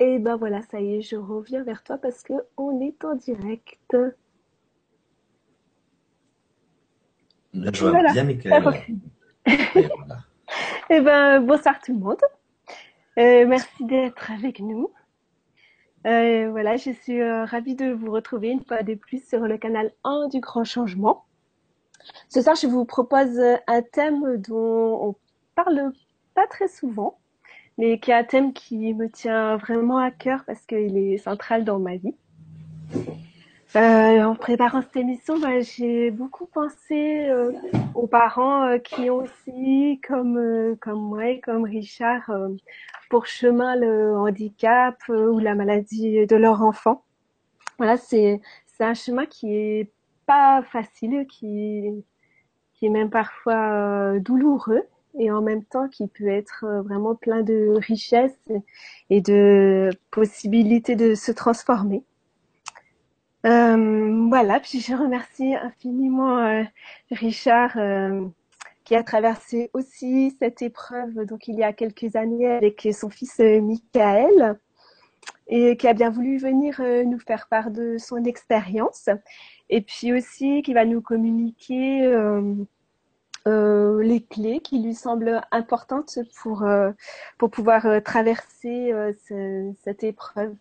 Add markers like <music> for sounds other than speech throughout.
Et ben voilà, ça y est, je reviens vers toi parce que on est en direct. Là, je vois bien Michael. Et <laughs> ben bonsoir tout le monde. Euh, merci d'être avec nous. Euh, voilà, je suis euh, ravie de vous retrouver une fois de plus sur le canal 1 du Grand Changement. Ce soir, je vous propose un thème dont on parle pas très souvent, mais qui est un thème qui me tient vraiment à cœur parce qu'il est central dans ma vie. Euh, en préparant cette émission, bah, j'ai beaucoup pensé euh, aux parents euh, qui ont aussi, comme comme moi et comme Richard, pour chemin le handicap ou la maladie de leur enfant. Voilà, c'est c'est un chemin qui est pas facile, qui qui est même parfois douloureux et en même temps qui peut être vraiment plein de richesses et de possibilités de se transformer. Euh, voilà, puis je remercie infiniment euh, Richard euh, qui a traversé aussi cette épreuve donc il y a quelques années avec son fils Michael et qui a bien voulu venir nous faire part de son expérience et puis aussi qui va nous communiquer les clés qui lui semblent importantes pour pour pouvoir traverser cette épreuve.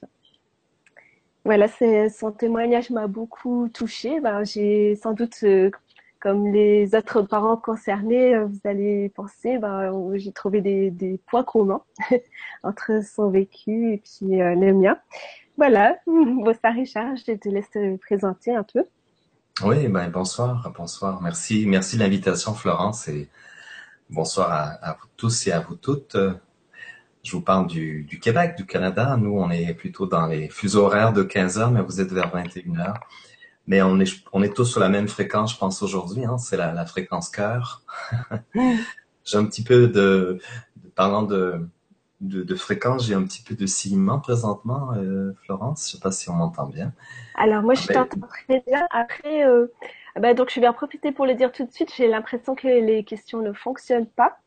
Voilà, son témoignage m'a beaucoup touchée. Ben, j'ai sans doute, euh, comme les autres parents concernés, euh, vous allez penser, ben, j'ai trouvé des, points communs <laughs> entre son vécu et puis euh, le mien. Voilà, <laughs> bonsoir Richard, je te laisse te présenter un peu. Oui, ben, bonsoir, bonsoir. Merci, merci de l'invitation Florence et bonsoir à, à, vous tous et à vous toutes. Je vous parle du, du, Québec, du Canada. Nous, on est plutôt dans les fuseaux horaires de 15 heures, mais vous êtes vers 21 heures. Mais on est, on est tous sur la même fréquence, je pense, aujourd'hui. Hein, c'est la, la, fréquence cœur. <laughs> j'ai un petit peu de, de parlant de, de, de fréquence, j'ai un petit peu de sillement présentement, euh, Florence. Je sais pas si on m'entend bien. Alors moi, je t'entends très bien. Après, euh, bah, donc je vais en profiter pour le dire tout de suite. J'ai l'impression que les questions ne fonctionnent pas.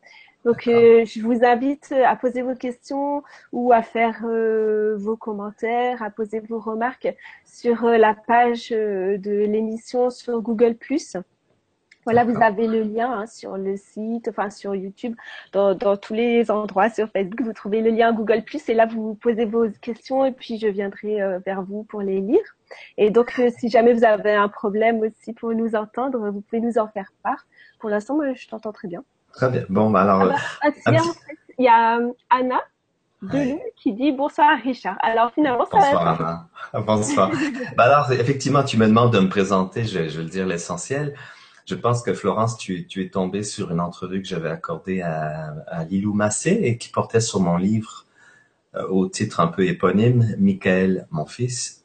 Donc, euh, je vous invite à poser vos questions ou à faire euh, vos commentaires, à poser vos remarques sur euh, la page euh, de l'émission sur Google+. Voilà, vous avez le lien hein, sur le site, enfin sur YouTube, dans, dans, tous les endroits, sur Facebook, vous trouvez le lien Google+, et là, vous posez vos questions et puis je viendrai euh, vers vous pour les lire. Et donc, si jamais vous avez un problème aussi pour nous entendre, vous pouvez nous en faire part. Pour l'instant, moi, je t'entends très bien. Très bien. Bon, bah alors. Ah bah, il y a euh, Anna Delou qui dit bonsoir Richard. Alors finalement, ça bonsoir, va. Anna. Bonsoir. bah alors, effectivement, tu me demandes de me présenter. Je, je vais le dire l'essentiel. Je pense que Florence, tu, tu es tombée sur une entrevue que j'avais accordée à, à Lilou Massé et qui portait sur mon livre euh, au titre un peu éponyme, Michael, mon fils.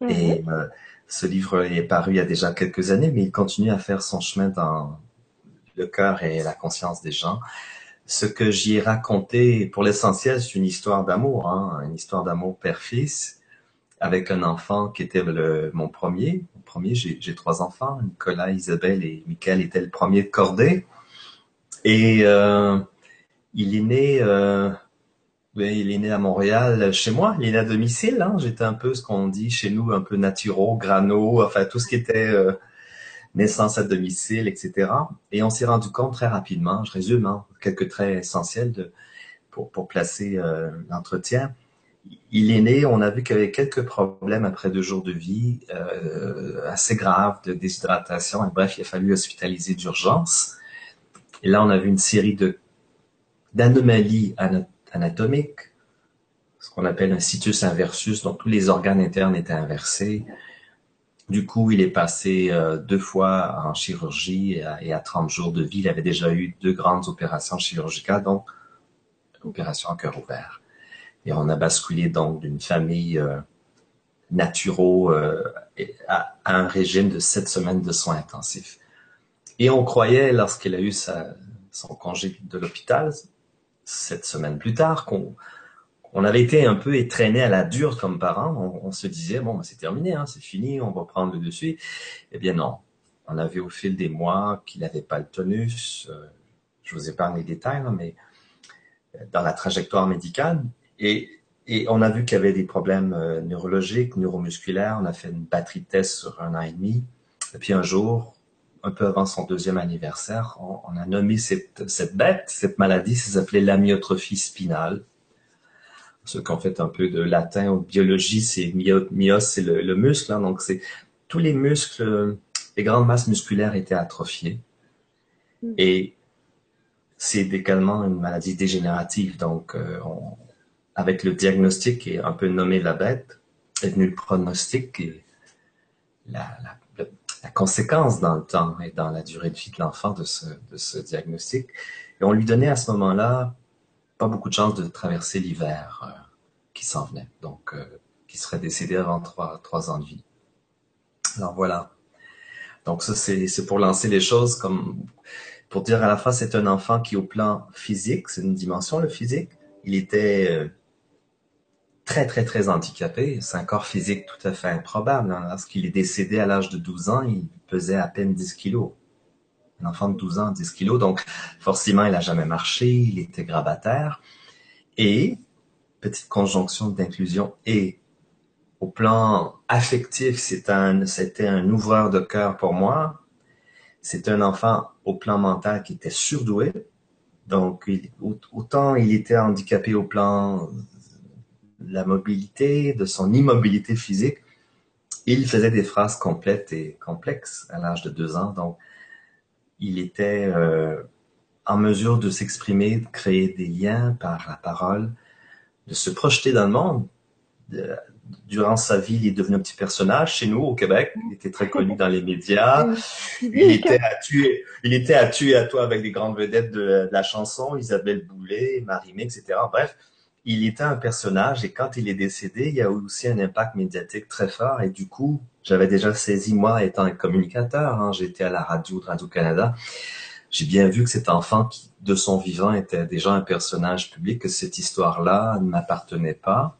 -hmm. Et euh, ce livre est paru il y a déjà quelques années, mais il continue à faire son chemin dans, le cœur et la conscience des gens. Ce que j'y ai raconté, pour l'essentiel, c'est une histoire d'amour, hein, une histoire d'amour père-fils, avec un enfant qui était le, mon premier. Mon premier, j'ai trois enfants, Nicolas, Isabelle et Michael était le premier de cordée. Et euh, il est né, euh, il est né à Montréal, chez moi. Il est né à domicile. Hein. J'étais un peu ce qu'on dit chez nous, un peu naturaux, grano, enfin tout ce qui était euh, naissance à domicile, etc. Et on s'est rendu compte très rapidement, je résume, hein, quelques traits essentiels pour, placer l'entretien. Il est né, on a vu qu'il avait quelques problèmes après deux jours de vie, euh, assez graves de déshydratation. Bref, il a fallu hospitaliser d'urgence. Et là, on a vu une série de d'anomalies anatomiques, ce qu'on appelle un situs inversus, donc tous les organes internes étaient inversés. Du coup, il est passé euh, deux fois en chirurgie et à, et à, 30 jours de vie, il avait déjà eu deux grandes opérations chirurgicales, donc opération à cœur ouvert. Et on a basculé donc d'une famille euh, naturo euh, à, un régime de sept semaines de soins intensifs. Et on croyait, lorsqu'il a eu sa, son congé de l'hôpital, sept semaines plus tard, qu'on on avait été un peu étraîné à la dure comme parents. On, se disait, bon, ben, c'est terminé, hein, c'est fini, on va prendre le dessus. Eh bien non. On a vu au fil des mois qu'il n'avait pas le tonus. Euh, je vous épargne les détails, là, mais euh, dans la trajectoire médicale. Et et on a vu qu'il y avait des problèmes euh, neurologiques, neuromusculaires. On a fait une batterie de tests sur un an et demi. Et puis un jour, un peu avant son deuxième anniversaire, on, a nommé cette, cette, bête, cette maladie, ça s'appelait l'amyotrophie spinale. Ceux qui ont fait un peu de latin ou de biologie, c'est myos, c'est le, muscle. Hein, donc c'est tous les muscles, les grandes masses musculaires étaient atrophiées. Hmm. Et c'est également une maladie dégénérative. Donc, euh, on, avec le diagnostic et un peu nommé la bête, est venu le pronostic et la, conséquence dans le temps et dans la durée de vie de l'enfant de ce, diagnostic. Et on lui donnait à ce moment-là pas beaucoup de chances de traverser l'hiver euh, qui s'en venait, donc euh, qui serait décédé avant trois, trois ans de vie. Alors voilà. Donc ça, c'est pour lancer les choses comme pour dire à la fois c'est un enfant qui au plan physique, c'est une dimension le physique, il était euh, très, très, très handicapé. C'est un corps physique tout à fait improbable. Hein. Lorsqu'il est décédé à l'âge de 12 ans, il pesait à peine 10 kilos. Un enfant de 12 ans, 10 kilos. Donc, forcément, il n'a jamais marché, il était grabataire. Et, petite conjonction d'inclusion, et au plan affectif, c'était un ouvreur de cœur pour moi. C'est un enfant au plan mental qui était surdoué. Donc, autant il était handicapé au plan la mobilité, de son immobilité physique, il faisait des phrases complètes et complexes à l'âge de deux ans. Donc, il était euh, en mesure de s'exprimer, de créer des liens par la parole, de se projeter dans le monde. durant sa vie, il est devenu un petit personnage chez nous au Québec. Il était très connu dans les médias. Il était à tuer, il était à tuer à toi avec des grandes vedettes de, de la chanson, Isabelle Boulay, Marie-Mé, etc. Bref, il était un personnage et quand il est décédé, il y a eu aussi un impact médiatique très fort et du coup, j'avais déjà saisi moi étant un communicateur, hein, j'étais à la radio de Radio-Canada, j'ai bien vu que cet enfant qui, de son vivant, était déjà un personnage public, que cette histoire-là ne m'appartenait pas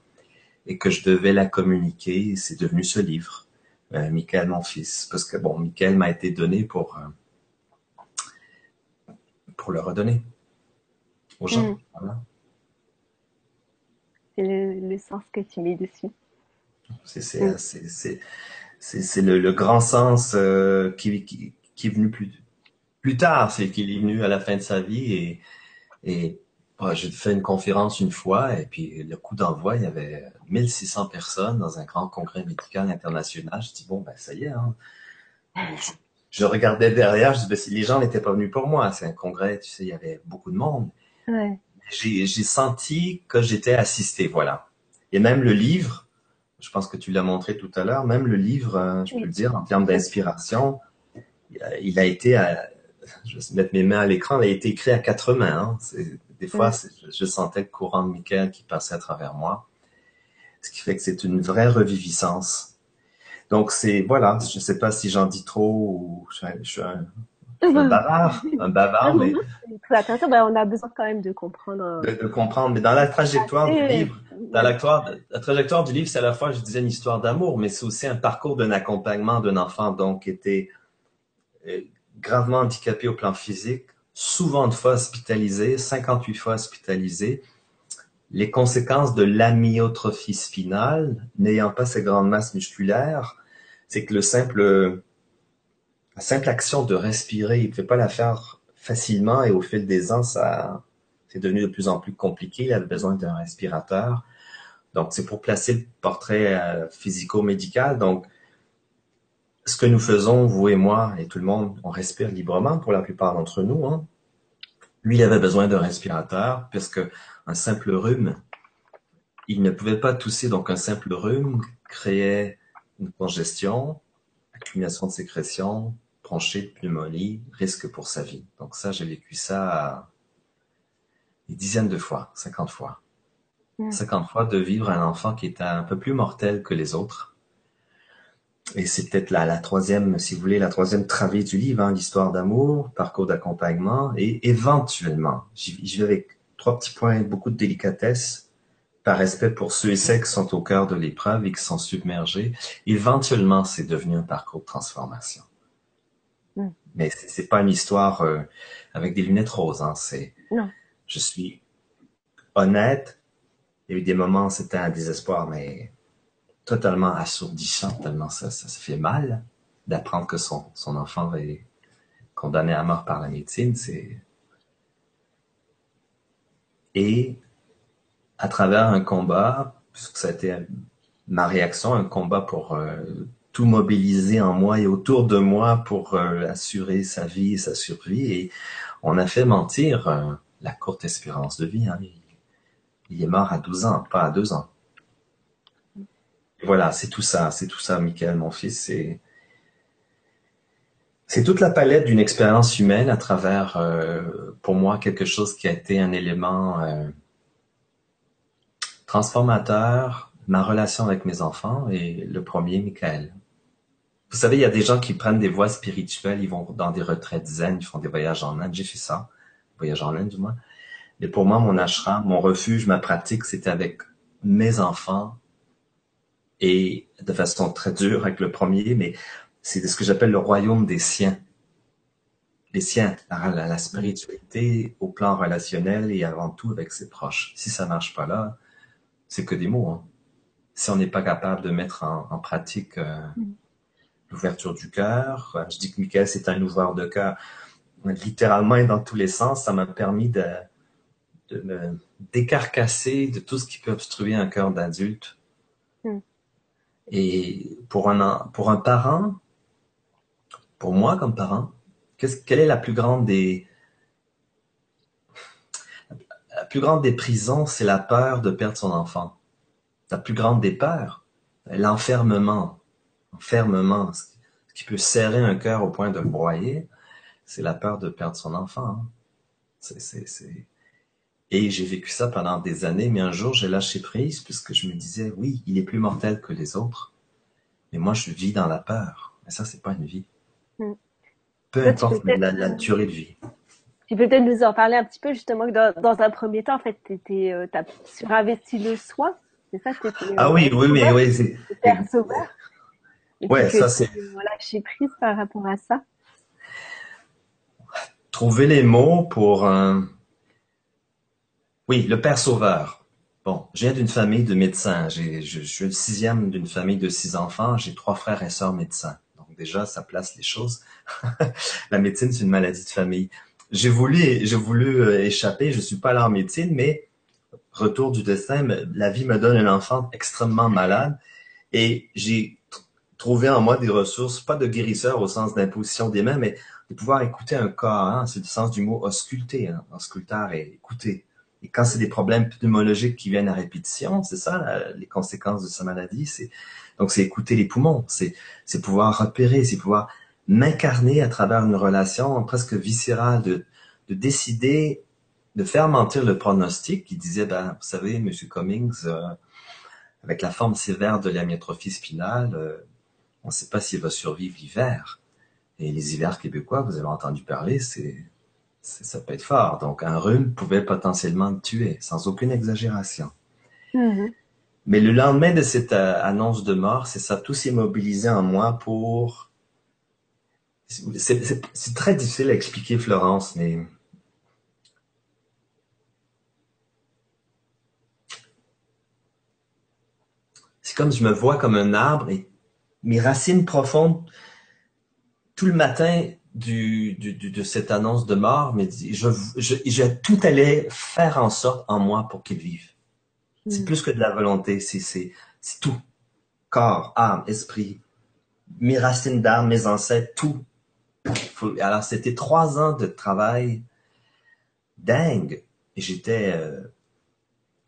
et que je devais la communiquer. C'est devenu ce livre, euh, Michael, mon fils, parce que bon, Michael m'a été donné pour euh, pour le redonner aux gens. Mm. Voilà c'est le, sens que tu mets dessus. C'est le, le, grand sens euh, qui, qui, qui, est venu plus, plus tard, c'est qu'il est venu à la fin de sa vie et, et j'ai fait une conférence une fois et puis le coup d'envoi, il y avait 1600 personnes dans un grand congrès médical international. Je dis bon ben ça y est. Hein. Je, regardais derrière, je dis ben, si les gens n'étaient pas venus pour moi, c'est un congrès, tu sais, il y avait beaucoup de monde. Ouais j'ai senti que j'étais assisté, voilà. Et même le livre, je pense que tu l'as montré tout à l'heure, même le livre, euh, je peux le dire, en termes d'inspiration, il a été, à, je vais mettre mes mains à l'écran, il a été écrit à quatre mains. Hein. Des fois, je sentais le courant de Michael qui passait à travers moi. Ce qui fait que c'est une vraie reviviscence. Donc c'est, voilà, je ne sais pas si j'en dis trop ou je, je un, bavard, un bavard, mais. Très intéressant, ben, on a besoin quand même de comprendre. De, comprendre, mais dans la trajectoire du livre, dans la, la trajectoire du livre, c'est à la fois, je disais, une histoire d'amour, mais c'est aussi un parcours d'un accompagnement d'un enfant, donc, qui était euh, gravement handicapé au plan physique, souvent de fois hospitalisé, 58 fois hospitalisé. Les conséquences de l'amyotrophie spinale, n'ayant pas ces grandes masses musculaires, c'est que le simple la simple action de respirer, il ne pouvait pas la faire facilement et au fil des ans, ça c'est devenu de plus en plus compliqué. Il avait besoin d'un respirateur. Donc, c'est pour placer le portrait euh, physico-médical. Donc, ce que nous faisons, vous et moi et tout le monde, on respire librement pour la plupart d'entre nous. Hein. Lui, il avait besoin d'un respirateur puisque un simple rhume, il ne pouvait pas tousser. Donc, un simple rhume créait une congestion, accumulation de sécrétion, de pneumonie, risque pour sa vie. Donc ça, j'ai vécu ça des dizaines de fois, 50 fois. 50 fois de vivre un enfant qui était un peu plus mortel que les autres. Et c'est peut-être la, la troisième, si vous voulez, la troisième travée du livre, hein, l'histoire d'amour, parcours d'accompagnement, et éventuellement, j'y vais avec trois petits points, beaucoup de délicatesse, par respect pour ceux et celles qui sont au cœur de l'épreuve et qui sont submergés. Éventuellement, c'est devenu un parcours de transformation. Mais c'est pas une histoire euh, avec des lunettes roses. Hein. C'est, je suis honnête Il y a eu des moments, c'était un désespoir, mais totalement assourdissant, tellement ça, ça fait mal d'apprendre que son, son enfant est condamné à mort par la médecine. C'est et à travers un combat, puisque ça a été ma réaction, un combat pour euh, tout mobiliser en moi et autour de moi pour euh, assurer sa vie et sa survie. Et on a fait mentir euh, la courte espérance de vie. Hein. Il, est mort à 12 ans, pas à 2 ans. voilà, c'est tout ça, c'est tout ça, Michael, mon fils. C'est c'est toute la palette d'une expérience humaine à travers, pour moi, quelque chose qui a été un élément transformateur, ma relation avec mes enfants et le premier, Michael. Vous savez, il y a des gens qui prennent des voies spirituelles, ils vont dans des retraites zen, ils font des voyages en Inde. J'ai fait ça, voyage en Inde du moins. Mais pour moi, mon ashram, mon refuge, ma pratique, c'était avec mes enfants et de façon très dure avec le premier, mais c'est ce que j'appelle le royaume des siens. Les siens, la, spiritualité au plan relationnel et avant tout avec ses proches. Si ça marche pas là, c'est que des mots. Hein. Si on n'est pas capable de mettre en, pratique euh, mm. L'ouverture du cœur, euh, je dis que Michael c'est un ouvreur de cœur, littéralement et dans tous les sens, ça m'a permis de, de me décarcasser de tout ce qui peut obstruer un cœur d'adulte. Mm. Et pour un, pour un parent, pour moi comme parent, quelle est la plus grande des, la plus grande des prisons, c'est la peur de perdre son enfant. La plus grande des peurs, l'enfermement. Enfermement, ce qui peut serrer un cœur au point de broyer, c'est la peur de perdre son enfant. Et j'ai vécu ça pendant des années, mais un jour j'ai lâché prise puisque je me disais, oui, il est plus mortel que les autres, mais moi je vis dans la peur. Mais ça, c'est pas une vie. Mm. Peu importe la, la durée de vie. Tu peux peut-être nous en parler un petit peu justement dans, dans un premier temps, en fait, tu euh, as surinvesti le soin, c'est ça Ah oui, oui, oui, oui, c'est. Père Ouais, ça c'est. Voilà, j'ai prise par rapport à ça? Trouver les mots pour un. Oui, le Père Sauveur. Bon, je viens d'une famille de médecins. Je, je suis le sixième d'une famille de six enfants. J'ai trois frères et sœurs médecins. Donc déjà, ça place les choses. <laughs> la médecine, c'est une maladie de famille j'ai voulu, j'ai voulu euh, échapper. Je suis pas là en médecine, mais retour du destin, la vie me donne un enfant extrêmement malade et j'ai trouvé en moi des ressources, pas de guérisseur au sens d'imposition des mains, mais de pouvoir écouter un corps. Hein, c'est le sens du mot ausculter, hein, auscultar et écouter. Et quand c'est des problèmes pneumologiques qui viennent à répétition, c'est ça les conséquences de sa maladie. C'est donc c'est écouter les poumons, c'est c'est pouvoir repérer, c'est pouvoir m'incarner à travers une relation presque viscérale, de, de décider de faire mentir le pronostic qui disait, ben, vous savez, Monsieur Cummings, euh, avec la forme sévère de l'amyotrophie spinale, euh, on ne sait pas s'il va survivre l'hiver. Et les hivers québécois, vous avez entendu parler, c'est, ça peut être fort. Donc, un rhume pouvait potentiellement le tuer, sans aucune exagération. Mm-hmm. Mais le lendemain de cette euh, annonce de mort, c'est ça, tout s'est mobilisé en moi pour c'est très difficile à expliquer, Florence, mais c'est comme je me vois comme un arbre et mes racines profondes, tout le matin du, de cette annonce de mort, mais je, je, tout allait faire en sorte en moi pour qu'il vive. C'est hmm. plus que de la volonté, c'est tout. Corps, âme, esprit, mes racines d'âme, mes ancêtres, tout alors, c'était trois ans de travail dingue. J'étais euh,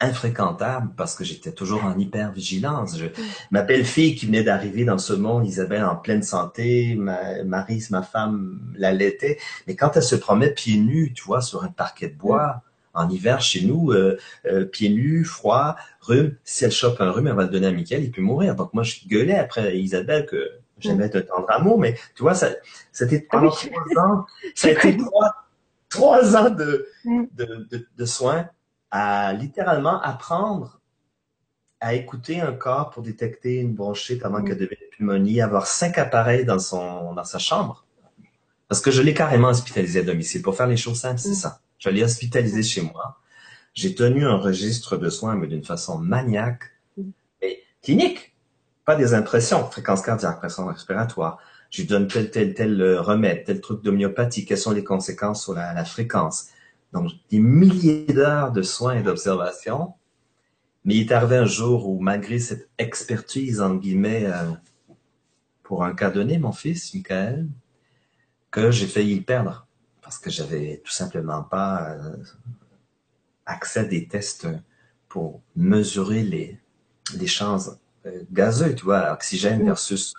infréquentable parce que j'étais toujours en hyper-vigilance. ma belle-fille qui venait d'arriver dans ce monde, Isabelle, en pleine santé, ma, Marie, ma femme, l'allaitait. Mais quand elle se promet pieds nus, tu vois, sur un parquet de bois, en hiver chez nous, euh, euh, pieds nus, froid, rhume, si elle chope un rhume, elle va le donner à Mickaël, il peut mourir. Donc moi, je gueulais après Isabelle que j'aimais te tendre amour, mais tu vois, ça, c'était ah pendant trois ans, <laughs> ça a été trois, ans de, mm. de, de, de, soins à littéralement apprendre à écouter un corps pour détecter une bronchite avant mm. qu'elle devienne pneumonie, avoir cinq appareils dans son, dans sa chambre. Parce que je l'ai carrément hospitalisé à domicile. Pour faire les choses simples, c'est mm. ça. Je l'ai hospitalisé chez moi. J'ai tenu un registre de soins, mais d'une façon maniaque, et clinique. Pas des impressions, fréquence cardiaque, pression respiratoire. Je lui donne tel, tel, tel euh, remède, tel truc d'homéopathie. Quelles sont les conséquences sur la, la fréquence? Donc, des milliers d'heures de soins et d'observation. Mais il est arrivé un jour où, malgré cette expertise, entre guillemets, euh, pour un cas donné, mon fils, Michael, que j'ai failli le perdre parce que j'avais tout simplement pas euh, accès à des tests pour mesurer les, les chances euh, gazeux, tu vois, oxygène versus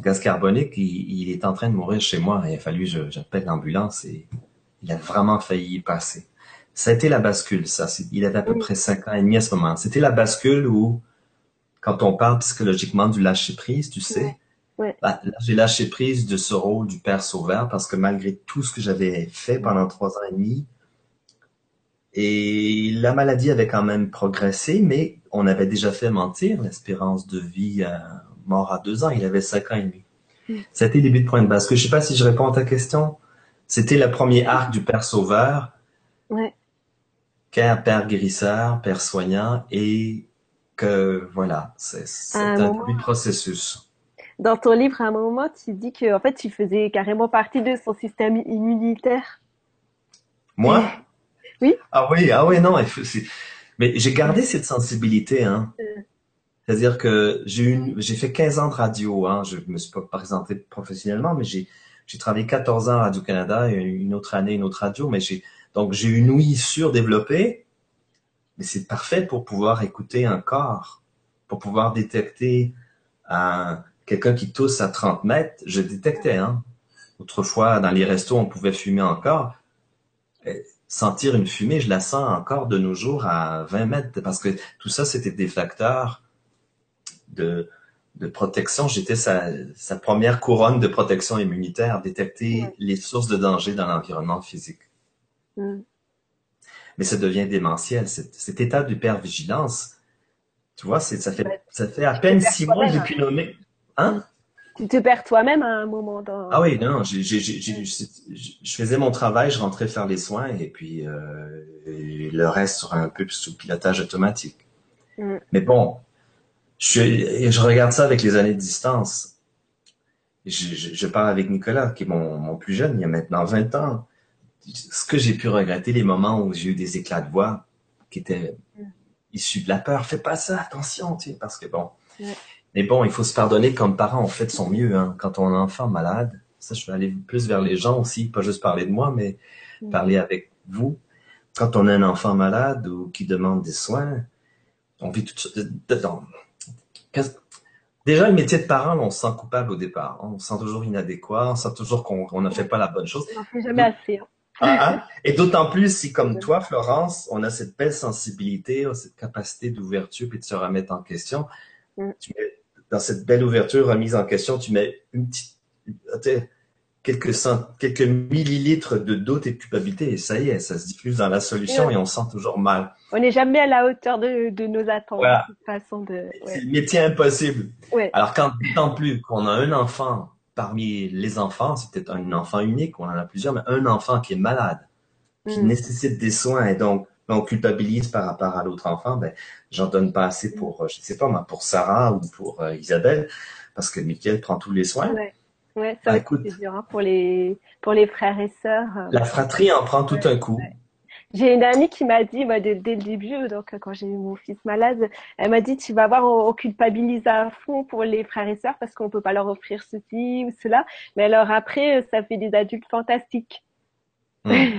gaz carbonique. Il, il, est en train de mourir chez moi. Il a fallu que j'appelle l'ambulance et il a vraiment failli y passer. Ça a été la bascule, ça. Il avait à peu près cinq ans et demi à ce moment. C'était la bascule où, quand on parle psychologiquement du lâcher prise, tu sais, Ouais. bah, j'ai lâché prise de ce rôle du père sauveur parce que malgré tout ce que j'avais fait pendant trois ans et demi, et la maladie avait quand même progressé, mais on avait déjà fait mentir l'espérance de vie à mort à deux ans. Il avait cinq ans et demi. Mm. C'était le début de point de bascule. Je sais pas si je réponds à ta question. C'était le premier arc du père sauveur. Ouais. Père, père guérisseur, père soignant, et que voilà, c'est un un moment- processus. Dans ton livre, à un moment, tu dis que en fait, tu faisais carrément partie de son système immunitaire. Moi? <laughs> Oui. Ah oui, ah oui, non, mais j'ai gardé cette sensibilité, hein. C'est-à-dire que j'ai une- j'ai fait 15 ans de radio, hein. Je me suis pas présenté professionnellement, mais j'ai, j'ai travaillé 14 ans à Radio-Canada une autre année, une autre radio, mais j'ai, donc j'ai une ouïe surdéveloppée, mais c'est parfait pour pouvoir écouter un corps, pour pouvoir détecter un, quelqu'un qui tousse à 30 mètres, je détectais, hein. Autrefois, dans les restos, on pouvait fumer encore. Euh, Sentir une fumée, je la sens encore de nos jours à 20 mètres, parce que tout ça, c'était des facteurs de, de protection. J'étais sa, sa première couronne de protection immunitaire, détecter Ouais. les sources de danger dans l'environnement physique. Mm. Mais ça devient démentiel, cet, cet état d'hypervigilance. Tu vois, c'est, ça fait, Ouais. ça fait à peine six mois que j'ai pu nommer. Hein? Tu te perds toi-même à un moment dans. Ah oui, non, j'ai, j'ai, j'ai, j'ai- j'ai- je faisais mon travail, je rentrais faire les soins et puis euh, et le reste sera un peu sous pilotage automatique. Mm. Mais bon, je, suis- je regarde ça avec les années de distance. Je, je, je parle avec Nicolas, qui est mon, mon plus jeune, il y a maintenant 20 ans. Ce que j'ai pu regretter, les moments où j'ai eu des éclats de voix qui étaient Mm. issus de la peur. Fais pas ça, attention, tu sais, parce que bon. Ouais. Mais bon, il faut se pardonner comme parents, on fait de son mieux, hein. Quand on a un enfant malade, ça, je vais aller plus vers les gens aussi, pas juste parler de moi, mais Mm. parler avec vous. Quand on a un enfant malade ou qui demande des soins, on vit tout ça. Déjà, le métier de parent, on se sent coupable au départ. On se sent toujours inadéquat, on sent toujours qu'on on ne fait pas la bonne chose. On n'en fait jamais assez. hein. Ah, ah. Et d'autant plus si, comme toi, Florence, on a cette belle sensibilité, cette capacité d'ouverture puis de se remettre en question. Mm. Tu mets, dans cette belle ouverture, remise en question, tu mets une petite, quelques cent, quelques millilitres de doute et de culpabilité et ça y est, ça se diffuse dans la solution et on se sent toujours mal. On n'est jamais à la hauteur de, de nos attentes. Voilà. de façon de. C'est le métier impossible. Ouais. Alors quand d'autant plus qu'on a un enfant parmi les enfants, c'est peut-être un enfant unique, on en a plusieurs, mais un enfant qui est malade, qui Mm. nécessite des soins et donc on culpabilise par rapport à l'autre enfant, ben j'en donne pas assez pour, euh, je sais pas moi, pour Sarah ou pour euh, Isabelle, parce que Mickaël prend tous les soins. Ouais. Ouais, Bah, ça écoute. c'est dur hein, pour les pour les frères et sœurs. euh. La fratrie en prend tout un coup. J'ai une amie qui m'a dit, moi, dès, dès le début, donc euh, quand j'ai eu mon fils malade, elle m'a dit, tu vas voir, on, on culpabilise à fond pour les frères et sœurs parce qu'on peut pas leur offrir ceci ou cela. Mais alors après, euh, ça fait des adultes fantastiques. Hmm. <laughs>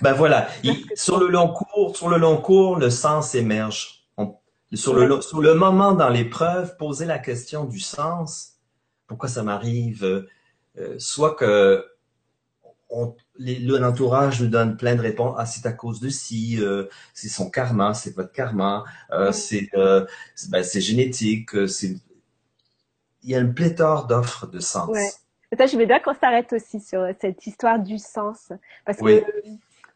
Ben voilà, Il- sur le long cours, sur le long cours, le sens émerge. On- sur le Ouais. lo- sur le moment dans l'épreuve, poser la question du sens. Pourquoi ça m'arrive euh, euh, Soit que l'entourage nous donne plein de réponses. Ah, c'est à cause de ci, euh, c'est son karma, c'est votre karma, euh, c'est ben, c'est génétique, c'est il y a une pléthore d'offres de sens. Ouais. Ça, je veux bien qu'on s'arrête aussi sur cette histoire du sens. Parce que, Oui.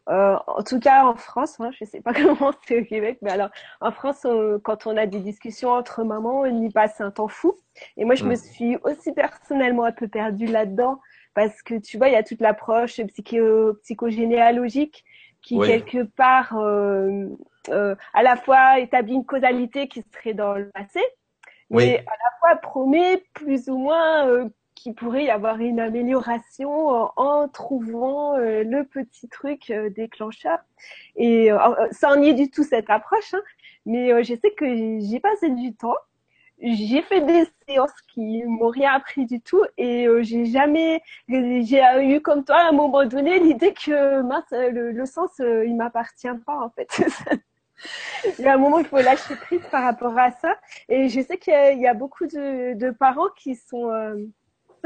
Euh, en tout cas, en France, hein, je sais pas <laughs> comment c'est au Québec, mais alors, en France, on- quand on a des discussions entre mamans, on y passe un temps fou. Et moi, je me suis aussi personnellement un peu perdue là-dedans. Parce que, tu vois, il y a toute l'approche psycho, psychogénéalogique qui quelque part à la fois établit une causalité qui serait dans le passé, mais à la fois promet plus ou moins qu'il pourrait y avoir une amélioration en trouvant le petit truc déclencheur. Et ça n'y est du tout cette approche, hein, mais je sais que j'ai passé du temps. J'ai fait des séances qui m'ont rien appris du tout et euh, j'ai jamais j'ai eu comme toi à un moment donné l'idée que mince le, sens euh, il m'appartient pas en fait. <laughs> Il y a un moment il faut lâcher prise par rapport à ça. Et je sais qu'il y, a beaucoup de, parents qui sont euh,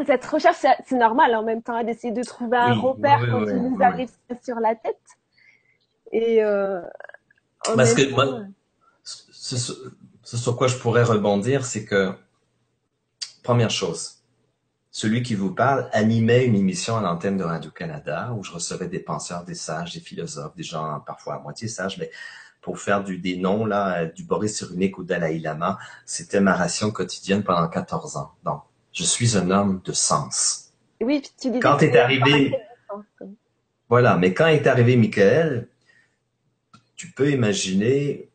cette recherche c'est normal en même temps hein, d'essayer de trouver un repère quand il nous arrive sur la tête et parce que moi, ce sur quoi je pourrais rebondir, c'est que, première chose, celui qui vous parle animait une émission à l'antenne de Radio-Canada où je recevais des penseurs, des sages, des philosophes, des gens parfois à moitié sages, mais pour faire du, des noms, là, du Boris Cyrulnik ou Dalai Lama, c'était ma ration quotidienne pendant 14 ans. Donc, je suis un homme de sens. Oui, tu dis Quand est arrivé, voilà, mais quand est arrivé Michael, tu peux imaginer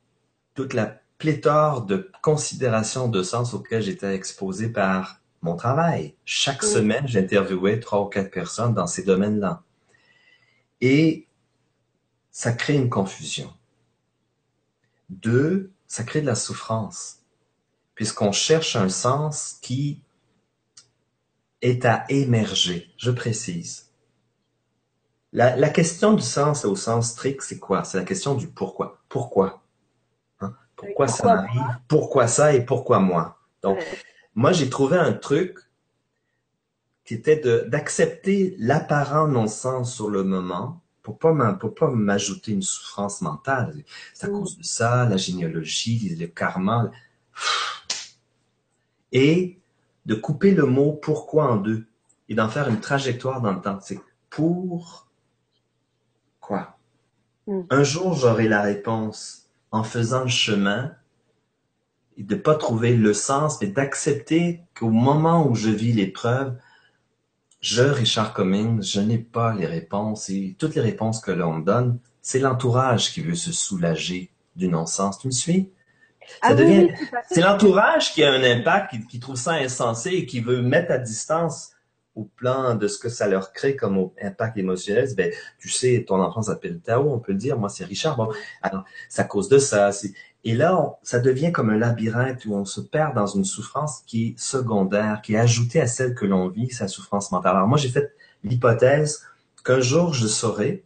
toute la pléthore de considérations de sens auxquelles j'étais exposé par mon travail. Chaque semaine, j'interviewais trois ou quatre personnes dans ces domaines-là. Et ça crée une confusion. Deux, ça crée de la souffrance, puisqu'on cherche un sens qui est à émerger. Je précise. La, la question du sens au sens strict, c'est quoi? C'est la question du pourquoi. Pourquoi? Pourquoi, ça m'arrive? Pourquoi ça et pourquoi moi? Donc, moi, j'ai trouvé un truc qui était d'accepter l'apparent non-sens sur le moment pour pas pas m'ajouter une souffrance mentale. C'est à mm. cause de ça, la généalogie, le karma. Et de couper le mot pourquoi en deux et d'en faire une trajectoire dans le temps. C'est pour quoi? Mm. Un jour, j'aurai la réponse en faisant le chemin et de pas trouver le sens, mais d'accepter qu'au moment où je vis l'épreuve, je, Richard Cummings, je n'ai pas les réponses et toutes les réponses que l'on me donne, c'est l'entourage qui veut se soulager du non-sens. Tu me suis? Ah c'est l'entourage qui a un impact, qui, qui, trouve ça insensé et qui veut mettre à distance au plan de ce que ça leur crée comme impact émotionnel, ben, tu sais, ton enfant s'appelle Tao, on peut le dire, moi c'est Richard, bon, alors, ça cause de ça, et là, ça devient comme un labyrinthe où on se perd dans une souffrance qui est secondaire, qui est ajoutée à celle que l'on vit, sa souffrance mentale. Alors moi, j'ai fait l'hypothèse qu'un jour je saurais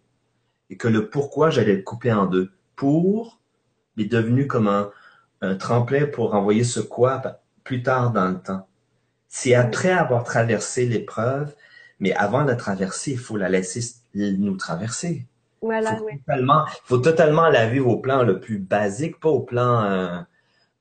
et que le pourquoi j'allais le couper en deux. Pour est devenu comme un, un tremplin pour envoyer ce quoi plus tard dans le temps. C'est après avoir traversé l'épreuve, mais avant de la traverser, il faut la laisser nous traverser. Voilà, il faut, totalement, faut totalement la vivre au plan le plus basique, pas au plan euh,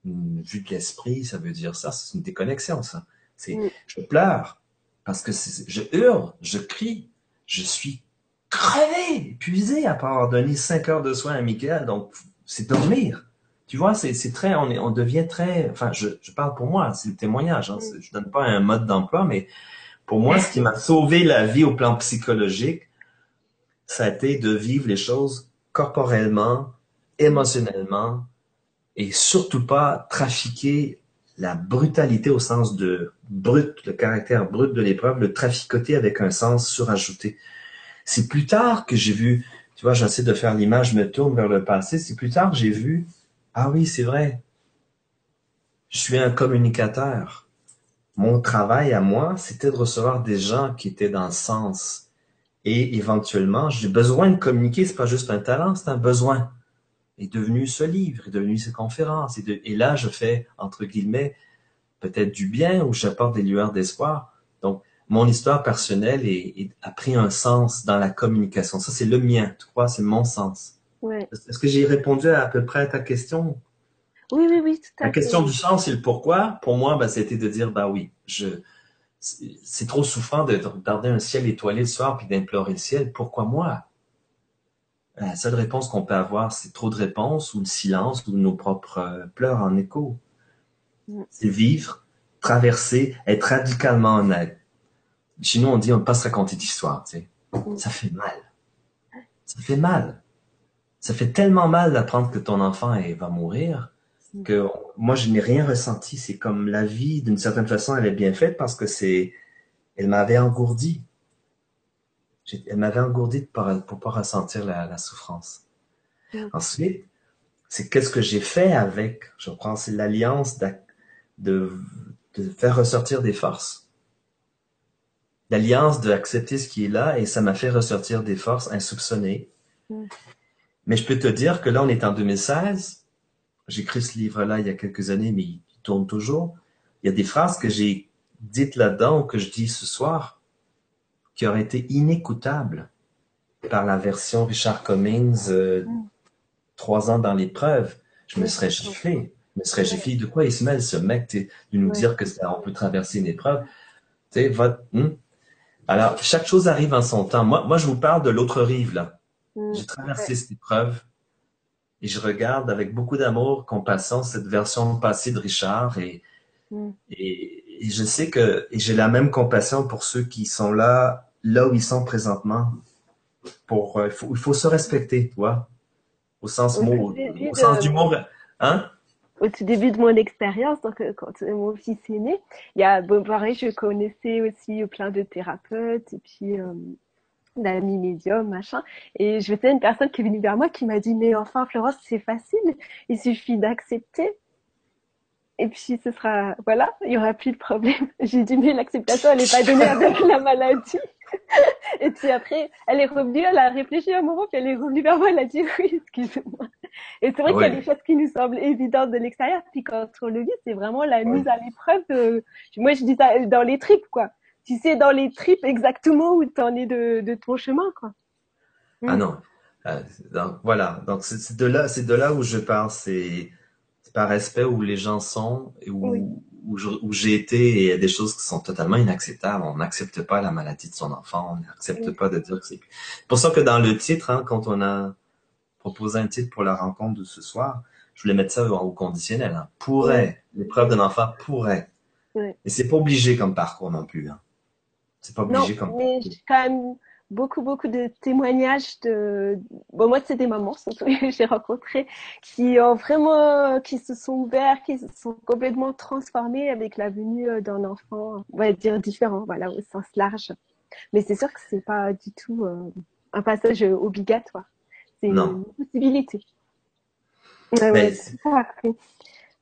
vue de l'esprit, ça veut dire ça, c'est une déconnexion, ça. C'est, mm. je pleure parce que je hurle, je crie, je suis crevé, épuisé après avoir donné cinq heures de soins à Michael, donc c'est dormir. Tu vois, c'est très, on, est, on devient très, enfin, je, je parle pour moi, c'est le témoignage, hein, je donne pas un mode d'emploi, mais pour moi, ce qui m'a sauvé la vie au plan psychologique, ça a été de vivre les choses corporellement, émotionnellement, et surtout pas trafiquer la brutalité au sens de brut, le caractère brut de l'épreuve, le traficoter avec un sens surajouté. C'est plus tard que j'ai vu, tu vois, j'essaie de faire l'image, je me tourne vers le passé, c'est plus tard que j'ai vu ah oui, c'est vrai. Je suis un communicateur. Mon travail à moi, c'était de recevoir des gens qui étaient dans le sens. Et éventuellement, j'ai besoin de communiquer. C'est pas juste un talent, c'est un besoin. Est devenu ce livre, est devenu ces conférences. Et, là, je fais, entre guillemets, peut-être du bien ou j'apporte des lueurs d'espoir. Donc, mon histoire personnelle a pris un sens dans la communication. Ça, c'est le mien. Tu crois, c'est mon sens. Est-ce que j'ai répondu à, peu près à ta question? Oui, oui, oui, tout à La question du sens et le pourquoi, pour moi, ben, c'était de dire, bah oui, je, c'est trop souffrant de regarder un ciel étoilé le soir puis d'implorer le ciel. Pourquoi moi? La seule réponse qu'on peut avoir, c'est trop de réponses ou le silence ou nos propres euh, pleurs en écho. Mm. C'est vivre, traverser, être radicalement honnête. Chez nous, on dit, on ne peut pas se raconter d'histoire, tu sais. Mm. Ça fait mal. Ça fait mal. Ça fait tellement mal d'apprendre que ton enfant va mourir que moi je n'ai rien ressenti. C'est comme la vie, d'une certaine façon, elle est bien faite parce que c'est, elle m'avait engourdi. Elle m'avait engourdi pour ne pas ressentir la, souffrance. Ensuite, c'est qu'est-ce que j'ai fait avec, je prends, c'est l'alliance de, de faire ressortir des forces. L'alliance d'accepter ce qui est là et ça m'a fait ressortir des forces insoupçonnées. Mais je peux te dire que là, on est en 2016. J'ai écrit ce livre-là il y a quelques années, mais il tourne toujours. Il y a des phrases que j'ai dites là-dedans ou que je dis ce soir qui auraient été inécoutables par la version Richard Cummings euh, trois ans dans l'épreuve. Je me serais giflé. Je me serais giflé. De quoi il se mêle, ce mec, de nous dire que on peut traverser une épreuve? Tu sais, votre, hmm? Alors, chaque chose arrive en son temps. Moi, moi, je vous parle de l'autre rive, là. Mm. J'ai traversé cette épreuve et je regarde avec beaucoup d'amour, compassion, cette version passée de Richard et, mm. et, je sais que j'ai la même compassion pour ceux qui sont là, là où ils sont présentement. Pour, euh, il faut, se respecter, toi, au sens mot, au, sens du mot, hein? au tout début de mon expérience, donc euh, quand mon fils est né, il y a bon pareil, je connaissais aussi plein de thérapeutes et puis euh, d'amis médiums, machin. Et je vais une personne qui est venue vers moi qui m'a dit mais enfin Florence c'est facile, il suffit d'accepter. Et puis ce sera voilà, il y aura plus de problème. <laughs> J'ai dit mais l'acceptation elle est pas donnée avec la maladie. <laughs> Et puis après, elle est revenue, elle a réfléchi un moment, puis elle est revenue vers moi, elle a dit oui, excusez-moi. Et c'est vrai qu'il y a des choses qui nous semblent évidentes de l'extérieur, puis quand on le vit, c'est vraiment la mise à l'épreuve de, moi je dis ça dans les tripes, quoi. Tu sais dans les tripes exactement où tu en es de, de, ton chemin, quoi. Ah non. Euh, donc, voilà. Donc c'est de là, c'est de là où je parle, c'est par respect où les gens sont et où, où j'ai été et il y a des choses qui sont totalement inacceptables. On n'accepte pas la maladie de son enfant, on n'accepte pas de dire que c'est... pour ça que dans le titre, hein, quand on a proposé un titre pour la rencontre de ce soir, je voulais mettre ça au conditionnel. Hein. Pourrait, l'épreuve d'un enfant pourrait. Et c'est pas obligé comme parcours non plus. Hein. C'est pas obligé non, comme mais quand même beaucoup, beaucoup de témoignages de, bon, moi, c'est des mamans, surtout, <laughs> j'ai rencontré, qui ont vraiment, qui se sont ouverts, qui se sont complètement transformés avec la venue euh, d'un enfant, on va dire différent, voilà, au sens large. Mais c'est sûr que c'est pas du tout euh, un passage obligatoire. C'est une possibilité. Ouais, ouais,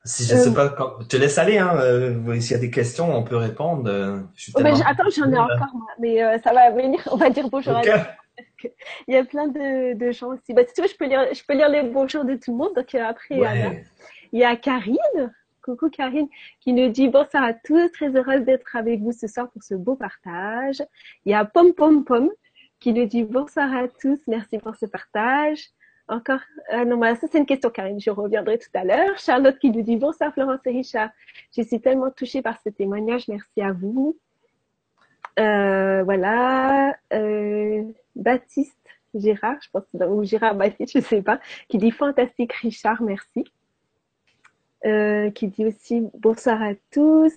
si je sais euh, pas, quand... je te laisse aller. Hein. Euh, S'il y a des questions, on peut répondre. Euh, oh, ben, attends, j'en ai encore, moi. mais euh, ça va venir. <laughs> On va dire bonjour okay. à Il y a plein de, de gens aussi. Bah, si tu veux, je peux lire, je peux lire les bonjours de tout le monde. Donc après, ouais. il y a Karine. Coucou Karine, qui nous dit bonsoir à tous, très heureuse d'être avec vous ce soir pour ce beau partage. Il y a Pom Pom Pom qui nous dit bonsoir à tous, merci pour ce partage. Encore ah Non, ça c'est une question, Karine. Je reviendrai tout à l'heure. Charlotte qui nous dit bonsoir Florence et Richard. Je suis tellement touchée par ce témoignage. Merci à vous. Euh, voilà. Euh, Baptiste Gérard, je pense, ou Gérard Baptiste, je sais pas, qui dit fantastique Richard, merci. Euh, qui dit aussi bonsoir à tous.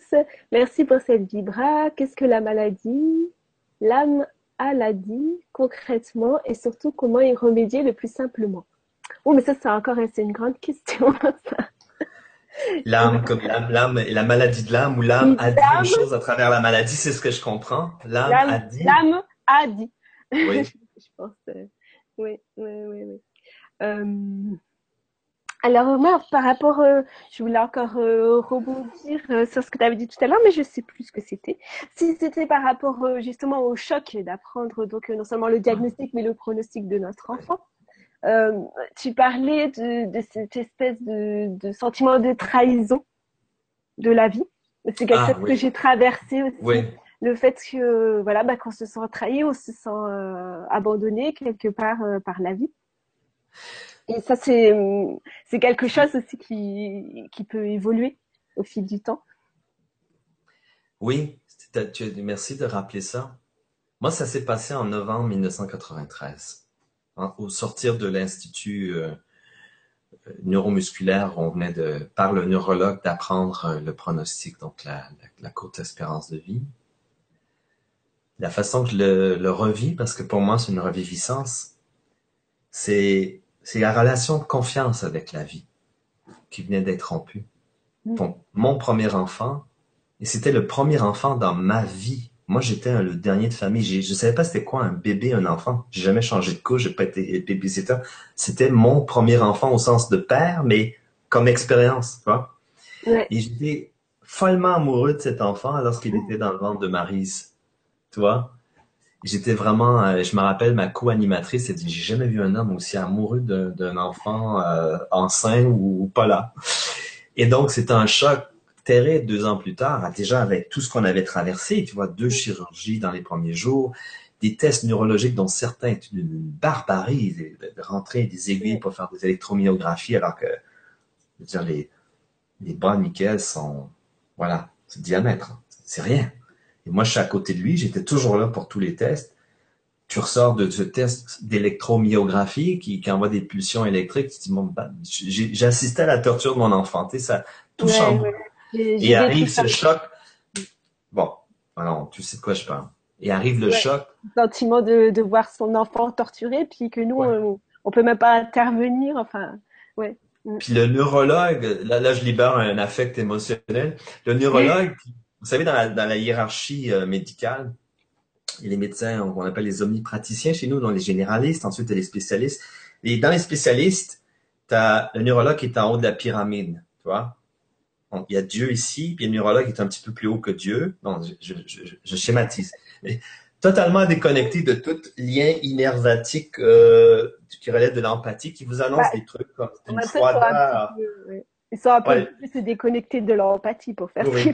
Merci pour cette vibra. Qu'est-ce que la maladie? L'âme a dit concrètement et surtout comment y remédier le plus simplement Oh, mais ça, c'est encore c'est une grande question. <laughs> L'âme comme l'âme, et la maladie de l'âme ou l'âme a dit une chose à travers la maladie, c'est ce que je comprends. L'âme a dit. L'âme a dit. Oui. <laughs> je pense. Euh, oui, oui, oui, oui. Euh, alors moi, par rapport, euh, je voulais encore euh, rebondir euh, sur ce que tu avais dit tout à l'heure, mais je sais plus ce que c'était. Si c'était par rapport justement au choc d'apprendre donc non seulement le diagnostic, mais le pronostic de notre enfant. tu parlais de, cette espèce de, sentiment de trahison de la vie. C'est quelque ah, chose que j'ai traversé aussi. Le fait que voilà, bah, qu'on se sent trahi, on se sent abandonné quelque part par la vie. Et ça, c'est, c'est quelque chose aussi qui, qui peut évoluer au fil du temps. Oui, merci de rappeler ça. Moi, ça s'est passé en novembre 1993. Hein, au sortir de l'Institut euh, neuromusculaire, on venait de, par le neurologue d'apprendre euh, le pronostic, donc la, la, courte espérance de vie. La façon que je le, le revis, parce que pour moi, c'est une reviviscence, c'est c'est la relation de confiance avec la vie qui venait d'être rompue. Mm. Donc, mon premier enfant, et c'était le premier enfant dans ma vie. Moi, j'étais le dernier de famille. Je savais pas c'était quoi un bébé, un enfant. J'ai jamais changé de couche, j'ai pas été babysitter. C'était mon premier enfant au sens de père, mais comme expérience, tu vois. Ouais. Et j'étais follement amoureux de cet enfant lorsqu'il était dans le ventre de Maryse, tu vois. J'étais vraiment, euh, je me rappelle, ma co-animatrice, elle dit, j'ai jamais vu un homme aussi amoureux d'un enfant euh, enceint ou, pas là. Et donc, c'était un choc terrible deux ans plus tard, déjà avec tout ce qu'on avait traversé, tu vois, deux chirurgies dans les premiers jours, des tests neurologiques dont certains étaient d'une barbarie, de, de rentrer des aiguilles pour faire des électromyographies, alors que, je veux dire, les, bras de Michael sont, voilà, c'est diamètre, hein. c'est rien. Et moi, je suis à côté de lui, j'étais toujours là pour tous les tests. Tu ressors de ce test d'électromyographie qui, qui envoie des pulsions électriques, tu te dis, bon, ben, assisté à la torture de mon enfant, tu sais, ça, tout Ouais, chamboule. ouais. Et arrive ce choc. Bon, alors, tu sais de quoi je parle. Et arrive le Ouais. choc. Le sentiment de, de voir son enfant torturé, puis que nous, Ouais. on, on peut même pas intervenir. Enfin, ouais. Puis le neurologue, là, là, je libère un affect émotionnel. Le neurologue, vous savez, dans la, dans la hiérarchie euh, médicale, il y a les médecins, on appelle les omnipraticiens chez nous, donc les généralistes, ensuite les spécialistes. Et dans les spécialistes, as le neurologue qui est en haut de la pyramide, tu vois. Donc, il y a Dieu ici, puis le neurologue qui est un petit peu plus haut que Dieu. Non, je, je, je, je schématise. Mais totalement déconnecté de tout lien innervatique euh, qui relève de l'empathie, qui vous annonce Bah, des trucs comme On une sont un froideur. peu. Ils sont un peu Ouais. plus déconnectés de leur empathie pour faire Oui. ce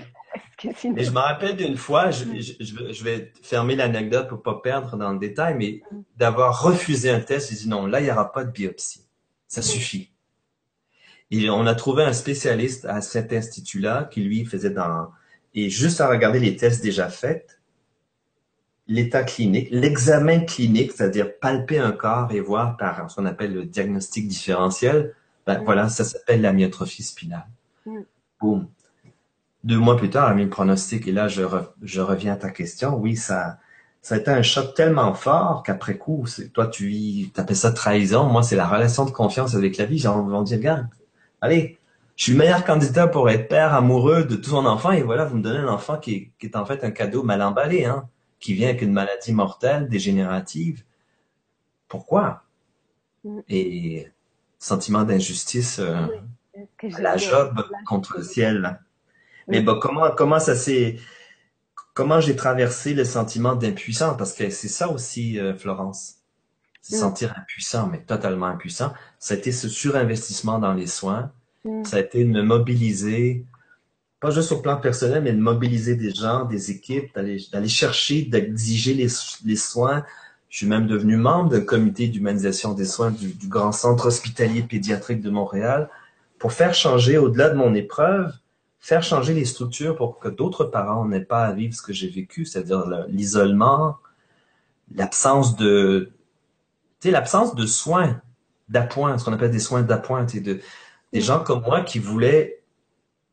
que sinon. Je me rappelle d'une fois, je, je, vais- je vais fermer l'anecdote pour pas perdre dans le détail, mais d'avoir refusé un test, j'ai dit non, là, il n'y aura pas de biopsie. Ça suffit. Et on a trouvé un spécialiste à cet institut-là qui, lui, faisait dans... Et juste à regarder les tests déjà faits, l'état clinique, l'examen clinique, c'est-à-dire palper un corps et voir par ce qu'on appelle le diagnostic différentiel, ben Mm. voilà, ça s'appelle la myotrophie spinale. Mm. Boum. Deux mois plus tard, elle a mis le pronostic et là, je, re- je reviens à ta question. Oui, ça, ça a été un choc tellement fort qu'après coup, c'est- toi, tu y, t'appelles ça trahison. Moi, c'est la relation de confiance avec la vie. J'ai envie de dire, regarde, allez, je suis le meilleur candidat pour être père amoureux de tout son enfant et voilà, vous me donnez un enfant qui est, qui est en fait un cadeau mal emballé, hein, qui vient avec une maladie mortelle, dégénérative. Pourquoi? Mm. Et sentiment d'injustice, euh, la job contre le ciel. Mais bon, comment, comment ça s'est, comment j'ai traversé le sentiment d'impuissance? Parce que c'est ça aussi, euh, Florence. Se Mm. sentir impuissant, mais totalement impuissant. Ça a été ce surinvestissement dans les soins. Mm. Ça a été de me mobiliser, pas juste au plan personnel, mais de mobiliser des gens, des équipes, d'aller, d'aller chercher, d'exiger les, les soins. Je suis même devenu membre d'un comité d'humanisation des soins du, du grand centre hospitalier pédiatrique de Montréal pour faire changer, au-delà de mon épreuve, faire changer les structures pour que d'autres parents n'aient pas à vivre ce que j'ai vécu, c'est-à-dire le- l'isolement, l'absence de, tu sais, l'absence de soins d'appoint, ce qu'on appelle des soins d'appoint, de, des gens comme moi qui voulaient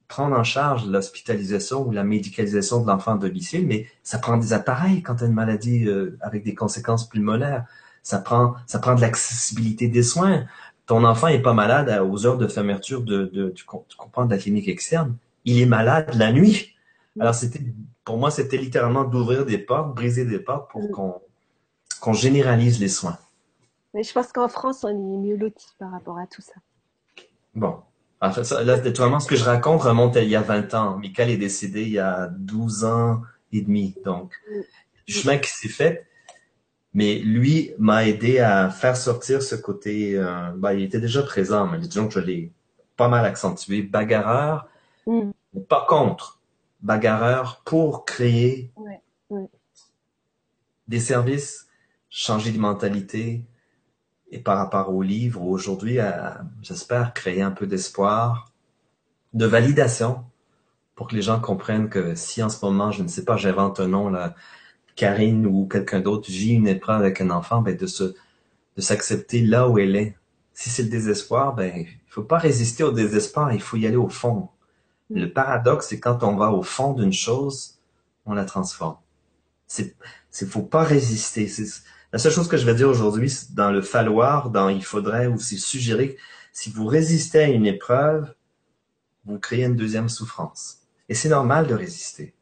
prendre en charge l'hospitalisation ou la médicalisation de l'enfant à domicile, mais ça prend des appareils quand tu as une maladie euh, avec des conséquences pulmonaires. Ça prend, ça prend de l'accessibilité des soins. Ton enfant est pas malade aux heures de fermeture de, de com- tu comprends, de la clinique externe. Il est malade la nuit. Alors c'était, pour moi, c'était littéralement d'ouvrir des portes, briser des portes pour Mm. qu'on qu'on généralise les soins. Mais je pense qu'en France, on est mieux lotis par rapport à tout ça. Bon. En fait, ça, là, naturellement, ce que je raconte remonte à il y a 20 ans. Michael est décédé il y a 12 ans et demi. Donc, du chemin qui s'est fait. Mais lui m'a aidé à faire sortir ce côté, euh, ben, il était déjà présent, mais disons que je l'ai pas mal accentué. Bagarreur, Mm. pas contre. Bagarreur pour créer Ouais, ouais. des services, changer de mentalité, et par rapport au livre, aujourd'hui, à- j'espère créer un peu d'espoir, de validation, pour que les gens comprennent que si en ce moment, je ne sais pas, j'invente un nom, là, Karine ou quelqu'un d'autre vit une épreuve avec un enfant, ben de se, de s'accepter là où elle est. Si c'est le désespoir, ben, il faut pas résister au désespoir, il faut y aller au fond. Le paradoxe, c'est quand on va au fond d'une chose, on la transforme. C'est, c'est, faut pas résister. C'est, La seule chose que je vais dire aujourd'hui, dans le falloir, dans il faudrait ou c'est suggéré, si vous résistez à une épreuve, vous créez une deuxième souffrance. Et c'est normal de résister.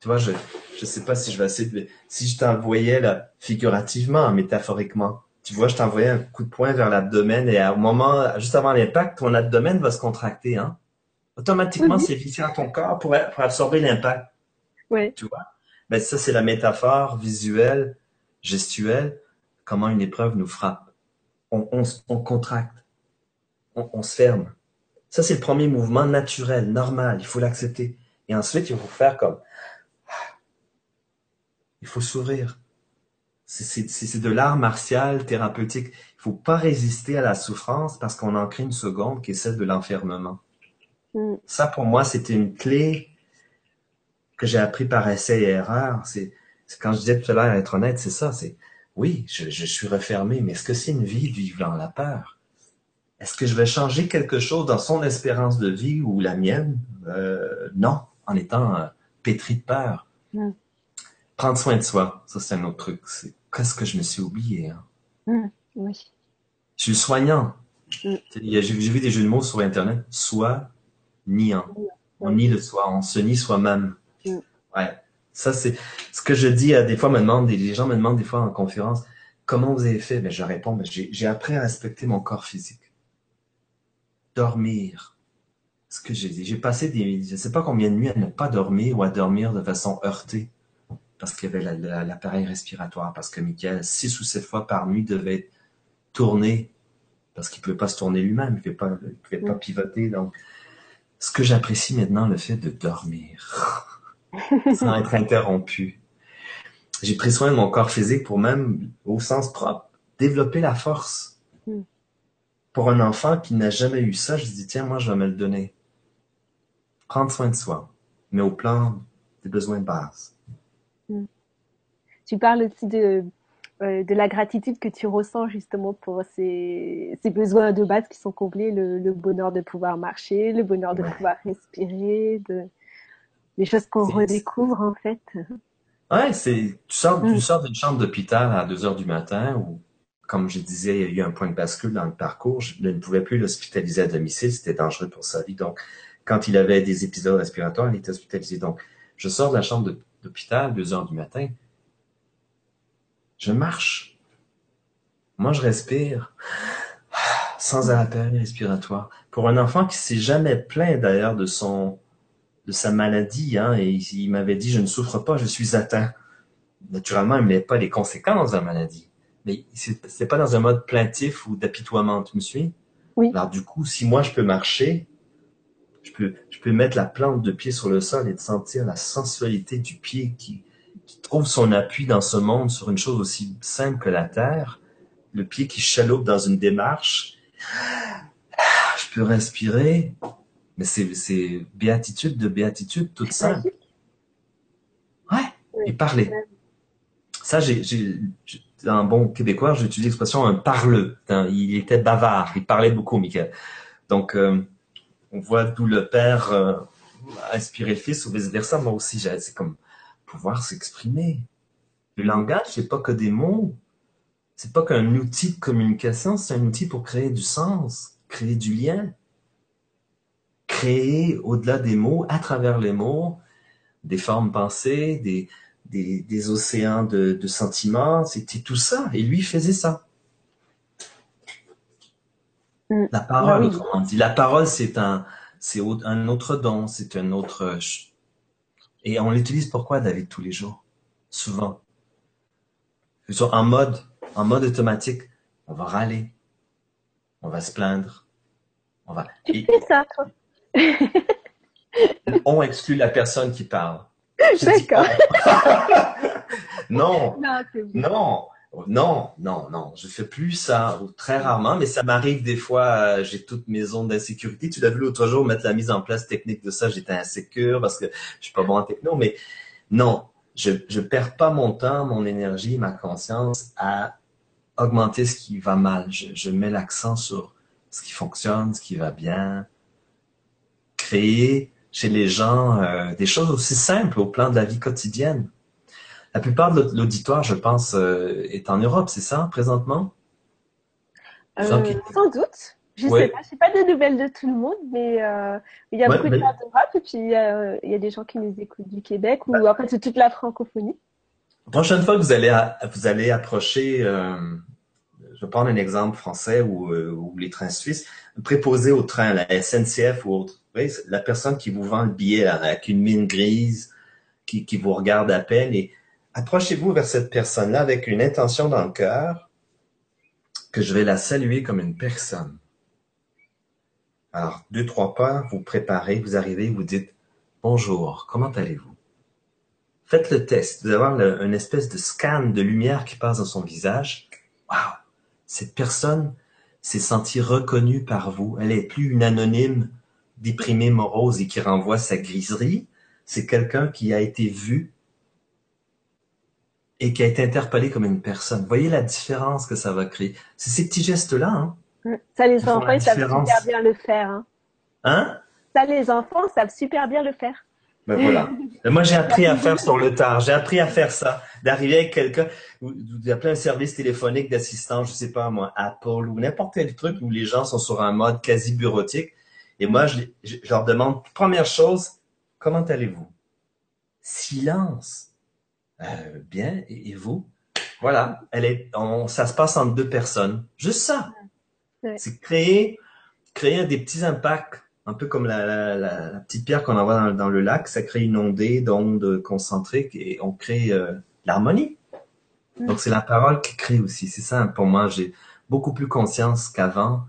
Tu vois, je je sais pas si je vais essayer de... Si je t'envoyais là, figurativement, métaphoriquement, tu vois, je t'envoyais un coup de poing vers l'abdomen et au moment, juste avant l'impact, ton abdomen va se contracter, hein. Automatiquement, c'est vissé à ton corps pour, pour absorber l'impact. Oui. Tu vois? Ben, ça, c'est la métaphore visuelle, gestuelle, comment une épreuve nous frappe. On, on, on contracte. On, on se ferme. Ça, c'est le premier mouvement naturel, normal. Il faut l'accepter. Et ensuite, il faut faire comme, il faut s'ouvrir. C'est de l'art martial thérapeutique. Il faut pas résister à la souffrance parce qu'on en crée une seconde qui est celle de l'enfermement. Mm. Ça, pour moi, c'était une clé que j'ai appris par essai et erreur. C'est quand je disais tout à l'heure, être honnête, c'est ça. C'est oui, je, je, suis refermé, mais est-ce que c'est une vie de vivre dans la peur? Est-ce que je vais changer quelque chose dans son espérance de vie ou la mienne? Euh, non, en étant euh, pétri de peur. Mm. Prendre soin de soi, ça c'est un autre truc. C'est qu'est-ce que je me suis oublié. Hein? Mm. Oui. Je suis soignant. J'ai vu des jeux de mots sur Internet. Soi, niant. On nie le soi, on se nie soi-même. Mm. Ouais. Ça, c'est ce que je dis à des fois, me demandent, les gens me demandent des fois en conférence, comment vous avez fait? Ben, je réponds, ben, j'ai j'ai appris à respecter mon corps physique. Dormir. Ce que j'ai dit. J'ai passé des, je sais pas combien de nuits à ne pas dormir ou à dormir de façon heurtée. Parce qu'il y avait la- la- l'appareil respiratoire. Parce que Michael, six ou sept fois par nuit, devait être tourné. Parce qu'il pouvait pas se tourner lui-même. Il pouvait pas, il pouvait pas Mm. pivoter. Donc, ce que j'apprécie maintenant, le fait de dormir. <laughs> sans être interrompu. J'ai pris soin de mon corps physique pour même, au sens propre, développer la force. Mm. Pour un enfant qui n'a jamais eu ça, je dis, tiens, moi, je vais me le donner. Prendre soin de soi, mais au plan des besoins de base. Tu parles aussi de, euh, de la gratitude que tu ressens justement pour ces, ces besoins de base qui sont comblés, le, le bonheur de pouvoir marcher, le bonheur de Ouais. pouvoir respirer, de, des choses qu'on redécouvre en fait. Ouais, c'est, tu sors, Mm. tu sors d'une chambre d'hôpital à 2 heures du matin où, comme je disais, il y a eu un point de bascule dans le parcours. Je ne pouvais plus l'hospitaliser à domicile, c'était dangereux pour sa vie. Donc, quand il avait des épisodes respiratoires, il était hospitalisé. Donc, je sors de la chambre d'hôpital à 2 heures du matin. Je marche. Moi, je respire sans appareil respiratoire. Pour un enfant qui s'est jamais plaint d'ailleurs de son, de sa maladie, hein, et il, m'avait dit, je ne souffre pas, je suis atteint. Naturellement, il ne pas les conséquences de la maladie. Mais c'est pas dans un mode plaintif ou d'apitoiement, tu me suis? Oui. Alors, du coup, si moi je peux marcher, je peux, je peux mettre la plante de pied sur le sol et de sentir la sensualité du pied qui, qui trouve son appui dans ce monde sur une chose aussi simple que la terre? Le pied qui chaloupe dans une démarche? Je peux respirer. Mais c'est, béatitude de béatitude toute simple. Ouais. Oui. Et parler. Ça, j'ai, j'ai, j'ai- un bon québécois, j'utilise l'expression un parleux. Il était bavard. Il parlait beaucoup, Michael. Donc, euh, on voit d'où le père euh, a inspiré le fils ou vice versa. Moi aussi, j'ai- c'est comme pouvoir s'exprimer. Le langage, c'est pas que des mots. C'est pas qu'un outil de communication, c'est un outil pour créer du sens, créer du lien, créer au-delà des mots, à travers les mots, des formes pensées, des, des, des océans de, de sentiments. C'était tout ça. Et lui, il faisait ça. Mm. La parole, oui. autrement dit. La parole, c'est un, c'est un autre don, c'est un autre. Et on l'utilise pourquoi, David, tous les jours? Souvent. En mode, en mode automatique. On va râler. On va se plaindre. On va. Tu Et fais ça, toi? <laughs> on exclut la personne qui parle. <laughs> D'accord. <laughs> Non, Non, non, non, non, non. Je fais plus ça, ou très rarement, mais ça m'arrive des fois. euh, j'ai toutes mes zones d'insécurité. Tu l'as vu l'autre jour, mettre la mise en place technique de ça. J'étais insécure parce que je suis pas bon en techno, mais non, je je perds pas mon temps, mon énergie, ma conscience à augmenter ce qui va mal. Je, je mets l'accent sur ce qui fonctionne, ce qui va bien, créer chez les gens euh, des choses aussi simples au plan de la vie quotidienne. La plupart de l'auditoire, je pense, euh, est en Europe, c'est ça, présentement? Euh, Sans doute. Je ne sais pas, je sais pas des nouvelles de tout le monde, mais euh, il y a beaucoup de gens d'Europe et puis il y a des gens qui nous écoutent du Québec ou bah. en fait c'est toute la francophonie. Prochaine fois que vous allez vous allez approcher, je vais prendre un exemple français ou, ou les trains suisses, préposé au train, la SNCF ou autre. la personne qui vous vend le billet avec une mine grise, qui, qui vous regarde à peine et approchez-vous vers cette personne-là avec une intention dans le cœur que je vais la saluer comme une personne. Alors, deux, trois pas, vous préparez, vous arrivez, vous dites Bonjour, comment allez-vous? Faites le test. Vous avoir une espèce de scan de lumière qui passe dans son visage. Waouh! Cette personne s'est sentie reconnue par vous. Elle est plus une anonyme déprimée, morose et qui renvoie sa griserie. C'est quelqu'un qui a été vu et qui a été interpellé comme une personne. voyez la différence que ça va créer. C'est ces petits gestes-là. Hein, ça, les enfants, ils savent super bien le faire. Hein. hein? Ça, les enfants savent super bien le faire. Ben voilà. <laughs> Moi, j'ai appris à faire sur le tard. J'ai appris à faire ça. D'arriver avec quelqu'un, d'appeler un service téléphonique d'assistance, je sais pas moi, Apple ou n'importe quel truc où les gens sont sur un mode quasi bureautique. Et moi, je, je leur demande, première chose, comment allez-vous? Silence. Euh, bien, et, vous? Voilà, elle est, ça se passe entre deux personnes. Juste ça. C'est créer, créer des petits impacts, un peu comme la, petite pierre qu'on envoie dans, le lac. Ça crée une ondée d'ondes concentriques et on crée euh, l'harmonie. Donc c'est la parole qui crée aussi. C'est ça pour moi. J'ai beaucoup plus conscience qu'avant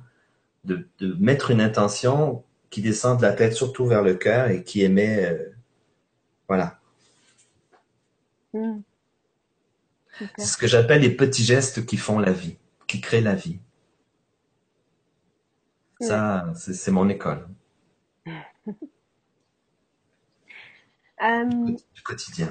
de, mettre une intention qui descend de la tête surtout vers le cœur et qui émet, euh, voilà, Mm. C'est ce que j'appelle les petits gestes qui font la vie, qui créent la vie. Ça, c'est mon école. <laughs> Euh, du quotidien.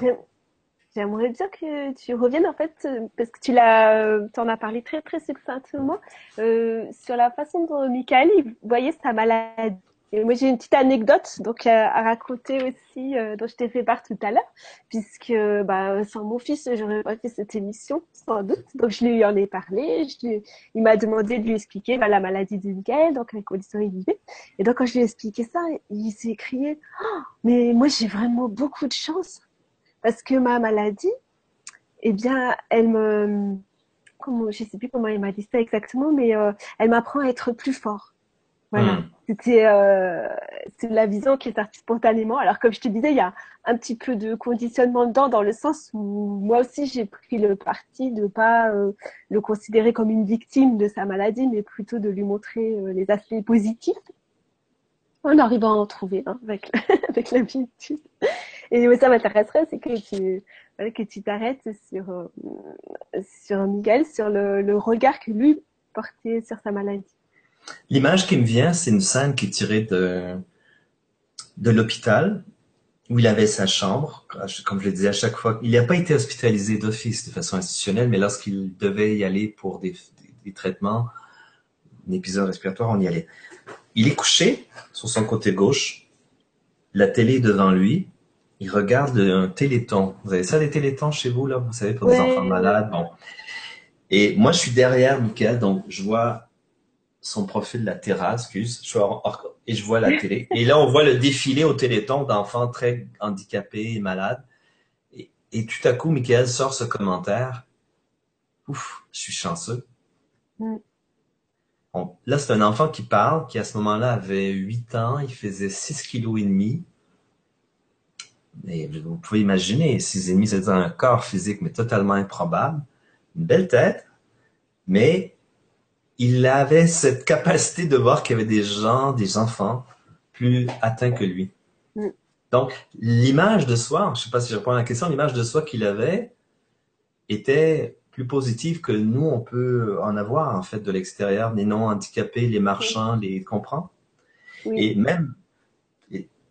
J'aimerais bien que tu reviennes en fait, parce que tu l'as, en as parlé très très succinctement, euh, sur la façon dont Michael voyait sa maladie moi, j'ai une petite anecdote donc à, raconter aussi euh, dont je t'ai fait part tout à l'heure, puisque bah, sans mon fils, j'aurais pas fait cette émission sans doute. Donc je lui en ai parlé. Je il m'a demandé de lui expliquer bah, la maladie de Miguel, donc les conditions vivait. Et donc quand je lui ai expliqué ça, il s'est écrié oh, "Mais moi j'ai vraiment beaucoup de chance parce que ma maladie, eh bien, elle me comment, je sais plus comment il m'a dit ça exactement, mais euh, elle m'apprend à être plus fort." Voilà. Hmm. C'était euh, c'est la vision qui est sortie spontanément. Alors comme je te disais, il y a un petit peu de conditionnement dedans dans le sens où moi aussi j'ai pris le parti de pas euh, le considérer comme une victime de sa maladie, mais plutôt de lui montrer euh, les aspects positifs. En arrivant à en trouver hein, avec <laughs> avec l'habitude. Et ça m'intéresserait, c'est que tu que tu t'arrêtes sur euh, sur Miguel, sur le, le regard que lui portait sur sa maladie. L'image qui me vient, c'est une scène qui est tirée de, de l'hôpital où il avait sa chambre. Comme je le disais à chaque fois, il n'a pas été hospitalisé d'office de façon institutionnelle, mais lorsqu'il devait y aller pour des, des, traitements, un épisode respiratoire, on y allait. Il est couché sur son côté gauche, la télé est devant lui, il regarde un téléthon. Vous avez ça des télétons chez vous, là, vous savez, pour des enfants malades? Bon. Et moi, je suis derrière Michael, donc je vois son profil latéral, excuse, je et je vois la télé. Et là, on voit le défilé au téléthon d'enfants très handicapés et malades. Et, tout à coup, Michael sort ce commentaire. Ouf, je suis chanceux. Mm. là, c'est un enfant qui parle, qui à ce moment-là avait 8 ans, il faisait 6 kilos et demi. Et vous pouvez imaginer, 6 et demi, c'est un corps physique, mais totalement improbable. Une belle tête, mais il avait cette capacité de voir qu'il y avait des gens, des enfants plus atteints que lui. Mm. Donc, l'image de soi, je ne sais pas si je réponds à la question, l'image de soi qu'il avait était plus positive que nous, on peut en avoir, en fait, de l'extérieur, les non-handicapés, les marchands, les comprend. Et même,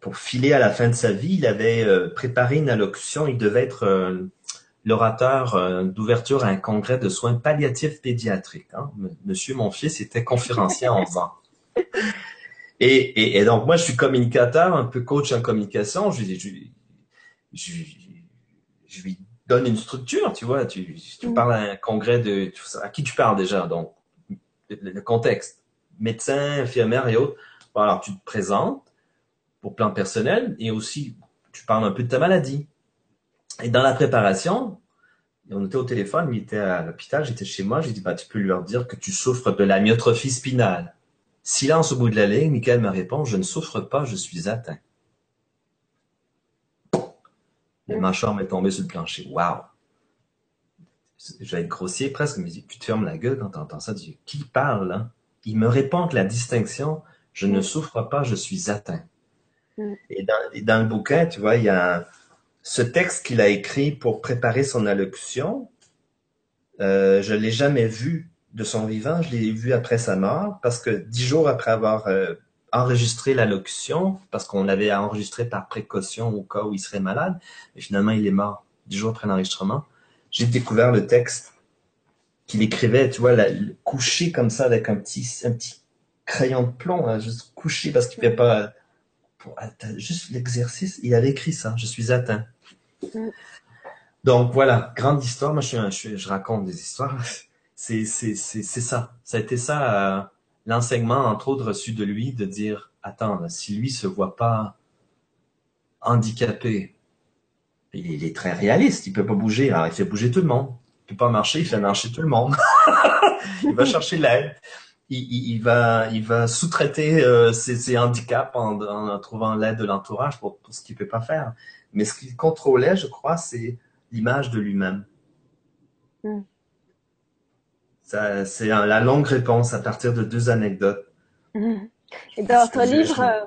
pour filer à la fin de sa vie, il avait euh, préparé une allocution, il devait être euh, l'orateur euh, d'ouverture à un congrès de soins palliatifs pédiatriques. Hein. Monsieur, mon fils, était conférencier en 11 ans. Et, et, donc, moi, je suis communicateur, un peu coach en communication. Je, je, je, je lui donne une structure, tu vois. Tu, tu parles à un congrès de, à qui tu parles déjà, donc le, contexte, médecin, infirmière et autres. alors tu te présentes pour plan personnel et aussi tu parles un peu de ta maladie. Et dans la préparation, on était au téléphone, il était à l'hôpital, j'étais chez moi, j'ai dit, bah, tu peux leur dire que tu souffres de la myotrophie spinale. Silence au bout de la ligne, Michael me répond, je ne souffre pas, je suis atteint. Le mâchoire m'est tombé sur le plancher. Waouh! Je vais être grossier presque, mais tu te fermes la gueule quand tu entends ça. Tu dis, qui parle, là? Il me répond que la distinction, je ne souffre pas, je suis atteint. Mm. Et dans, dans le bouquin, tu vois, il y a ce texte qu'il a écrit pour préparer son allocution. Euh, je l'ai jamais vu de son vivant, je l'ai vu après sa mort, parce que dix jours après avoir euh, enregistré l'allocution, parce qu'on l'avait enregistré par précaution au cas où il serait malade, et finalement il est mort dix jours après l'enregistrement, j'ai découvert le texte qu'il écrivait, tu vois, couché comme ça avec un petit, un petit crayon de plomb, juste couché parce qu'il ne fait pas juste l'exercice, il avait écrit ça, je suis atteint. Donc voilà, grande histoire. Moi, je, raconte des histoires. <laughs> C'est ça. Ça a été ça, euh, l'enseignement, entre autres, reçu de lui, de dire, attends, si lui se voit pas handicapé, il, est très réaliste, il peut pas bouger, alors il fait bouger tout le monde. Il peut pas marcher, il fait marcher tout le monde. <laughs> il va chercher l'aide il, va, sous-traiter euh, ses, handicaps en, en trouvant l'aide de l'entourage pour, pour, ce qu'il peut pas faire. Mais ce qu'il contrôlait, je crois, c'est l'image de lui-même. Hmm. C'est la longue réponse à partir de deux anecdotes. Hmm. Et dans ton livre, euh,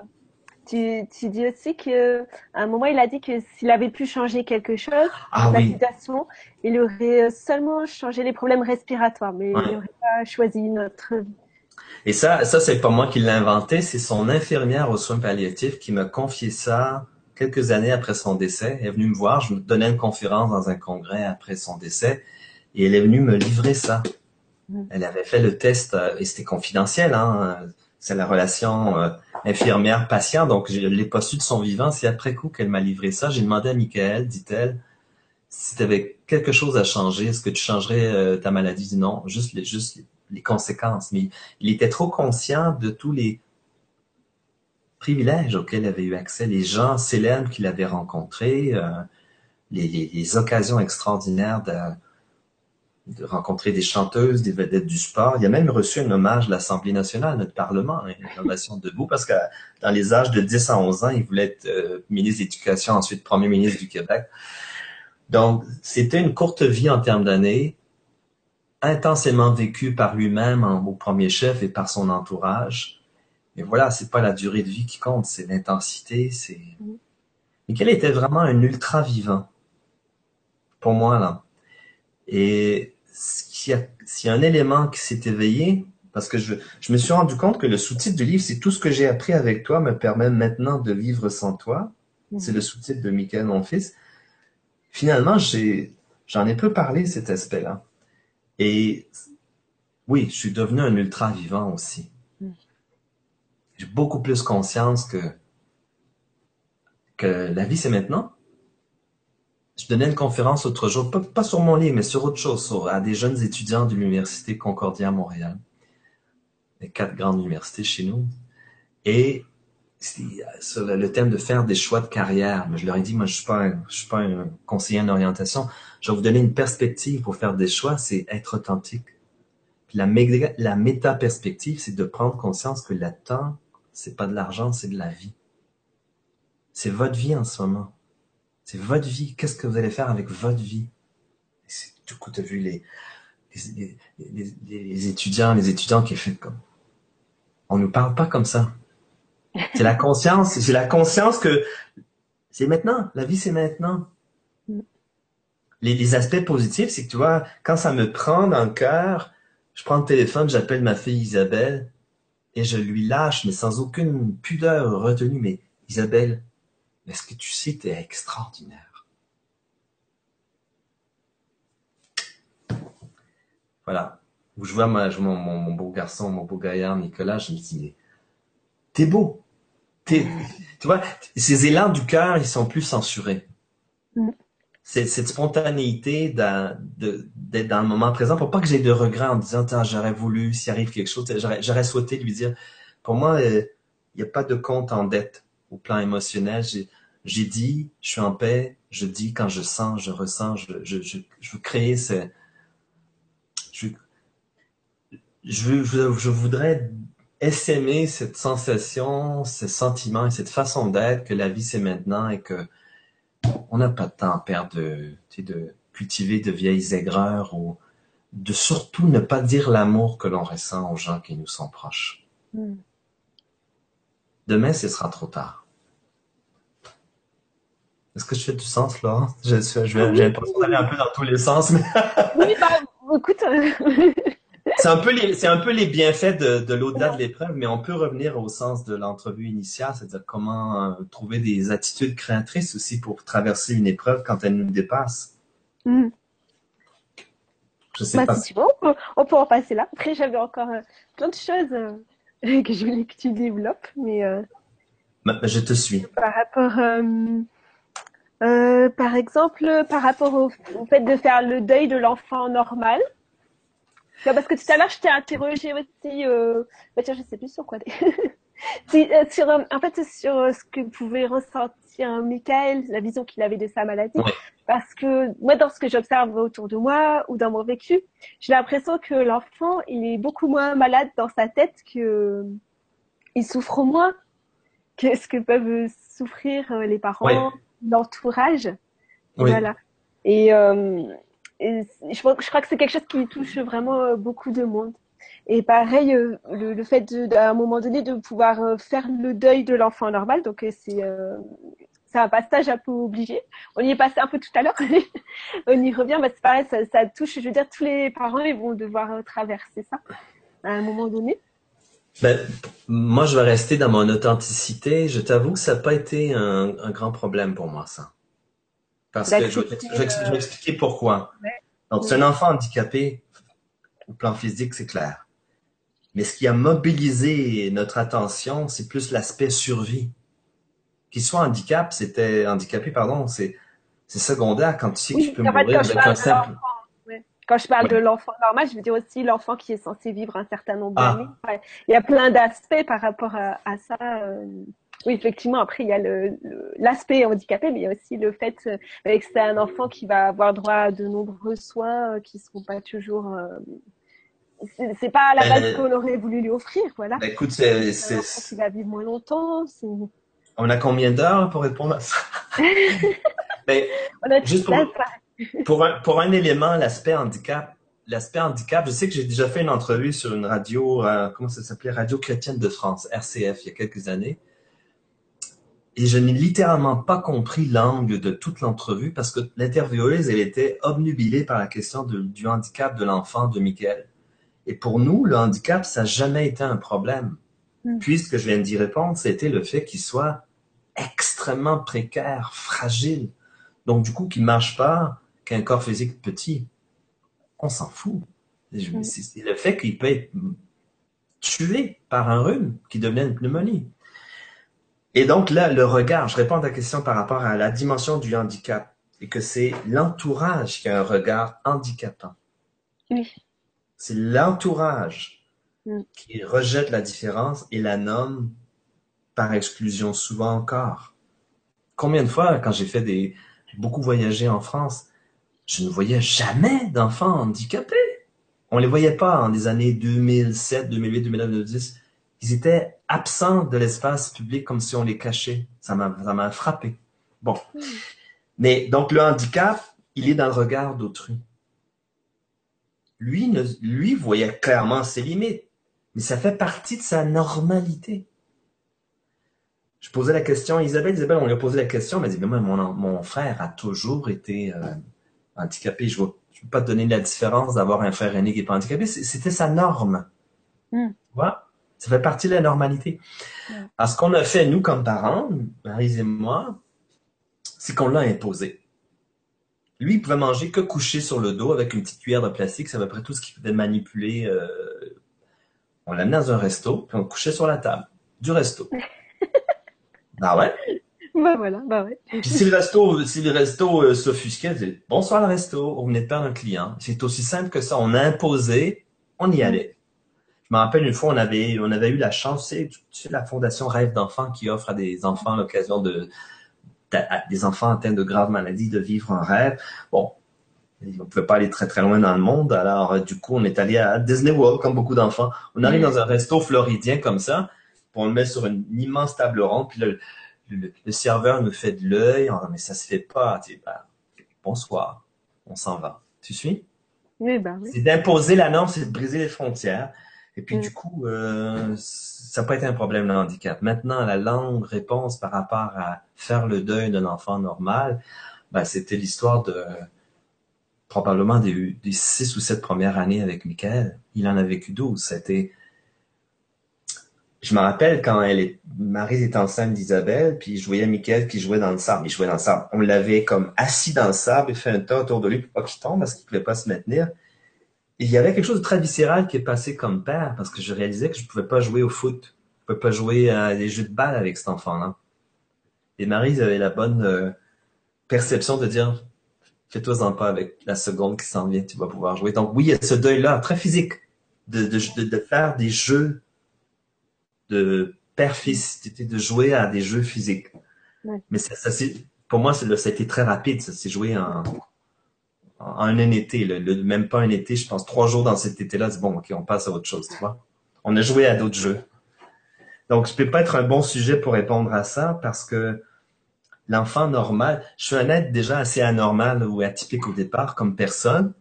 tu, tu, dis aussi que à un moment, il a dit que s'il avait pu changer quelque chose ah, la situation, il aurait seulement changé les problèmes respiratoires, mais il n'aurait pas choisi notre vie. Et ça, ça c'est pas moi qui l'ai inventé, c'est son infirmière aux soins palliatifs qui m'a confié ça quelques années après son décès. Est venue me voir, je me donnais une conférence dans un congrès après son décès, et elle est venue me livrer ça. Mm. Elle avait fait le test, euh, et c'était confidentiel, hein, c'est la relation euh, infirmière-patient, donc je ne l'ai pas su de son vivant. C'est après coup qu'elle m'a livré ça. J'ai demandé à Michael, dit-elle, si tu avais quelque chose à changer, est-ce que tu changerais euh, ta maladie? Dit non, juste les, juste les conséquences, mais il était trop conscient de tous les privilèges auxquels avait eu accès, les gens célèbres qu'il avait rencontrés, euh, les, occasions extraordinaires de, rencontrer des chanteuses, des vedettes du sport. Il a même reçu un hommage de l'Assemblée nationale, notre Parlement, une innovation debout, parce que dans les âges de 10 à 11 ans, il voulait être euh, ministre d'éducation, ensuite premier ministre du Québec. Donc, c'était une courte vie en termes d'années, intensément vécu par lui-même au premier chef et par son entourage. Mais voilà, c'est pas la durée de vie qui compte, c'est l'intensité, c'est. Mais quel était vraiment un ultra vivant? Pour moi là. Et s'il y, a, un élément qui s'est éveillé, parce que je, je me suis rendu compte que le sous-titre du livre, c'est tout ce que j'ai appris avec toi me permet maintenant de vivre sans toi. C'est le sous-titre de Michael, mon fils. Finalement, j'ai, j'en ai peu parlé cet aspect-là. Et oui, je suis devenu un ultra vivant aussi. J'ai beaucoup plus conscience que, que la vie, c'est maintenant. Je donnais une conférence l'autre jour, pas, sur mon livre, mais sur autre chose, à des jeunes étudiants de l'Université Concordia à Montréal. Les quatre grandes universités chez nous. Et sur le thème de faire des choix de carrière. Je leur ai dit, moi, je suis pas suis pas un conseiller en orientation. Je vais vous donner une perspective pour faire des choix, c'est être authentique. La, la méta-perspective, c'est de prendre conscience que le temps, c'est pas de l'argent, c'est de la vie. C'est votre vie en ce moment. C'est votre vie. Qu'est-ce que vous allez faire avec votre vie? Du coup, tu as vu les, les, les, les, étudiants, les étudiants qui font comme, on nous parle pas comme ça. C'est la conscience, j'ai la conscience que c'est maintenant. La vie, c'est maintenant. Les, aspects positifs, c'est que tu vois, quand ça me prend dans le cœur, je prends le téléphone, j'appelle ma fille Isabelle et je lui lâche, mais sans aucune pudeur retenue. Mais Isabelle, est-ce que tu sais, t'es extraordinaire. Voilà. Je vois mon, mon, beau garçon, mon beau gaillard Nicolas, je me dis, mais t'es beau. tu vois, ces élans du cœur, ils sont plus censurés. Mm. Cette spontanéité d'être dans le moment présent pour pas que j'ai de regrets en disant j'aurais voulu s'il arrive quelque chose j'aurais souhaité lui dire. Pour moi euh, il n'y a pas de compte en dette au plan émotionnel. J'ai dit je suis en paix. Je dis quand je sens je ressens je, je, je, je veux créer ce je, je, je voudrais essaimer cette sensation ce sentiment et cette façon d'être que la vie c'est maintenant et que on n'a pas de temps à perdre de, de cultiver de vieilles aigreurs ou de surtout ne pas dire l'amour que l'on ressent aux gens qui nous sont proches. Hmm. Demain, ce sera trop tard. Est-ce que je fais du sens, je vais, oui. d'aller un peu dans tous les sens, mais... oui, bah, écoute, <laughs> c'est un peu les, c'est un peu les bienfaits de, de l'au-delà de l'épreuve, mais on peut revenir au sens de l'entrevue initiale, c'est-à-dire comment euh, trouver des attitudes créatrices aussi pour traverser une épreuve quand elle nous dépasse. Mm. Je sais bah, pas. Si tu veux, on peut, en passer là. Après, j'avais encore euh, plein de choses euh, <laughs> que je voulais que tu développes, mais. Bah, bah, je te suis. Par rapport. par exemple, par rapport au, au, fait de faire le deuil de l'enfant normal, parce que tout à l'heure, je t'ai interrogé aussi, euh... bah, tiens, je sais plus sur quoi. <laughs> Euh, sur, euh, en fait, sur euh, ce que pouvait ressentir Michael, la vision qu'il avait de sa maladie. Parce que moi, dans ce que j'observe autour de moi ou dans mon vécu, j'ai l'impression que l'enfant, il est beaucoup moins malade dans sa tête que il souffre moins que ce que peuvent souffrir les parents, l'entourage. Voilà. Et euh, je, crois que c'est quelque chose qui touche vraiment euh, beaucoup de monde. Et pareil, euh, le, fait de, à un moment donné de pouvoir euh, faire le deuil de l'enfant normal, donc c'est un passage un peu obligé. On y est passé un peu tout à l'heure. <laughs> On y revient, mais c'est pareil, ça, touche. Je veux dire, tous les parents ils vont devoir traverser ça à un moment donné. Ben, moi, je vais rester dans mon authenticité. Je t'avoue que ça n'a pas été un grand problème pour moi, ça. Parce que je vais, expliquer pourquoi. Donc, c'est un enfant handicapé au plan physique, c'est clair. Mais ce qui a mobilisé notre attention, c'est plus l'aspect survie. Qu'il soit handicap, c'était handicapé, pardon, c'est secondaire quand tu sais que tu peux mourir avec un simple. Quand je parle de l'enfant normal, je veux dire aussi l'enfant qui est censé vivre un certain nombre ah. d'années. Il y a plein d'aspects par rapport à, à ça. Euh, oui, effectivement. Après, il y a l'aspect le, handicapé, mais il y a aussi le fait euh, que c'est un enfant qui va avoir droit à de nombreux soins euh, qui ne seront pas toujours. Euh, c'est pas la base qu'on aurait voulu lui offrir, voilà. Bah, écoute, c'est. c'est qui va vivre moins longtemps. On a combien d'heures pour répondre à ça? Mais, <laughs> ben, Juste pour, pour, un, pour un élément, l'aspect handicap. L'aspect handicap, je sais que j'ai déjà fait une entrevue sur une radio, comment ça s'appelait, Radio Chrétienne de France, RCF, il y a quelques années. Et je n'ai littéralement pas compris l'angle de toute l'entrevue parce que l'intervieweuse, elle était obnubilée par la question du handicap de l'enfant de Michael. Et pour nous, le handicap, ça n'a jamais été un problème. Mm. Puisque je viens d'y répondre, c'était le fait qu'il soit extrêmement précaire, fragile. Donc, du coup, qu'il ne marche pas, qu'un corps physique petit. On s'en fout. C'est le fait qu'il peut être tué par un rhume qui devient une pneumonie. Et donc là, le regard, je réponds à ta question par rapport à la dimension du handicap, et que c'est l'entourage qui a un regard handicapant. Oui. C'est l'entourage mm. qui rejette la différence et la nomme par exclusion, souvent encore. Combien de fois, quand j'ai fait des, beaucoup voyagé en France, je ne voyais jamais d'enfants handicapés. On les voyait pas en des années 2007, 2008, 2009, 2010 ils étaient absents de l'espace public comme si on les cachait. Ça m'a frappé. Bon. Hmm. Mais donc le handicap, il est dans le regard d'autrui. Lui, ne, lui voyait clairement ses limites, mais ça fait partie de sa normalité. Je posais la question à Isabelle. Isabelle, on lui a posé la question, elle m'a dit, mais moi, mon, mon frère a toujours été euh, handicapé. Je ne peux pas te donner la différence d'avoir un frère aîné qui n'est pas handicapé. C'était sa norme. Tu vois? Ça fait partie de la normalité. Alors, ce qu'on a fait, nous, comme parents, Marie et moi, c'est qu'on l'a imposé. Lui, il pouvait manger que couché sur le dos avec une petite cuillère de plastique. C'est à peu près tout ce qu'il pouvait manipuler. Euh... On l'amenait dans un resto, puis on couchait sur la table du resto. <laughs> ah ouais? Bah voilà, bah ouais. Puis si le resto, si le resto euh, s'offusquait, bonsoir le resto, on venait de perdre un client. C'est aussi simple que ça. On a imposé, on y allait. Je me rappelle une fois, on avait, on avait eu la chance, tu sais, la fondation Rêve d'enfants qui offre à des enfants l'occasion de, des enfants atteints de graves maladies de vivre un rêve. Bon, on ne pouvait pas aller très très loin dans le monde, alors du coup on est allé à Disney World comme beaucoup d'enfants. On arrive dans un resto floridien comme ça, puis on le met sur une, immense table ronde, puis le, le, serveur nous fait de l'œil, on dit, mais ça se fait pas. Tu ben, bonsoir, on s'en va. Tu suis? Oui, ben C'est d'imposer la norme, c'est de briser les frontières. Et puis, du coup, euh, ça n'a pas été un problème, le handicap. Maintenant, la longue réponse par rapport à faire le deuil d'un enfant normal, ben, c'était l'histoire de probablement des, des, six ou sept premières années avec Michael. Il en a vécu douze. C'était... Je me rappelle quand elle est... Marie était enceinte d'Isabelle, puis je voyais Michael qui jouait dans le sable. Il jouait dans le sable. On l'avait comme assis dans le sable et fait un tas autour de lui pour pas qu'il tombe parce qu'il pouvait pas se maintenir il y avait quelque chose de très viscéral qui est passé comme père parce que je réalisais que je pouvais pas jouer au foot. Je pouvais pas jouer à des jeux de balle avec cet enfant-là. Et Marie avait la bonne euh, perception de dire, fais-toi-en pas avec la seconde qui s'en vient, tu vas pouvoir jouer. Donc oui, il y a ce deuil-là, très physique, de, de, de, faire des jeux de père-fils, de jouer à des jeux physiques. Mais ça, ça pour moi, ça a été très rapide. Ça s'est joué en, en un été, le, même pas un été, je pense trois jours dans cet été-là, c'est bon, ok, on passe à autre chose, tu vois. On a joué à d'autres jeux. Donc, je peux pas être un bon sujet pour répondre à ça parce que l'enfant normal, je suis un être déjà assez anormal ou atypique au départ comme personne.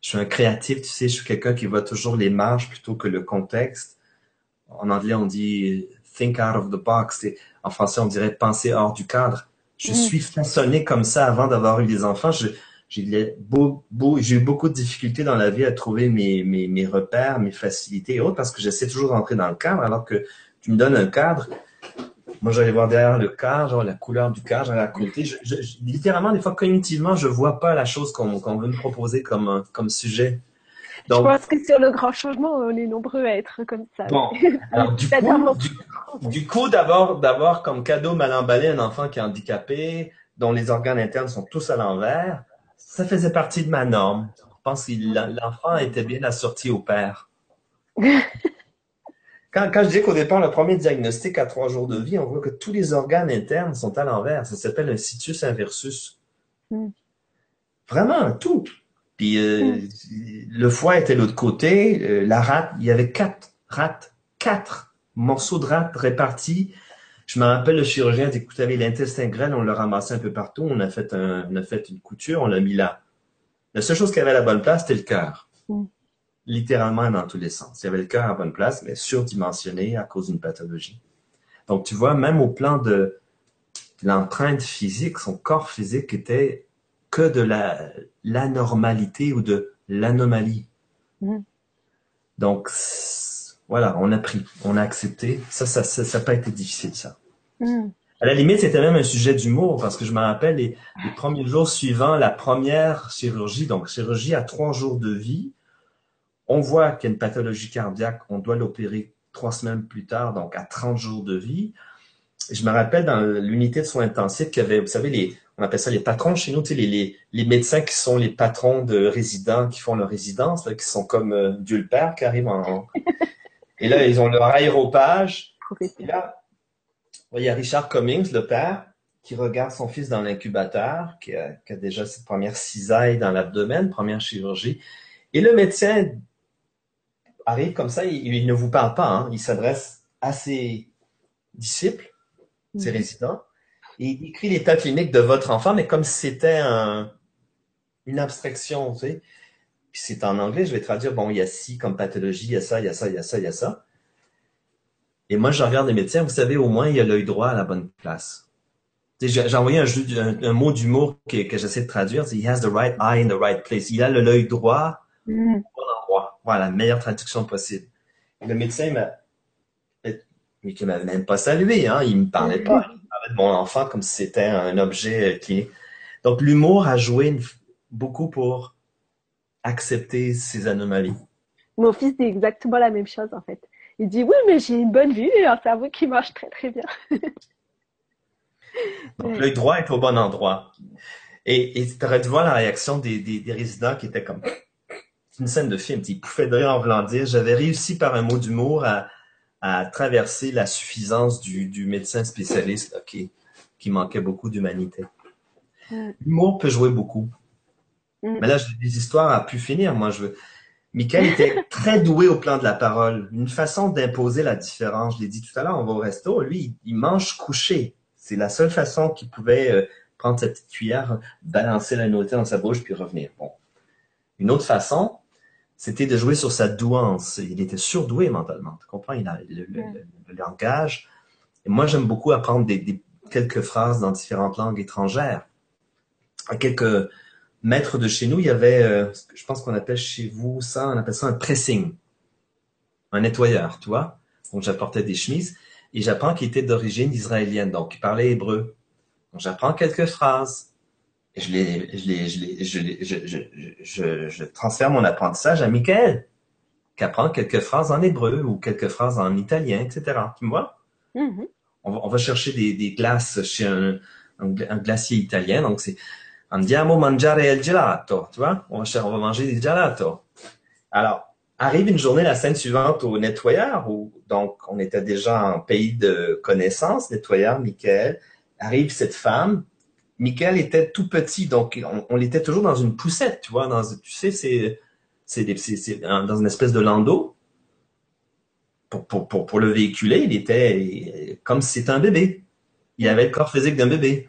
Je suis un créatif, tu sais, je suis quelqu'un qui voit toujours les marges plutôt que le contexte. En anglais, on dit think out of the box. En français, on dirait penser hors du cadre. Je mm. suis façonné comme ça avant d'avoir eu des enfants. Je, j'ai beau, eu beaucoup de difficultés dans la vie à trouver mes, mes, mes repères, mes facilités et autres parce que j'essaie toujours d'entrer dans le cadre alors que tu me donnes un cadre. Moi, j'allais voir derrière le cadre, la couleur du cadre, à côté. Je, je, littéralement, des fois, cognitivement, je vois pas la chose qu'on qu'on veut me proposer comme, comme sujet. Donc, je pense que sur le grand changement, on est nombreux à être comme ça. Bon, <laughs> alors du coup, du, coup, d'abord, d'abord comme cadeau mal emballé, un enfant qui est handicapé, dont les organes internes sont tous à l'envers ça faisait partie de ma norme. Je pense que l'enfant était bien assorti au père. <laughs> Quand, quand je dis qu'au départ, le premier diagnostic à trois jours de vie, on voit que tous les organes internes sont à l'envers. Ça s'appelle un situs inversus. Hmm. Vraiment, tout. Puis euh, hmm. le foie était de l'autre côté, euh, la rate, il y avait quatre rates, quatre morceaux de rate répartis je me rappelle, le chirurgien a dit, écoutez, l'intestin grêle, on l'a ramassé un peu partout, on a fait, un, on a fait une couture, on l'a mis là. La seule chose qui avait à la bonne place, c'était le cœur. Mm. Littéralement dans tous les sens. Il y avait le cœur à la bonne place, mais surdimensionné à cause d'une pathologie. Donc, tu vois, même au plan de l'empreinte physique, son corps physique était que de la l'anormalité ou de l'anomalie. Mm. Donc, voilà, on a pris, on a accepté. Ça, ça, ça n'a pas été difficile, ça. Hmm. À la limite, c'était même un sujet d'humour parce que je me rappelle les, premiers jours suivant la première chirurgie, donc chirurgie à trois jours de vie. On voit qu'il y a une pathologie cardiaque, on doit l'opérer trois semaines plus tard, donc à 30 jours de vie. je me rappelle dans l'unité de soins intensifs qu'il y avait, vous savez, les, on appelle ça les patrons chez nous, tu sais, les, les, les, médecins qui sont les patrons de résidents, qui font leur résidence, qui sont comme euh, Dieu le Père, qui arrivent en... Et là, ils ont leur aéropage. Et là, il y a Richard Cummings, le père, qui regarde son fils dans l'incubateur, qui a, déjà cette première cisaille dans l'abdomen, première chirurgie. Et le médecin arrive comme ça, il, ne vous parle pas, hein. il s'adresse à ses disciples, ses mhm. résidents, et il écrit l'état clinique de votre enfant, mais comme si c'était une abstraction, tu sais. Puis c'est en anglais, je vais traduire, bon, il y a ci comme pathologie, il y a ça, il y a ça, il y a ça, il y a ça. Et moi, je regarde les médecins, vous savez, au moins, il y a l'œil droit à la bonne place. J'ai envoyé un, un, mot d'humour que, que j'essaie de traduire, c'est « He has the right eye in the right place ». Il a l'œil droit mm. au bon endroit. Voilà, la meilleure traduction possible. le médecin m'a... Mais qui m'avait même pas salué, hein, il me parlait pas. Il parlait de mon enfant comme si c'était un objet clinique. Donc, l'humour a joué beaucoup pour accepter ces anomalies. Mon fils dit exactement la même chose, en fait. Il dit oui, mais j'ai une bonne vue, un cerveau qui marche très très bien. <laughs> Donc, l'œil droit est au bon endroit. Et tu aurais dû voir la réaction des, des, résidents qui étaient comme... C'est une scène de film. Ils pouffaient de rire en voulant dire. J'avais réussi par un mot d'humour à, à traverser la suffisance du, du médecin spécialiste qui, qui manquait beaucoup d'humanité. L'humour peut jouer beaucoup. Mm. Mais là, j'ai des histoires à pu finir. Moi, je veux... Michael était très doué au plan de la parole. Une façon d'imposer la différence. Je l'ai dit tout à l'heure, on va au resto. Lui, il mange couché. C'est la seule façon qu'il pouvait euh, prendre sa petite cuillère, balancer la nourriture dans sa bouche, puis revenir. Bon. Une autre façon, c'était de jouer sur sa douance. Il était surdoué mentalement. Tu comprends? Il a le, langage. Et moi, j'aime beaucoup apprendre des, quelques phrases dans différentes langues étrangères. À quelques mètres de chez nous, il y avait, euh, je pense qu'on appelle chez vous ça, on appelle ça un pressing. Un nettoyeur, tu vois? Donc, j'apportais des chemises et j'apprends qu'il était d'origine israélienne, donc il parlait hébreu. Donc, j'apprends quelques phrases. Et je, les, je, les, je, les, je, les, je, je, je, je, transfère mon apprentissage à Michael, qui apprend quelques phrases en hébreu ou quelques phrases en italien, etc. Tu vois? Mm-hmm. on, va, on va chercher des, des glaces chez un, un, un glacier italien. Donc, c'est andiamo mangiare il gelato. Tu vois? On va, manger des gelato. Alors, Arrive une journée, la scène suivante au nettoyeur, où donc on était déjà en pays de connaissance, nettoyeur, Michael. Arrive cette femme. Michael était tout petit, donc on, on était toujours dans une poussette, tu vois, dans, tu sais, c'est, c'est, c'est, dans une espèce de landau. Pour, pour, pour, pour le véhiculer, il était comme si c'était un bébé. Il avait le corps physique d'un bébé.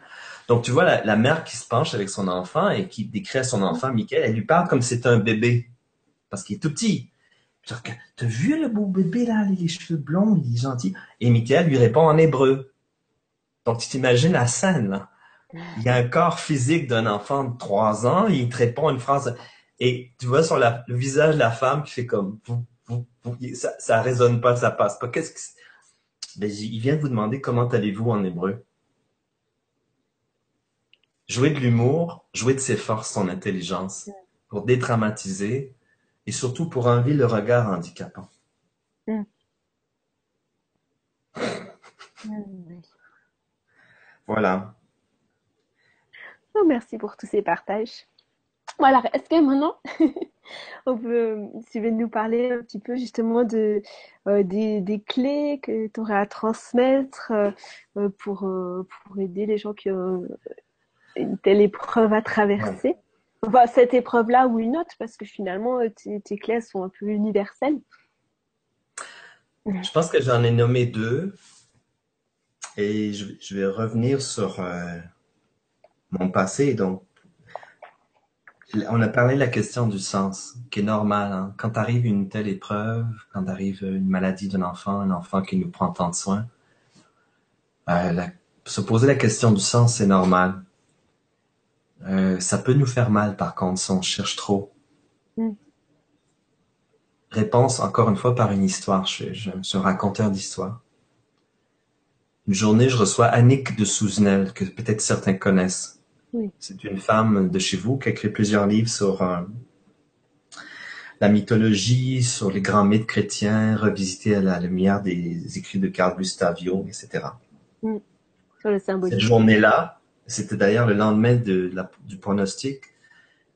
Donc, tu vois la, mère qui se penche avec son enfant et qui décrit à son enfant, Michael, elle lui parle comme si c'était un bébé. Parce qu'il est tout petit. T'as vu le beau bébé là, les cheveux blonds, il est gentil? Et Michael lui répond en hébreu. Donc tu t'imagines la scène là. Il y a un corps physique d'un enfant de trois ans, il te répond une phrase et tu vois sur le visage de la femme qui fait comme ça, ça résonne pas, ça passe pas. Qu'est-ce que ben, il vient de vous demander comment allez-vous en hébreu. Jouer de l'humour, jouer de ses forces, son intelligence, pour dédramatiser, et surtout pour enlever le regard handicapant. Mm. Voilà. Oh, merci pour tous ces partages. Voilà, est-ce que maintenant, <laughs> on peut, tu veux nous parler un petit peu justement de, euh, des, clés que tu aurais à transmettre euh, pour, pour aider les gens qui ont une telle épreuve à traverser Enfin, cette épreuve-là ou une autre, parce que finalement, euh, tes, clés sont un peu universelles. Je pense que j'en ai nommé deux. Et je, vais revenir sur euh, mon passé. Donc, on a parlé de la question du sens, qui est normal. Hein. Quand arrive une telle épreuve, quand arrive une maladie d'un enfant, un enfant qui nous prend tant de soins, euh, se poser la question du sens, c'est normal. Euh, ça peut nous faire mal, par contre, si on cherche trop. Mm. Réponse, encore une fois, par une histoire. Je, je, suis un raconteur d'histoire. Une journée, je reçois Annick de Souzenel, que peut-être certains connaissent. C'est une femme de chez vous qui a écrit plusieurs livres sur euh, la mythologie, sur les grands mythes chrétiens, revisité à la lumière des écrits de Carl Gustavio, etc. Mm. Sur le Cette journée-là, c'était d'ailleurs le lendemain de la, du pronostic.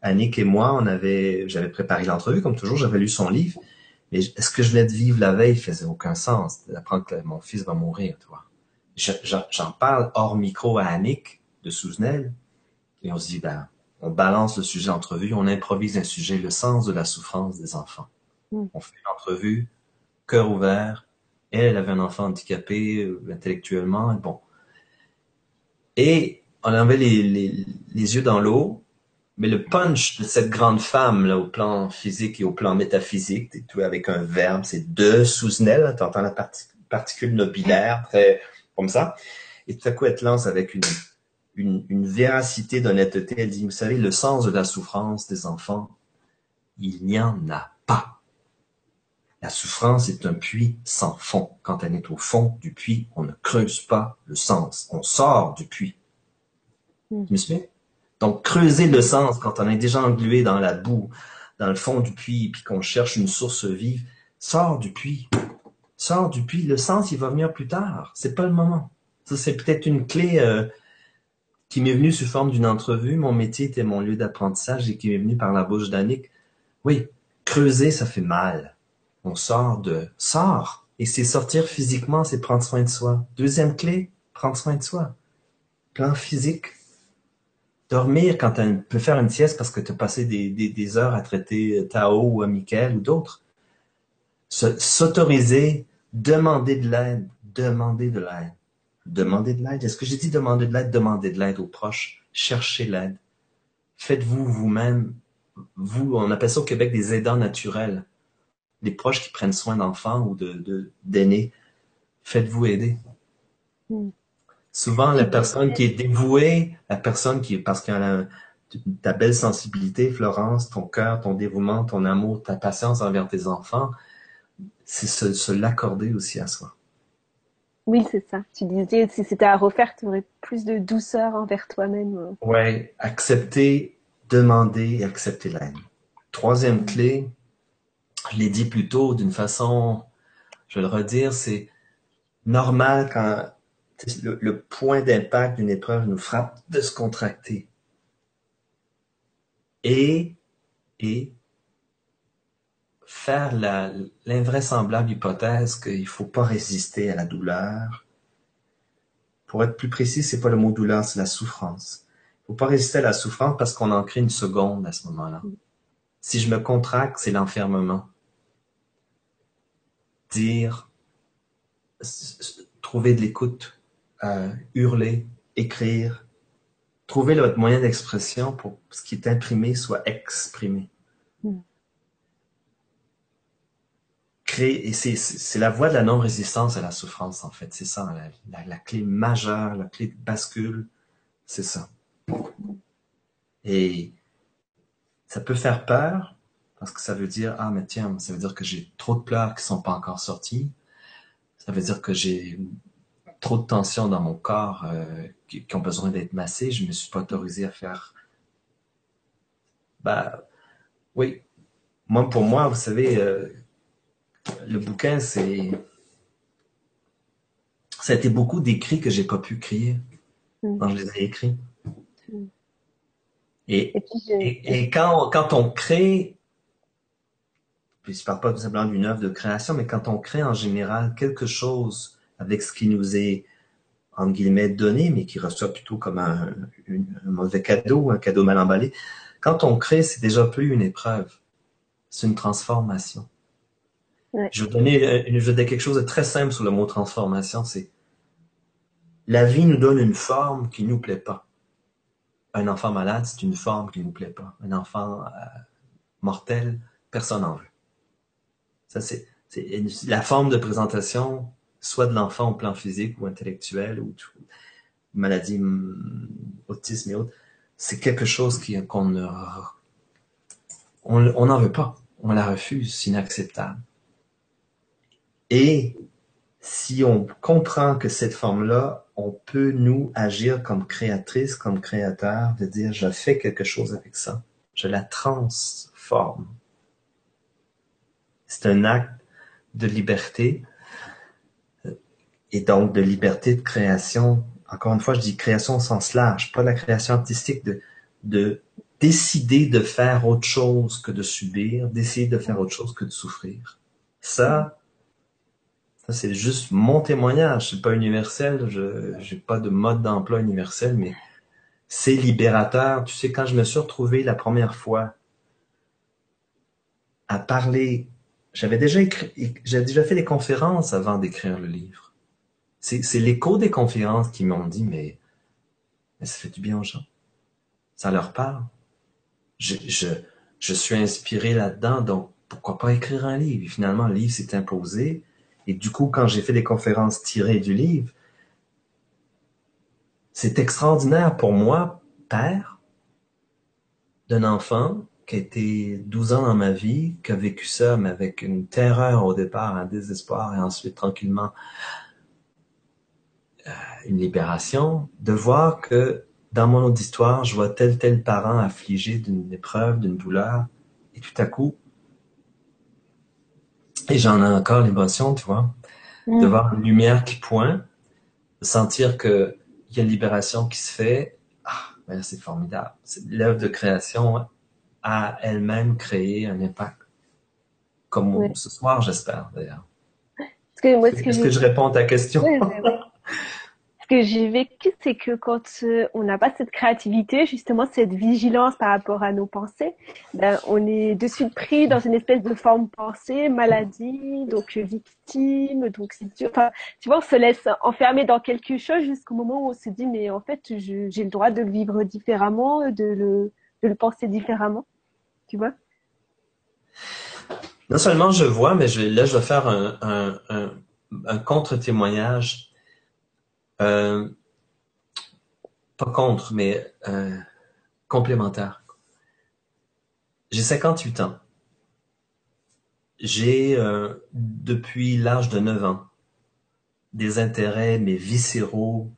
Annick et moi, on avait, j'avais préparé l'entrevue, comme toujours, j'avais lu son livre. Mais est-ce que je venais de vivre la veille? Faisait aucun sens d'apprendre que mon fils va mourir, tu vois. J'en parle hors micro à Annick de Souzenel, et on se dit, ben, on balance le sujet d'entrevue, on improvise un sujet, le sens de la souffrance des enfants. Mm. On fait l'entrevue, cœur ouvert. Elle, elle avait un enfant handicapé euh, intellectuellement, bon. Et on avait les, les, yeux dans l'eau, mais le punch de cette grande femme, là, au plan physique et au plan métaphysique, et tout avec un verbe, c'est de Souzenel, t'entends la particule nobilaire, très, comme ça. Et tout à coup, elle te lance avec une, une, une véracité, d'honnêteté. Elle dit, vous savez, le sens de la souffrance des enfants, il n'y en a pas. La souffrance est un puits sans fond. Quand elle est au fond du puits, on ne creuse pas le sens. On sort du puits. Tu me suis? Donc, creuser le sens quand on est déjà englué dans la boue, dans le fond du puits, puis qu'on cherche une source vive, sort du puits. Sors du puits. Le sens, il va venir plus tard. C'est pas le moment. Ça, c'est peut-être une clé euh, qui m'est venue sous forme d'une entrevue. Mon métier était mon lieu d'apprentissage et qui m'est venue par la bouche d'Annick. Oui, creuser, ça fait mal. On sort de... Sort! Et c'est sortir physiquement, c'est prendre soin de soi. Deuxième clé, prendre soin de soi. Plan physique. Dormir quand tu peux faire une sieste parce que tu as passé des, heures à traiter Tao ou Michael ou d'autres. S'autoriser, demander de l'aide, demander de l'aide. Demander de l'aide. Est-ce que j'ai dit demander de l'aide? Demander de l'aide aux proches? Cherchez l'aide. Faites-vous vous-même, vous, on appelle ça au Québec des aidants naturels. Des proches qui prennent soin d'enfants ou de, d'aînés. Faites-vous aider. Mm. Souvent, la personne qui est dévouée, la personne qui, parce qu'elle a ta belle sensibilité, Florence, ton cœur, ton dévouement, ton amour, ta patience envers tes enfants, c'est se l'accorder aussi à soi. Oui, c'est ça. Tu disais, si c'était à refaire, tu aurais plus de douceur envers toi-même. Euh. Ouais, accepter, demander et accepter l'aide. Troisième clé, je l'ai dit plus tôt d'une façon, je vais le redire, c'est normal quand le, point d'impact d'une épreuve nous frappe de se contracter. Et, et faire l'invraisemblable hypothèse qu'il ne faut pas résister à la douleur. Pour être plus précis, c'est pas le mot douleur, c'est la souffrance. Il faut pas résister à la souffrance parce qu'on en crée une seconde à ce moment-là. Si je me contracte, c'est l'enfermement. Dire, trouver de l'écoute, euh, hurler, écrire, trouver votre moyen d'expression pour ce qui est imprimé soit exprimé. et c'est la voie de la non-résistance à la souffrance, en fait. C'est ça, la, clé majeure, la clé de bascule, c'est ça. Et ça peut faire peur, parce que ça veut dire, ah, mais tiens, ça veut dire que j'ai trop de pleurs qui sont pas encore sortis. Ça veut dire que j'ai trop de tensions dans mon corps euh, qui, ont besoin d'être massées. Je me suis pas autorisé à faire. Bah, oui. Moi, pour moi, vous savez, euh, le bouquin, c'est. Ça a été beaucoup d'écrits que j'ai pas pu crier mm. quand je les ai écrits. Mm. Et, et, quand, quand on crée, puis je parle pas tout simplement d'une œuvre de création, mais quand on crée en général quelque chose avec ce qui nous est, en guillemets, donné, mais qui reçoit plutôt comme un, un mauvais cadeau, un cadeau mal emballé, quand on crée, c'est déjà plus une épreuve. C'est une transformation. Je vais donner, je vais quelque chose de très simple sur le mot transformation, c'est la vie nous donne une forme qui nous plaît pas. Un enfant malade, c'est une forme qui nous plaît pas. Un enfant euh, mortel, personne n'en veut. Ça, c'est, la forme de présentation, soit de l'enfant au plan physique ou intellectuel ou maladie, mm, autisme et autres. C'est quelque chose qu'on on n'en veut pas. On la refuse. C'est inacceptable. Et si on comprend que cette forme-là, on peut nous agir comme créatrice, comme créateur, de dire je fais quelque chose avec ça, je la transforme. C'est un acte de liberté et donc de liberté de création. Encore une fois, je dis création au sens large, pas la création artistique de, de décider de faire autre chose que de subir, décider de faire autre chose que de souffrir. Ça, ça, c'est juste mon témoignage. C'est pas universel. Je n'ai pas de mode d'emploi universel, mais c'est libérateur. Tu sais, quand je me suis retrouvé la première fois à parler, j'avais déjà écrit, j'avais déjà fait des conférences avant d'écrire le livre. C'est l'écho des conférences qui m'ont dit, mais, ça fait du bien aux gens. Ça leur parle. Je, je, je suis inspiré là-dedans, donc pourquoi pas écrire un livre? Et finalement, le livre s'est imposé. Et du coup, quand j'ai fait des conférences tirées du livre, c'est extraordinaire pour moi, père, d'un enfant qui a été 12 ans dans ma vie, qui a vécu ça, mais avec une terreur au départ, un désespoir, et ensuite tranquillement une libération, de voir que dans mon autre histoire, je vois tel tel parent affligé d'une épreuve, d'une douleur, et tout à coup, et j'en ai encore l'émotion, tu vois, de mm. voir une lumière qui pointe. sentir que il y a une libération qui se fait, ah, ben c'est formidable. L'œuvre de création a elle-même créé un impact. Comme ce soir, j'espère, d'ailleurs. Est-ce que, que, je réponds à ta question? Ce que j'ai vécu, c'est que quand euh, on n'a pas cette créativité, justement cette vigilance par rapport à nos pensées, ben, on est de suite pris dans une espèce de forme pensée, maladie, donc victime, donc c'est Enfin, tu vois, on se laisse enfermer dans quelque chose jusqu'au moment où on se dit, mais en fait, j'ai le droit de le vivre différemment, de le, de le penser différemment. Tu vois? Non seulement je vois, mais je, là, je vais faire un, un, un contre-témoignage euh, pas contre, mais euh, complémentaire. J'ai 58 ans. J'ai, euh, depuis l'âge de 9 ans, des intérêts, mais viscéraux,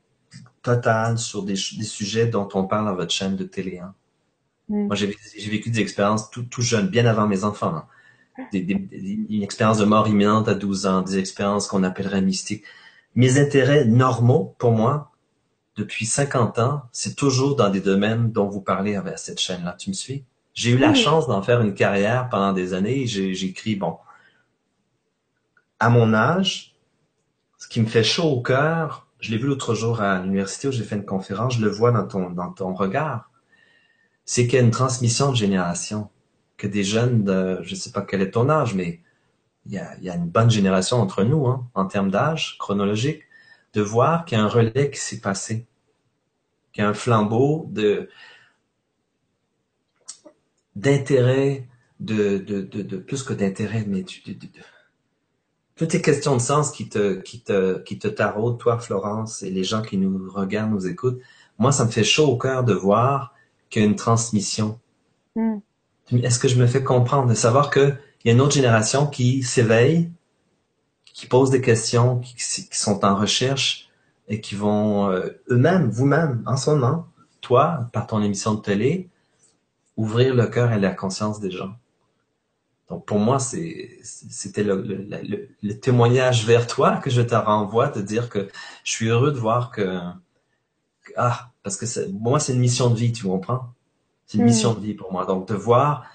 total sur des, sujets dont on parle à votre chaîne de télé. Hein. Mm. Moi, j'ai, vécu des expériences tout, tout jeune, bien avant mes enfants. Hein. une expérience de mort imminente à 12 ans, des expériences qu'on appellerait mystiques mes intérêts normaux pour moi depuis 50 ans, c'est toujours dans des domaines dont vous parlez avec cette chaîne-là. Tu me suis? J'ai eu la chance d'en faire une carrière pendant des années. J'ai écrit, bon, à mon âge, ce qui me fait chaud au cœur, je l'ai vu l'autre jour à l'université où j'ai fait une conférence, je le vois dans ton, dans ton regard, c'est qu'il y a une transmission de génération, que des jeunes de, je sais pas quel est ton âge, mais il y a, y a, une bonne génération entre nous, hein, en termes d'âge chronologique, de voir qu'il y a un relais qui s'est passé, qu'il y a un flambeau de d'intérêt, de, de, de, de, plus que d'intérêt, mais de, de, toutes les questions de sens qui te, qui te, qui te taraudent, toi, Florence, et les gens qui nous regardent, nous écoutent. Moi, ça me fait chaud au cœur de voir qu'il y a une transmission. Mm. Est-ce que je me fais comprendre de savoir que il y a une autre génération qui s'éveille, qui pose des questions, qui, sont en recherche et qui vont euh, eux-mêmes, vous-même, en ce moment, toi, par ton émission de télé, ouvrir le cœur et la conscience des gens. Donc pour moi, c'était le, le, témoignage vers toi que je te renvoie, de dire que je suis heureux de voir que ah parce que pour moi c'est une mission de vie, tu comprends? C'est une mm. mission de vie pour moi. Donc de voir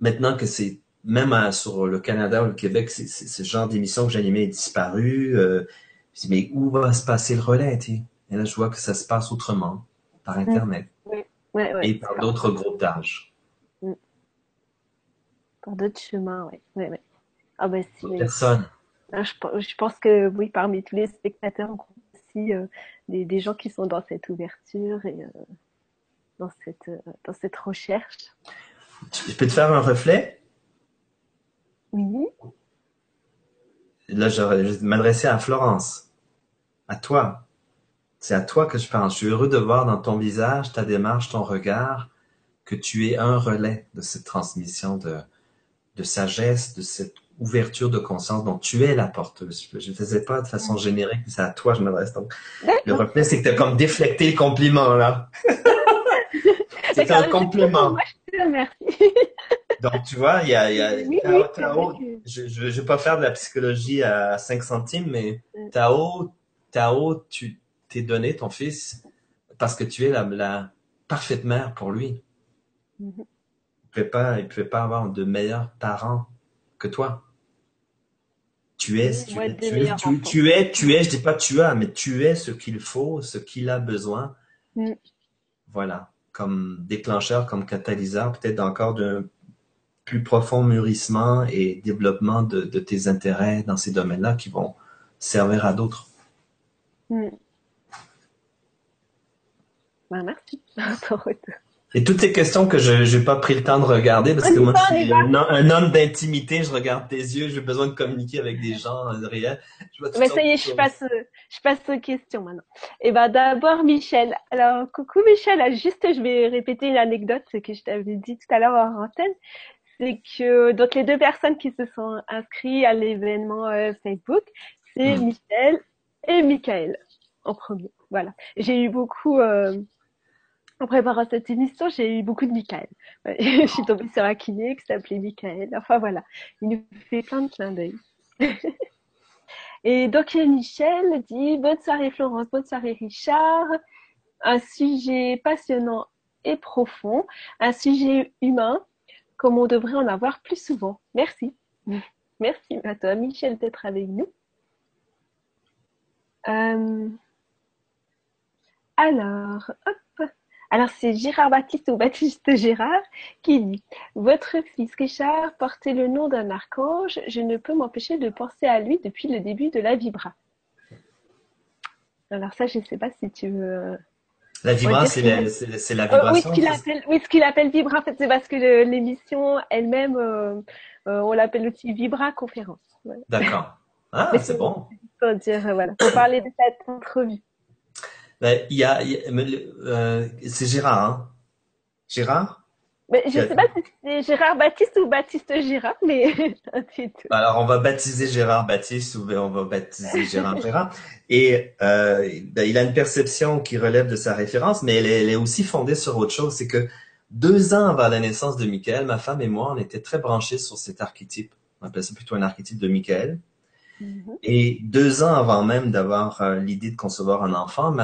maintenant que c'est même sur le Canada ou le Québec, ce genre d'émission que j'animais est disparu. Euh, je dis, mais où va se passer le relais? Et là, je vois que ça se passe autrement, par mm. Internet. et par d'autres groupes d'âge. Mm. Par d'autres chemins, oui. Ah ben, si, Personne. Ah, je, pense que, oui, parmi tous les spectateurs, on aussi euh, des, gens qui sont dans cette ouverture et euh, dans, cette, dans cette recherche. Je peux te faire un reflet? Oui. Là, je vais m'adresser à Florence, à toi. C'est à toi que je parle. Je suis heureux de voir dans ton visage, ta démarche, ton regard, que tu es un relais de cette transmission de, de sagesse, de cette ouverture de conscience dont tu es la porteuse. Je ne faisais pas de façon générique, c'est à toi que je m'adresse. Donc, le reflet, c'est que tu as comme déflecté le compliment, là. <laughs> c'est un compliment. Merci. Donc, tu vois, il y a, y a Tao, je ne vais pas faire de la psychologie à 5 centimes, mais Tao, Tao, tu t'es donné ton fils parce que tu es la, la parfaite mère pour lui. Mm-hmm. Il ne pouvait pas, il pouvait pas avoir de meilleurs parents que toi. Tu es, tu, es, tu, es, tu, es, tu es, je dis pas tu as, mais tu es ce qu'il faut, ce qu'il a besoin. Mm. Voilà, comme déclencheur, comme catalyseur, peut-être encore d'un plus profond mûrissement et développement de, tes intérêts dans ces domaines-là qui vont servir à d'autres. Hmm. Ben, merci. <laughs> Et toutes ces questions que je n'ai pas pris le temps de regarder parce que moi, je suis un, homme d'intimité, je regarde tes yeux, j'ai besoin de communiquer avec des gens euh, réels. Mais ça y est, je passe, je passe aux questions maintenant. Et eh ben d'abord Michel. Alors coucou Michel, juste je vais répéter une anecdote que je t'avais dit tout à l'heure en antenne c'est que donc les deux personnes qui se sont inscrites à l'événement euh, Facebook, c'est mm. Michel et Michael en premier. Voilà. J'ai eu beaucoup euh, en préparant cette émission, j'ai eu beaucoup de Michael. <laughs> je suis tombée sur un kiné qui s'appelait Michael. Enfin voilà, il nous fait plein de clins d'œil. <laughs> Et donc Michel dit Bonne soirée Florence, bonne soirée Richard. Un sujet passionnant et profond, un sujet humain comme on devrait en avoir plus souvent. Merci. Merci à toi Michel d'être avec nous. Euh, alors, hop. Alors, c'est Gérard Baptiste ou Baptiste Gérard qui dit Votre fils Richard portait le nom d'un archange. Je ne peux m'empêcher de penser à lui depuis le début de la Vibra. Alors, ça, je ne sais pas si tu veux. La Vibra, c'est la, la, vibration. oui, ce qu'il appelle, Vibra, en fait, c'est parce que l'émission elle-même, euh, euh, on l'appelle aussi Vibra Conférence. D'accord. <laughs> Ah, c'est bon. Pour dire, voilà, pour parler de cette entrevue. Ben, il y a, euh, c'est Gérard, hein? Gérard? Mais je ne sais pas si c'est Gérard Baptiste ou Baptiste Gérard, mais <laughs> Alors, on va baptiser Gérard Baptiste ou on va baptiser Gérard Gérard. Et euh, ben, il a une perception qui relève de sa référence, mais elle est, elle est aussi fondée sur autre chose. C'est que deux ans avant la naissance de Michael, ma femme et moi, on était très branchés sur cet archétype. On appelle ça plutôt un archétype de Michael. Mm-hmm. Et deux ans avant même d'avoir euh, l'idée de concevoir un enfant,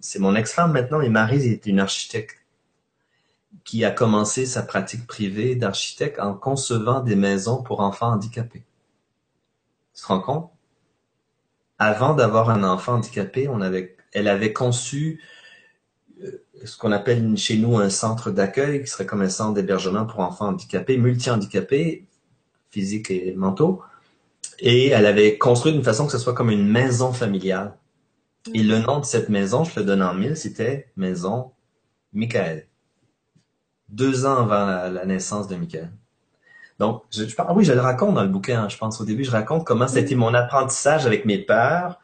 c'est mon ex-femme maintenant, et Marie est une architecte qui a commencé sa pratique privée d'architecte en concevant des maisons pour enfants handicapés. Tu te rends compte? Avant d'avoir un enfant handicapé, on avait, elle avait conçu euh, ce qu'on appelle chez nous un centre d'accueil, qui serait comme un centre d'hébergement pour enfants handicapés, multi-handicapés, physiques et mentaux, et elle avait construit d'une façon que ce soit comme une maison familiale. Et le nom de cette maison, je le donne en mille, c'était Maison Michael. Deux ans avant la, naissance de Michael. Donc, je, ah oui, je le raconte dans le bouquin, je pense au début, je raconte comment c'était mon apprentissage avec mes pères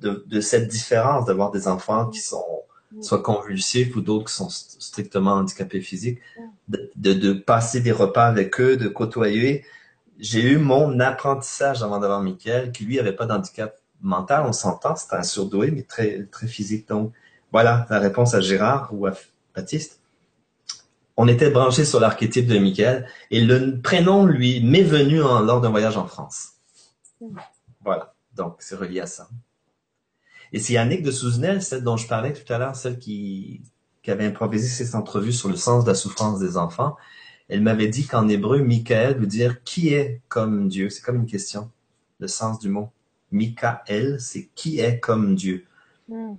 de, de cette différence d'avoir des enfants qui sont soit convulsifs ou d'autres qui sont strictement handicapés physiques, de, de, de, passer des repas avec eux, de côtoyer j'ai eu mon apprentissage avant d'avoir Michael, qui lui avait pas d'handicap mental, on s'entend, c'était un surdoué, mais très, très physique. Donc, voilà la réponse à Gérard ou à Baptiste. On était branché sur l'archétype de Michael et le prénom lui m'est venu lors d'un voyage en France. Voilà. Donc, c'est relié à ça. Et c'est Yannick de Souzenel, celle dont je parlais tout à l'heure, celle qui, qui avait improvisé cette entrevue sur le sens de la souffrance des enfants. Elle m'avait dit qu'en hébreu, Michael veut dire qui est comme Dieu. C'est comme une question, le sens du mot. Michael, c'est qui est comme Dieu. Hmm.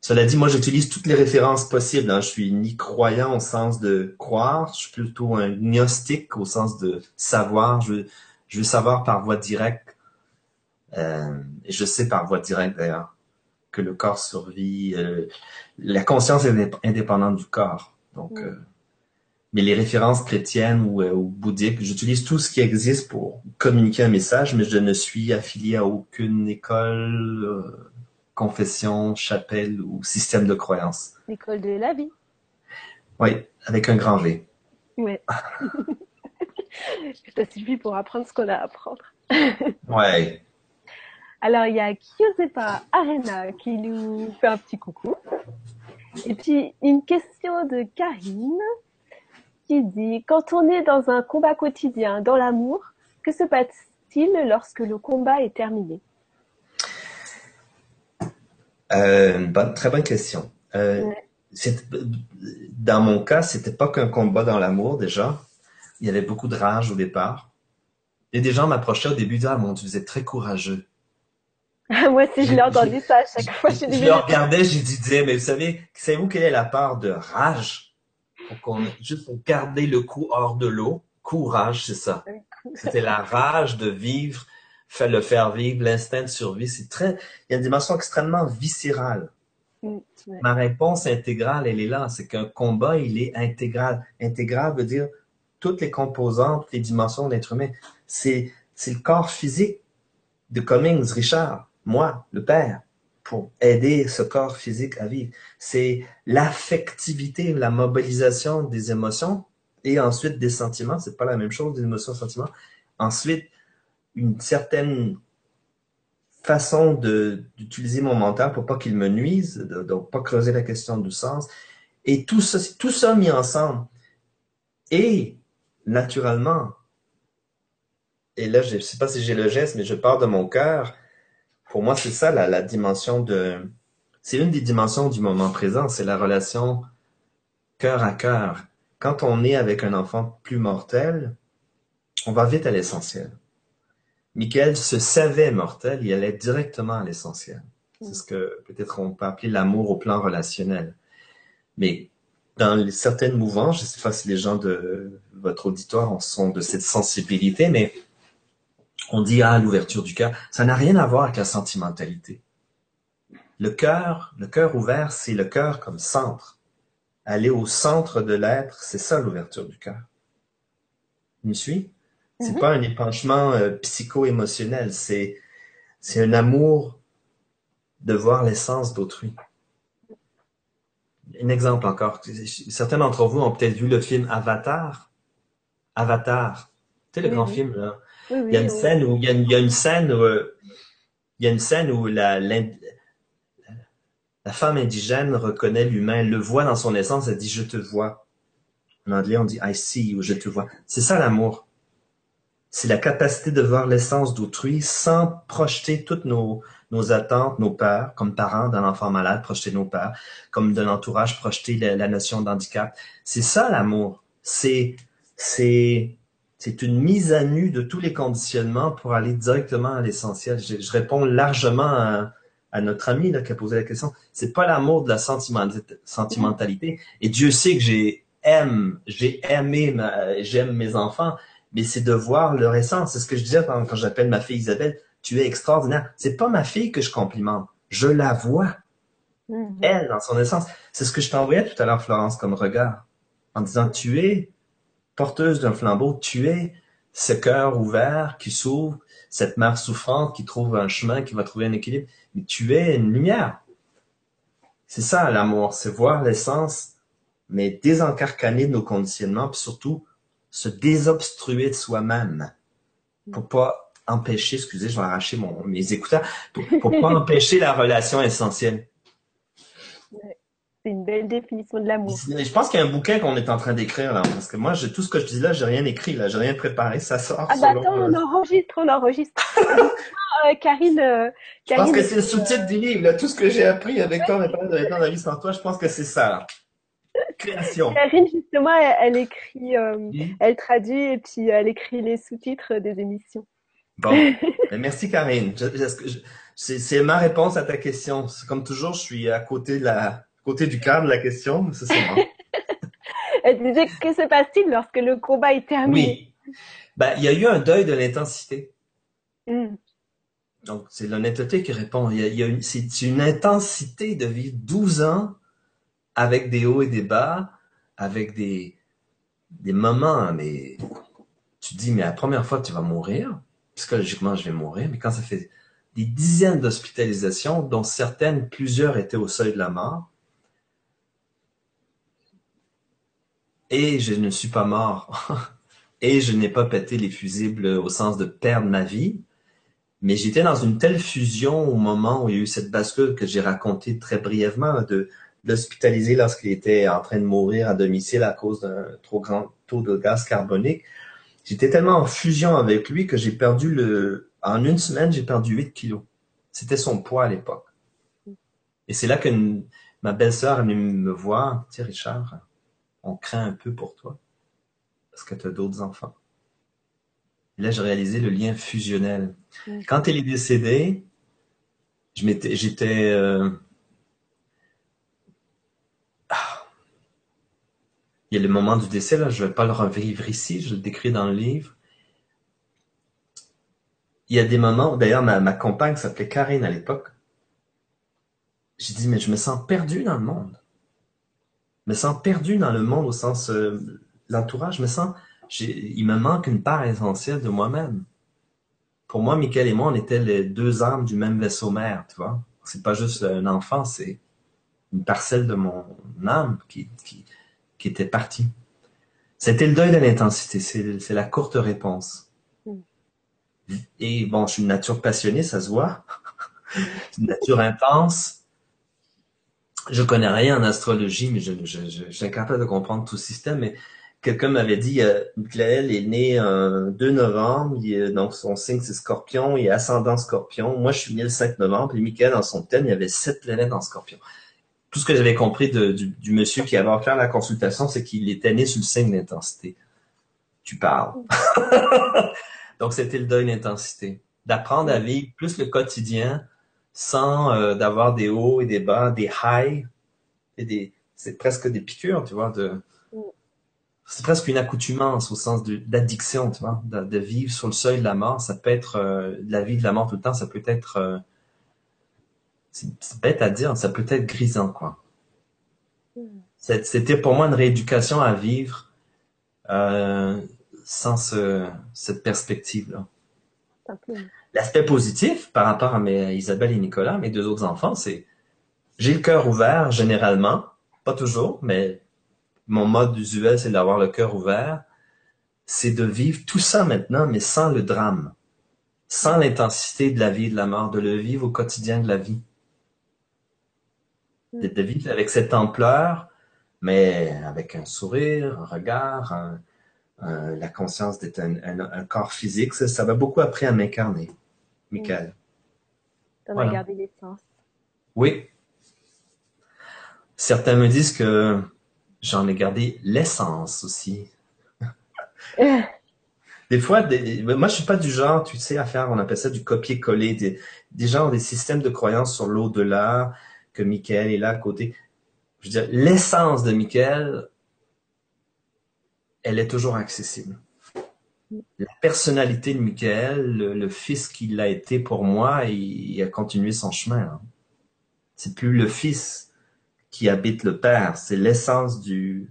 Cela dit, moi, j'utilise toutes les références possibles. Hein. Je suis ni croyant au sens de croire, je suis plutôt un gnostique au sens de savoir. Je, je veux savoir par voie directe. Euh, et je sais par voie directe d'ailleurs que le corps survit. Euh, la conscience est indépendante du corps. Donc, hmm. euh, mais les références chrétiennes ou, euh, ou bouddhiques, j'utilise tout ce qui existe pour communiquer un message, mais je ne suis affilié à aucune école, euh, confession, chapelle ou système de croyance. L'école de la vie. Oui, avec un grand V. Oui. <laughs> Ça suffit pour apprendre ce qu'on a à apprendre. <laughs> ouais. Alors, il y a Kyosepa Arena qui nous fait un petit coucou. Et puis, une question de Karine qui dit Quand on est dans un combat quotidien, dans l'amour, que se passe-t-il lorsque le combat est terminé? Euh, bonne, Très bonne question. Euh, dans mon cas, c'était pas qu'un combat dans l'amour déjà. Il y avait beaucoup de rage au départ. Et des gens m'approchaient au début, disaient Ah mon Dieu, vous êtes très courageux. <laughs> Moi aussi, je l'ai entendu ça à chaque fois. Je, je le regardais, j'ai dit, mais vous savez, savez-vous quelle est la part de rage qu'on juste pour garder le coup hors de l'eau? Courage, c'est ça. C'était la rage de vivre, fait le faire vivre, l'instinct de survie. C'est très, il y a une dimension extrêmement viscérale. Mm, Ma réponse intégrale, elle est là. C'est qu'un combat, il est intégral. Intégral veut dire toutes les composantes, toutes les dimensions d'être humain. C'est, c'est le corps physique de Cummings, Richard, moi, le père pour aider ce corps physique à vivre. C'est l'affectivité, la mobilisation des émotions et ensuite des sentiments. C'est pas la même chose, des émotions, sentiments. Ensuite, une certaine façon d'utiliser mon mental pour pas qu'il me nuise, de, donc pas creuser la question du sens. Et tout ça, tout ça mis ensemble. Et, naturellement, et là, je sais pas si j'ai le geste, mais je pars de mon cœur, pour moi, c'est ça la, la dimension de. C'est une des dimensions du moment présent, c'est la relation cœur à cœur. Quand on est avec un enfant plus mortel, on va vite à l'essentiel. Michael se savait mortel, il allait directement à l'essentiel. C'est ce que peut-être on peut appeler l'amour au plan relationnel. Mais dans certaines mouvances, je ne sais pas si les gens de votre auditoire en sont de cette sensibilité, mais on dit ah l'ouverture du cœur, ça n'a rien à voir avec la sentimentalité. Le cœur, le cœur ouvert, c'est le cœur comme centre. Aller au centre de l'être, c'est ça l'ouverture du cœur. Tu me suis? C'est Mhm. pas un épanchement euh, psycho-émotionnel, c'est c'est un amour de voir l'essence d'autrui. Un exemple encore. Certains d'entre vous ont peut-être vu le film Avatar. Avatar. Tu sais, le Oui, grand oui. film, là. Oui, Il y a une scène où, il y a une, il y a une scène où, euh, il y a une scène où la, la femme indigène reconnaît l'humain, le voit dans son essence, elle dit, je te vois. En anglais, on dit, I see you, je te vois. C'est ça l'amour. C'est la capacité de voir l'essence d'autrui sans projeter toutes nos, nos attentes, nos peurs, comme parents d'un enfant malade, projeter nos peurs, comme d'un entourage, projeter la, notion d'handicap. C'est ça l'amour. C'est, c'est, c'est une mise à nu de tous les conditionnements pour aller directement à l'essentiel. Je, je réponds largement à, à notre ami là, qui a posé la question. C'est pas l'amour de la sentimentalité. Et Dieu sait que j'ai j'ai aimé, ma- j'aime mes enfants, mais c'est de voir leur essence. C'est ce que je disais quand, quand j'appelle ma fille Isabelle. Tu es extraordinaire. C'est pas ma fille que je complimente. Je la vois, Mhm. elle, dans son essence. C'est ce que je t'envoyais tout à l'heure, Florence, comme regard. En disant, tu es porteuse d'un flambeau, tu es ce cœur ouvert qui s'ouvre, cette mère souffrante qui trouve un chemin, qui va trouver un équilibre. Mais tu es une lumière. C'est ça l'amour, c'est voir l'essence, mais désencarcaner nos conditionnements, puis surtout se désobstruer de soi-même pour pas empêcher, excusez, je vais arracher mon, mes écouteurs, pour, pour pas <laughs> empêcher la relation essentielle. C'est une belle définition de l'amour. Je pense qu'il y a un bouquin qu'on est en train d'écrire là, parce que moi, j'ai tout ce que je dis là, j'ai rien écrit là, j'ai rien préparé, ça sort Ah bah selon. attends, euh, on enregistre, on enregistre. <laughs> Euh, Karine, euh, je pense Karine, que c'est le sous-titre du livre, là, tout ce que j'ai appris avec toi, maintenant, de maintenant la vie sans toi, je pense que c'est ça. Là. Création. Karine justement, elle, elle écrit, euh, Hmm. elle traduit et puis elle écrit les sous-titres des émissions. Bon, <laughs> merci Karine. C'est ma réponse à ta question. Comme toujours, je suis à côté de la, côté du cadre de la question, ça bon. <laughs> Elle disait que se passe-t-il lorsque le combat est terminé? Oui. Ben, il y a eu un deuil de l'intensité. Hmm. Donc, c'est l'honnêteté qui répond. Il y a, il y a une, c'est une intensité de vivre 12 ans avec des hauts et des bas, avec des, moments, mais tu dis, mais la première fois tu vas mourir, psychologiquement, je vais mourir, mais quand ça fait des dizaines d'hospitalisations, dont certaines, plusieurs étaient au seuil de la mort, et je ne suis pas mort, <laughs> et je n'ai pas pété les fusibles au sens de perdre ma vie, mais j'étais dans une telle fusion au moment où il y a eu cette bascule que j'ai raconté très brièvement, de l'hospitaliser lorsqu'il était en train de mourir à domicile à cause d'un trop grand taux de gaz carbonique. J'étais tellement en fusion avec lui que j'ai perdu le, en une semaine, j'ai perdu 8 kilos. C'était son poids à l'époque. Et c'est là que une- ma belle-sœur est venue me voir. Tu sais, Richard, on craint un peu pour toi. Parce que tu as d'autres enfants. Et là, j'ai réalisé le lien fusionnel. Mm. Quand elle est décédée, j'étais, euh, il y a le moment du décès, là, je vais pas le revivre ici, je le décris dans le livre. Il y a des moments, d'ailleurs, ma, ma compagne s'appelait Karine à l'époque. J'ai dit, mais je me sens perdu dans le monde. Je me sens perdu dans le monde au sens, euh, l'entourage, je me sens, il me manque une part essentielle de moi-même. Pour moi, Michael et moi, on était les deux âmes du même vaisseau mère, tu vois. C'est pas juste un enfant, c'est une parcelle de mon âme qui, qui, qui était partie. C'était le deuil de l'intensité, c'est, la courte réponse. Mm. Et bon, je suis une nature passionnée, ça se voit. <laughs> une nature intense. Je connais rien en astrologie, mais je, je, je, je suis incapable de comprendre tout le système. Mais quelqu'un m'avait dit, euh, Michael est né un 2 novembre, donc son signe c'est Scorpion, il est ascendant Scorpion. Moi, je suis né le 5 novembre, et Michael, dans son thème, il y avait sept planètes en Scorpion. Tout ce que j'avais compris du, monsieur qui avait offert la consultation, c'est qu'il était né sur le signe d'intensité. Tu parles. <laughs> donc, c'était le deuil d'intensité. D'apprendre à vivre plus le quotidien sans euh, d'avoir des hauts et des bas, des highs et des, c'est presque des piqûres, tu vois, c'est presque une accoutumance au sens d'addiction, tu vois, de, vivre sur le seuil de la mort. Ça peut être euh, la vie de la mort tout le temps. Ça peut être, euh, c'est bête à dire, ça peut être grisant, quoi. Hmm. C'était pour moi une rééducation à vivre euh, sans ce, cette perspective-là. L'aspect positif par rapport à mes, Isabelle et Nicolas, mes deux autres enfants, c'est j'ai le cœur ouvert généralement, pas toujours, mais mon mode usuel, c'est d'avoir le cœur ouvert, c'est de vivre tout ça maintenant, mais sans le drame, sans l'intensité de la vie et de la mort, de le vivre au quotidien de la vie. Mm. De, vivre avec cette ampleur, mais avec un sourire, un regard, la conscience d'être un, corps physique. Ça, m'a beaucoup appris à m'incarner, Michael. T'en as gardé l'essence. Oui. Certains me disent que j'en ai gardé l'essence aussi. <laughs> des fois, moi, je suis pas du genre, tu sais, à faire, on appelle ça du copier-coller. Des, des gens ont des systèmes de croyances sur l'au-delà, que Michael est là à côté. Je veux dire, l'essence de Michael, elle est toujours accessible. La personnalité de Michael, le, fils qu'il a été pour moi, il, a continué son chemin. Hein. C'est plus le fils, qui habite le Père. C'est l'essence du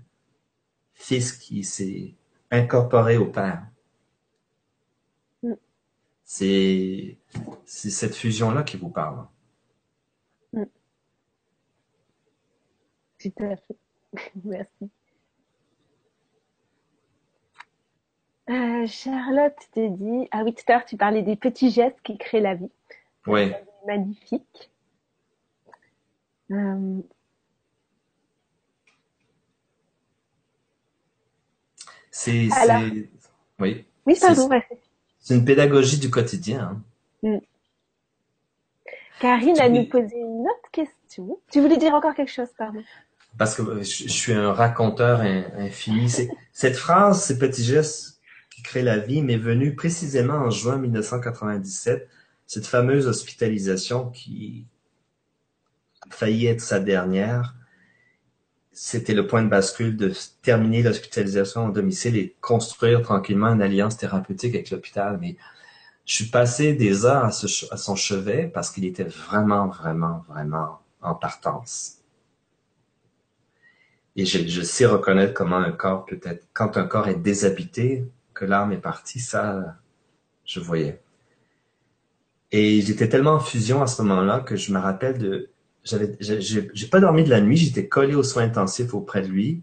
Fils qui s'est incorporé au Père. Mm. C'est cette fusion-là qui vous parle. Tout à fait. <laughs> Merci. Euh, Charlotte te dit, ah oui, tout à l'heure tu parlais des petits gestes qui créent la vie. Oui. Magnifique. Euh, C'est, oui. Oui, pardon. C'est une pédagogie du quotidien. Hein. Mm. Karine a nous posé une autre question. Tu voulais dire encore quelque chose, pardon Parce que euh, je, suis un raconteur infini. cette phrase, ces petits gestes qui créent la vie, m'est venue précisément en juin 1997. Cette fameuse hospitalisation qui a failli être sa dernière c'était le point de bascule de terminer l'hospitalisation en domicile et construire tranquillement une alliance thérapeutique avec l'hôpital. Mais je suis passé des heures à, son chevet parce qu'il était vraiment, vraiment, vraiment en partance. Et je, sais reconnaître comment un corps peut être, quand un corps est déshabité, que l'âme est partie, ça, je voyais. Et j'étais tellement en fusion à ce moment-là que je me rappelle de j'avais, j'ai pas dormi de la nuit, j'étais collé aux soins intensifs auprès de lui,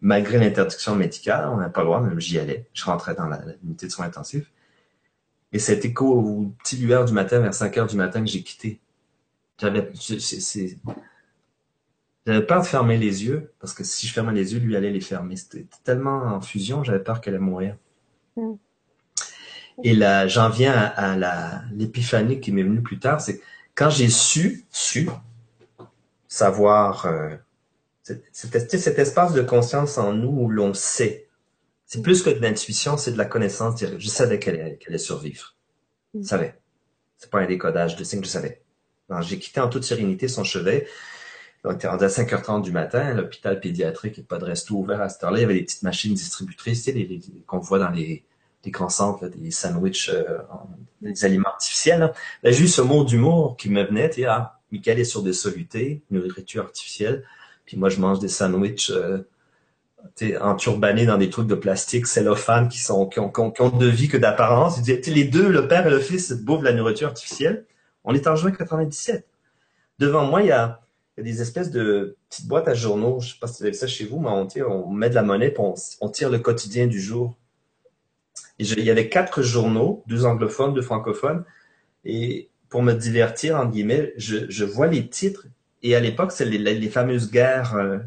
malgré l'interdiction médicale, on n'a pas le droit, même j'y allais. Je rentrais dans l'unité de soins intensifs. Et c'était qu'au petit lueur du matin, vers 5 heures du matin, que j'ai quitté. J'avais, j'avais peur de fermer les yeux, parce que si je fermais les yeux, lui allait les fermer. C'était tellement en fusion, j'avais peur qu'elle allait mourir. Mm. Et là, j'en viens à, la, l'épiphanie qui m'est venue plus tard, c'est quand j'ai su, su, savoir, euh, cet, espace de conscience en nous où l'on sait, c'est plus que de l'intuition, c'est de la connaissance. Je savais qu'elle allait, survivre. Je mm. savais. C'est pas un décodage de signes, je savais. J'ai quitté en toute sérénité son chevet. On était rendu à 5h30 du matin, l'hôpital pédiatrique, et pas de resto ouvert à cette heure-là. Il y avait des petites machines distributrices, tu sais, qu'on voit dans les, grands centres, des sandwichs, euh, des aliments artificiels. J'ai eu ce mot d'humour qui me venait, tu ah, Michael est sur des solutés, nourriture artificielle, puis moi je mange des sandwichs euh, enturbanés dans des trucs de plastique, cellophane, qui sont qui ont, qui ont, de vie que d'apparence. Les deux, le père et le fils, bouffent la nourriture artificielle. On est en juin 97. Devant moi, il y a, des espèces de petites boîtes à journaux. Je sais pas si vous avez ça chez vous, mais on, on met de la monnaie, puis on tire le quotidien du jour il y avait quatre journaux, deux anglophones, deux francophones. Et pour me divertir, en guillemets, je, vois les titres. Et à l'époque, c'est les, fameuses guerres, euh,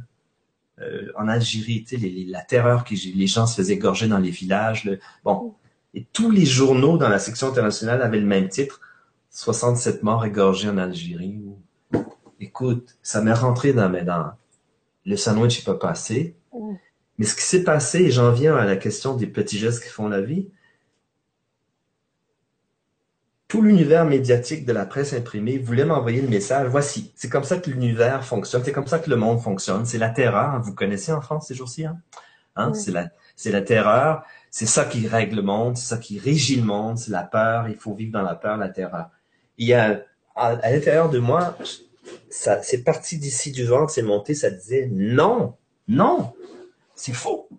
euh, en Algérie, les, la terreur que les gens se faisaient égorger dans les villages. bon, et tous les journaux dans la section internationale avaient le même titre 67 morts égorgés en Algérie. Écoute, ça m'est rentré dans mes dents. Le sandwich n'est pas passé. Mais ce qui s'est passé, et j'en viens à la question des petits gestes qui font la vie, tout l'univers médiatique de la presse imprimée voulait m'envoyer le message. Voici, c'est comme ça que l'univers fonctionne, c'est comme ça que le monde fonctionne. C'est la terreur. Vous connaissez en France ces jours-ci, hein? hein? C'est la, c'est la terreur. C'est ça qui règle le monde, c'est ça qui régit le monde, c'est la peur. Il faut vivre dans la peur, la terreur. Il y a à, l'intérieur de moi, ça, c'est parti d'ici du ventre, c'est monté, ça disait non, non, c'est faux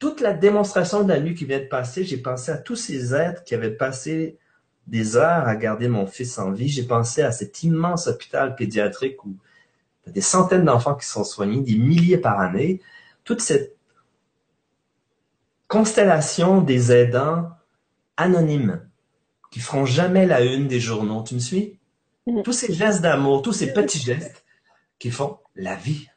toute la démonstration de la nuit qui vient de passer, j'ai pensé à tous ces êtres qui avaient passé des heures à garder mon fils en vie. J'ai pensé à cet immense hôpital pédiatrique où il y a des centaines d'enfants qui sont soignés, des milliers par année. Toute cette constellation des aidants anonymes qui feront jamais la une des journaux. Tu me suis? Mm. Tous ces gestes d'amour, tous ces petits gestes qui font la vie.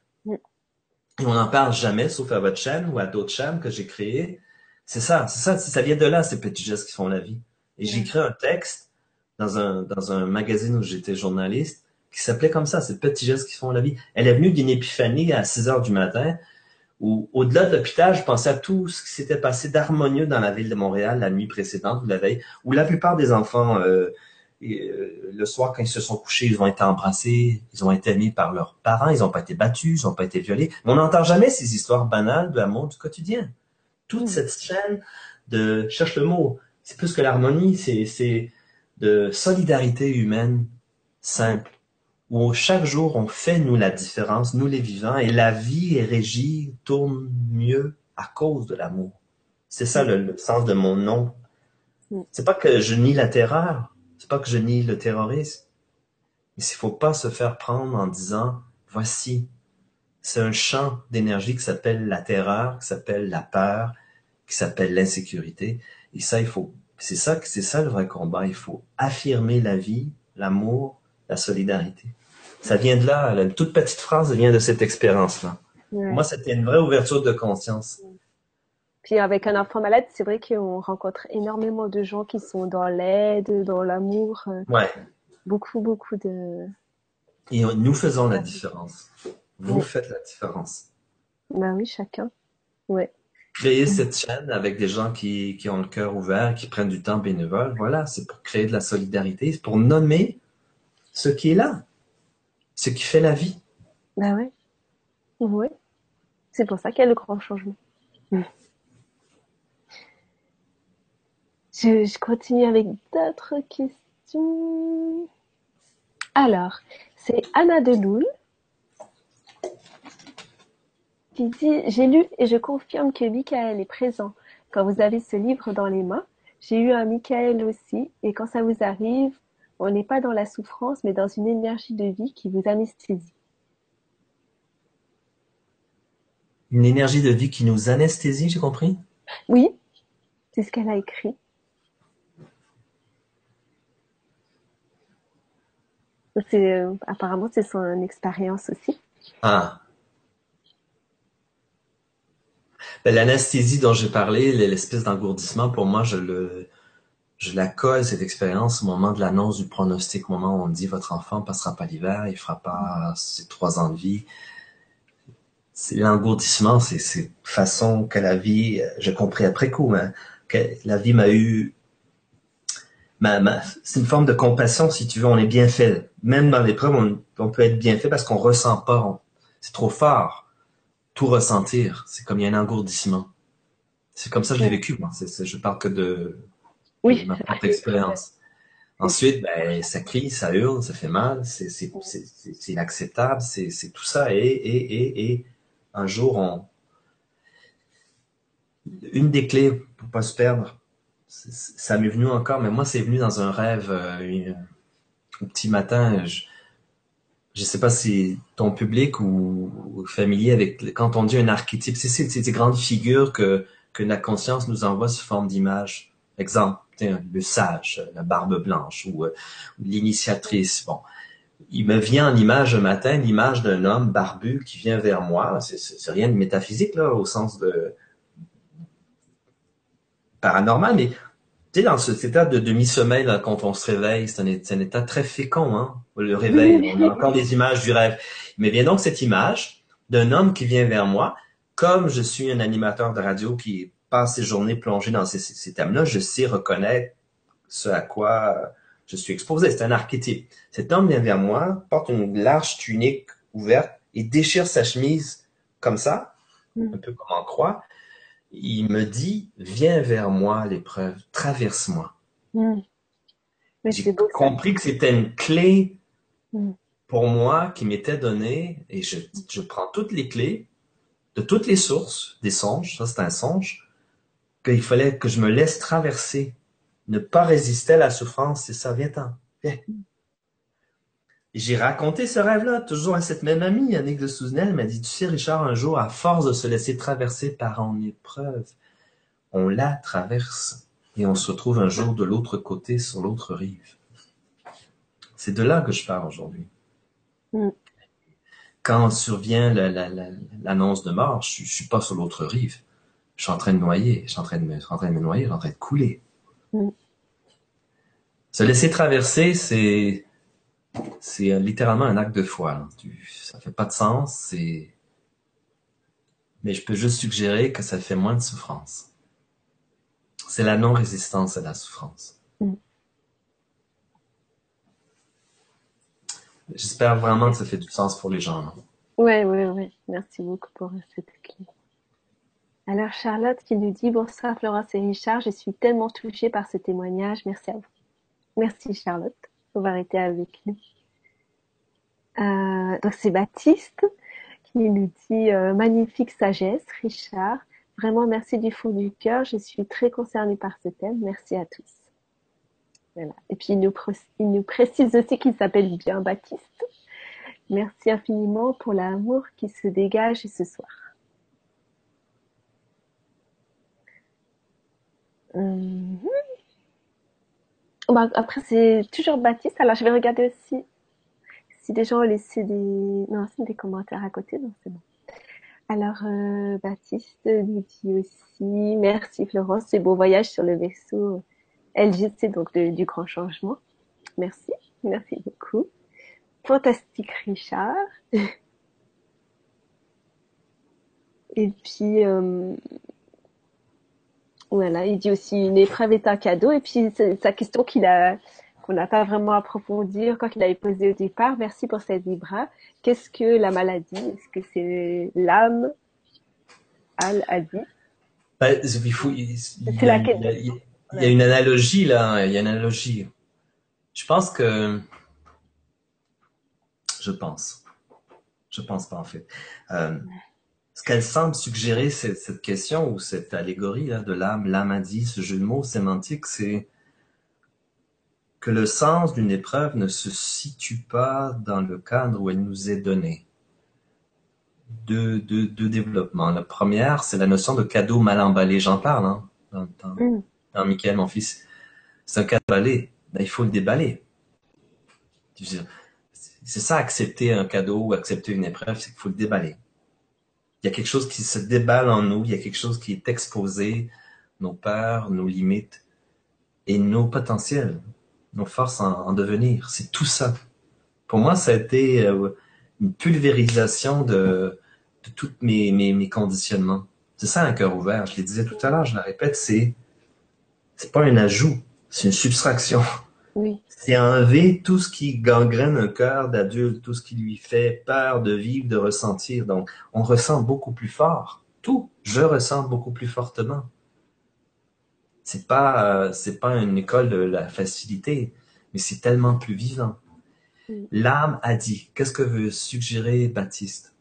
Et on n'en parle jamais, sauf à votre chaîne ou à d'autres chaînes que j'ai créées. C'est ça, c'est ça, ça vient de là, ces petits gestes qui font la vie. Et j'ai écrit un texte dans un, dans un magazine où j'étais journaliste qui s'appelait comme ça, ces petits gestes qui font la vie. Elle est venue d'une épiphanie à 6 heures du matin où, au-delà de l'hôpital, je pensais à tout ce qui s'était passé d'harmonieux dans la ville de Montréal la nuit précédente ou la veille, où la plupart des enfants euh, euh, le soir, quand ils se sont couchés, ils ont été embrassés, ils ont été aimés par leurs parents, ils n'ont pas été battus, ils n'ont pas été violés. Mais on n'entend jamais ces histoires banales de l'amour du quotidien. Toute cette chaîne de, cherche le mot, c'est plus que l'harmonie, c'est de solidarité humaine simple, où chaque jour on fait, nous, la différence, nous les vivants, et la vie est régie, tourne mieux à cause de l'amour. C'est ça le, le, sens de mon nom. Mm. C'est pas que je nie la terreur, c'est pas que je nie le terrorisme, mais il faut pas se faire prendre en disant voici, c'est un champ d'énergie qui s'appelle la terreur, qui s'appelle la peur, qui s'appelle l'insécurité. Et ça, il faut, c'est ça, c'est ça le vrai combat. Il faut affirmer la vie, l'amour, la solidarité. Ça vient de là, une toute petite phrase vient de cette expérience-là. Moi, c'était une vraie ouverture de conscience. Puis avec un enfant malade, c'est vrai qu'on rencontre énormément de gens qui sont dans l'aide, dans l'amour. Euh, ouais. Beaucoup, beaucoup de. Et nous faisons la différence. Vous faites la différence. Ben oui, chacun. Ouais. Créer cette chaîne avec des gens qui, qui ont le cœur ouvert, qui prennent du temps bénévole, voilà, c'est pour créer de la solidarité, c'est pour nommer ce qui est là, ce qui fait la vie. Ben ouais. Ouais. C'est pour ça qu'il y a le grand changement. Je, continue avec d'autres questions. Alors, c'est Anna Deloul qui dit J'ai lu et je confirme que Michael est présent quand vous avez ce livre dans les mains. J'ai eu un Michael aussi, et quand ça vous arrive, on n'est pas dans la souffrance, mais dans une énergie de vie qui vous anesthésie. Une énergie de vie qui nous anesthésie, j'ai compris? Oui, c'est ce qu'elle a écrit. Euh, apparemment, c'est son expérience aussi. Ah. Ben, l'anesthésie dont j'ai parlé, l'espèce d'engourdissement, pour moi, je la colle, cette expérience, au moment de l'annonce du pronostic, au moment où on dit votre enfant passera pas l'hiver, il fera pas ses trois ans de vie. C'est l'engourdissement, c'est façon que la vie, j'ai compris après coup, hein, que la vie m'a eu c'est une forme de compassion, si tu veux, on est bien fait. Même dans l'épreuve, on, on peut être bien fait parce qu'on ressent pas. C'est trop fort. Tout ressentir. C'est comme il y a un engourdissement. C'est comme ça que j'ai vécu, moi. C'est, je parle que de, oui. ma propre expérience. Ensuite, ben, ça crie, ça hurle, ça fait mal, c'est, inacceptable, c'est, c'est tout ça. Et, et, et, et, un jour, on, une des clés pour pas se perdre, ça m'est venu encore, mais moi, c'est venu dans un rêve euh, un petit matin. Je, je sais pas si ton public ou, familier avec quand on dit un archétype, c'est ces grandes figures que que la conscience nous envoie sous forme d'image. Exemple, le sage, la barbe blanche ou, euh, l'initiatrice. Bon, il me vient en image un matin l'image d'un homme barbu qui vient vers moi. C'est rien de métaphysique, là, au sens de paranormal, mais tu sais, dans cet état de demi-sommeil, quand on se réveille, c'est un, état très fécond, hein, le réveil. On a encore des images du rêve. Mais bien donc cette image d'un homme qui vient vers moi, comme je suis un animateur de radio qui passe ses journées plongé dans ces, ces thèmes-là, je sais reconnaître ce à quoi je suis exposé. C'est un archétype. Cet homme vient vers moi, porte une large tunique ouverte et déchire sa chemise comme ça, mm. un peu comme en croix. Il me dit, viens vers moi l'épreuve, traverse-moi. Mm. J'ai compris que c'était une clé mm. pour moi qui m'était donnée et je, je prends toutes les clés de toutes les sources des songes, ça c'est un songe, qu'il fallait que je me laisse traverser ne pas résister à la souffrance, c'est ça, viens-t'en, viens. J'ai raconté ce rêve-là, toujours à cette même amie, Annick de Souzenel, elle m'a dit, tu sais, Richard, un jour, à force de se laisser traverser par en épreuve, on la traverse et on se retrouve un jour de l'autre côté, sur l'autre rive. C'est de là que je parle aujourd'hui. Mm. Quand survient l'annonce de mort, je, ne suis pas sur l'autre rive. Je suis en train de noyer, je suis en train de me, en train de me noyer, je suis en train de couler. Mm. Se laisser traverser, c'est c'est littéralement un acte de foi. Ça Ça fait pas de sens, c'est mais je peux juste suggérer que ça fait moins de souffrance. C'est la non-résistance à la souffrance. Mm. J'espère vraiment que ça fait du sens pour les gens. Oui, oui, oui. Merci beaucoup pour cette clé. Alors Charlotte qui nous dit bonsoir Florence et Richard, je suis tellement touchée par ce témoignage. Merci à vous. Merci Charlotte d'avoir été avec nous. Euh, donc c'est Baptiste qui nous dit euh, magnifique sagesse, Richard. Vraiment merci du fond du cœur. Je suis très concernée par ce thème. Merci à tous. Voilà. Et puis il nous, précise aussi qu'il s'appelle bien Baptiste. Merci infiniment pour l'amour qui se dégage ce soir. Mhm. Bah, après, c'est toujours Baptiste. Alors, je vais regarder aussi si des gens ont laissé des, non, des commentaires à côté. Non, c'est bon. Alors, euh, Baptiste nous dit aussi, merci Florence, c'est beau voyage sur le vaisseau LGC, donc du grand changement. Merci, merci beaucoup. Fantastique Richard. <laughs> Et puis, euh, voilà, il dit aussi une épreuve est un cadeau. Et puis sa question qu'il a qu'on n'a pas vraiment approfondi quand il avait posé au départ. Merci pour cette vibra. Qu'est-ce que la maladie? Est-ce que c'est l'âme? Al a dit. il, faut, il, y a, il, y a, une analogie là. Il y a une analogie. Je pense que je pense. Je pense pas en fait. Euh, ce qu'elle semble suggérer, cette, cette question ou cette allégorie là, de l'âme, l'âme a dit, ce jeu de mots sémantique, c'est que le sens d'une épreuve ne se situe pas dans le cadre où elle nous est donnée. Deux, deux, deux développements. La première, c'est la notion de cadeau mal emballé. J'en parle hein, dans, dans, mm. dans Michael, mon fils. C'est un cadeau emballé. Ben, il faut le déballer. C'est ça, accepter un cadeau ou accepter une épreuve, c'est qu'il faut le déballer il y a quelque chose qui se déballe en nous, il y a quelque chose qui est exposé, nos peurs, nos limites et nos potentiels, nos forces en, devenir. C'est tout ça. Pour moi, ça a été euh, une pulvérisation de, tous mes, conditionnements. C'est ça un cœur ouvert. Je le disais tout à l'heure, je le répète, c'est c'est pas un ajout, c'est une subtraction. Oui. C'est enlever tout ce qui gangrène un cœur d'adulte, tout ce qui lui fait peur de vivre, de ressentir. Donc, on ressent beaucoup plus fort. Tout. Je ressens beaucoup plus fortement. C'est pas, euh, c'est pas une école de la facilité, mais c'est tellement plus vivant. L'âme a dit. Qu'est-ce que veut suggérer Baptiste?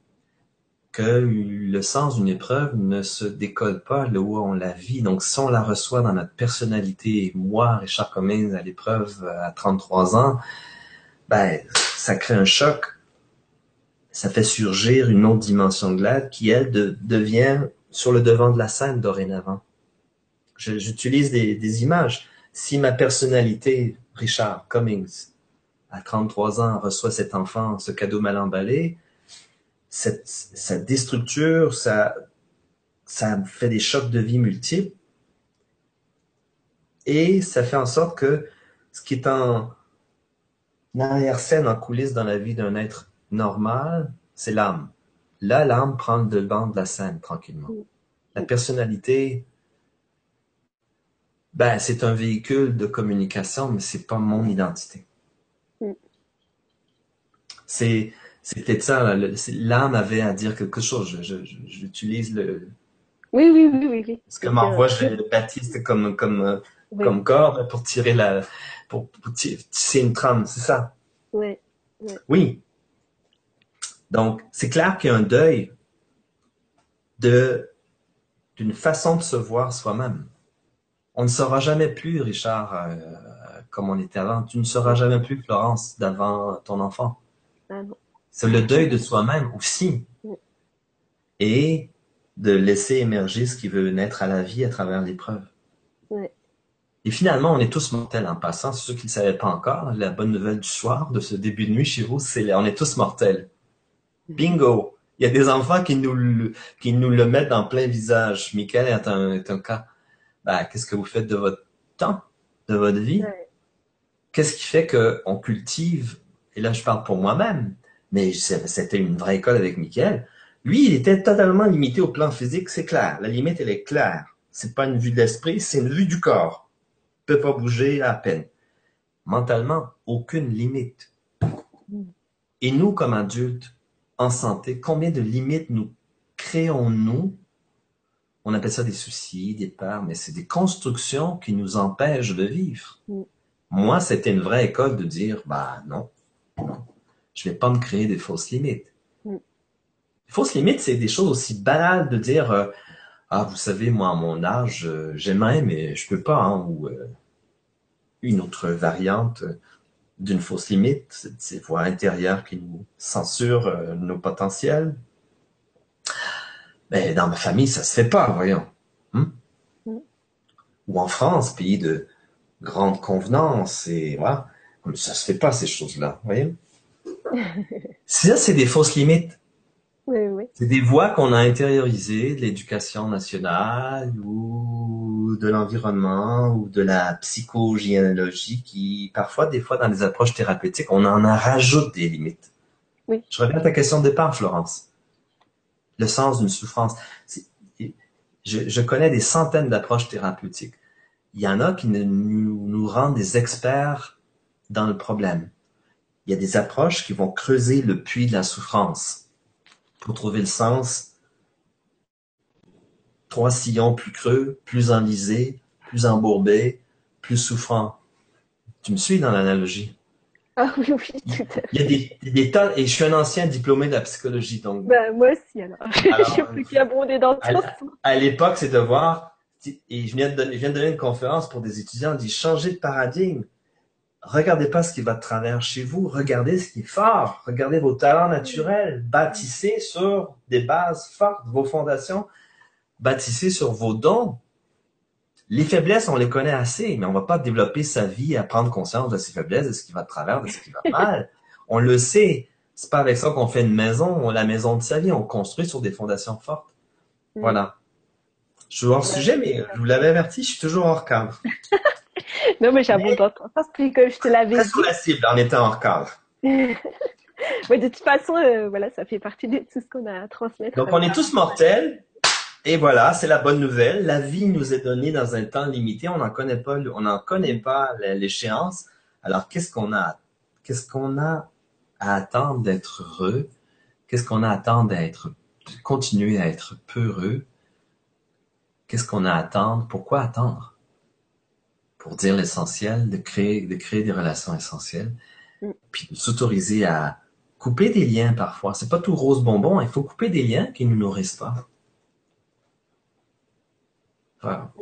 Que le sens d'une épreuve ne se décode pas là où on la vit. Donc, si on la reçoit dans notre personnalité, moi, Richard Cummings, à l'épreuve à 33 ans, ben, ça crée un choc. Ça fait surgir une autre dimension de l'être qui, elle, devient sur le devant de la scène dorénavant. J'utilise des images. Si ma personnalité, Richard Cummings, à 33 ans, reçoit cet enfant, ce cadeau mal emballé, cette, ça déstructure, ça, ça fait des chocs de vie multiples. Et ça fait en sorte que ce qui est en arrière-scène, en coulisses dans la vie d'un être normal, c'est l'âme. Là, l'âme prend le devant de la scène tranquillement. La personnalité, ben, c'est un véhicule de communication, mais c'est pas mon identité. C'est, c'est peut-être ça, l'âme avait à dire quelque chose. Je, je- je- j'utilise le, Oui, oui, oui, oui, oui. ce que m'envoie je le Baptiste comme, comme, euh, Oui, comme corde pour tirer la, pour, pour ti- tisser une trame, c'est ça? oui, Oui. Donc, c'est clair qu'il y a un deuil de, d'une façon de se voir soi-même. On ne sera jamais plus, Richard, euh, comme on était avant. Tu ne seras jamais plus Florence d'avant ton enfant. Ah non. C'est le deuil de soi-même aussi. Et de laisser émerger ce qui veut naître à la vie à travers l'épreuve. Et finalement, on est tous mortels en passant. C'est ceux qui ne le savaient pas encore. La bonne nouvelle du soir, de ce début de nuit chez vous, c'est on est tous mortels. Bingo! Il y a des enfants qui nous le, qui nous le mettent en plein visage. Michael est un, est un cas. Ben, qu'est-ce que vous faites de votre temps, de votre vie? Ouais. Qu'est-ce qui fait qu'on cultive, et là je parle pour moi-même, mais c'était une vraie école avec Michael. Lui, il était totalement limité au plan physique, c'est clair. La limite, elle est claire. C'est pas une vue de l'esprit, c'est une vue du corps. Il peut pas bouger à peine. Mentalement, aucune limite. Et nous, comme adultes, en santé, combien de limites nous créons-nous? On appelle ça des soucis, des peurs, mais c'est des constructions qui nous empêchent de vivre. Mm. Moi, c'était une vraie école de dire, bah non, non, je vais pas me créer des fausses limites. Mm. Les fausses limites, c'est des choses aussi banales de dire, euh, ah, vous savez, moi, à mon âge, euh, j'aimerais, mais je peux pas, hein, ou euh, une autre variante euh, d'une fausse limite, c'est ces voix intérieures qui nous censurent nos potentiels. Mais dans ma famille, ça se fait pas, voyons. Hmm? Mm. Ou en France, pays de grande convenance, et voilà. Mais ça se fait pas, ces choses-là, voyez. Ça, c'est des fausses limites. Oui, oui. C'est des voix qu'on a intériorisées de l'éducation nationale ou de l'environnement ou de la psychogénéalogie qui, parfois, des fois, dans les approches thérapeutiques, on en a rajoute des limites. Oui. Je reviens à ta question de départ, Florence. Le sens d'une souffrance. Je, je connais des centaines d'approches thérapeutiques. Il y en a qui nous rendent des experts dans le problème. Il y a des approches qui vont creuser le puits de la souffrance pour trouver le sens. Trois sillons plus creux, plus enlisés, plus embourbés, plus souffrants. Tu me suis dans l'analogie? Ah oui, oui, tout à fait. Il y a des, des tas, et je suis un ancien diplômé de la psychologie, donc Ben, moi aussi, alors. <laughs> Alors, J'ai plus qu'à abonder dans sens. à l'époque, c'est de voir, et je viens de donner, je viens de donner une conférence pour des étudiants, on dit changer de paradigme. Regardez pas ce qui va de travers chez vous, regardez ce qui est fort, regardez vos talents naturels, bâtissez sur des bases fortes, vos fondations, bâtissez sur vos dons. Les faiblesses, on les connaît assez, mais on va pas développer sa vie à prendre conscience de ses faiblesses, de ce qui va de travers, de ce qui va <laughs> mal. On le sait. C'est pas avec ça qu'on fait une maison, la maison de sa vie, on construit sur des fondations fortes. Mm. Voilà. Je suis hors sujet, mais je vous l'avais averti, je suis toujours hors cadre. <laughs> Non, mais j'abonde dans ton sens, puis que je te l'avais dit. sous la cible en étant hors cadre. <laughs> Ouais, de toute façon, euh, voilà, ça fait partie de tout ce qu'on a à transmettre. Donc, on est tous mortels. Et voilà, c'est la bonne nouvelle. La vie nous est donnée dans un temps limité. On n'en connaît pas, on n'en connaît pas l'échéance. Alors, qu'est-ce qu'on a, qu'est-ce qu'on a à attendre d'être heureux? Qu'est-ce qu'on a à attendre d'être, de continuer à être peureux? Qu'est-ce qu'on a à attendre? Pourquoi attendre? Pour dire l'essentiel, de créer, de créer des relations essentielles. Mm. Puis de s'autoriser à couper des liens parfois. C'est pas tout rose bonbon. Il faut couper des liens qui ne nous nourrissent pas. Voilà.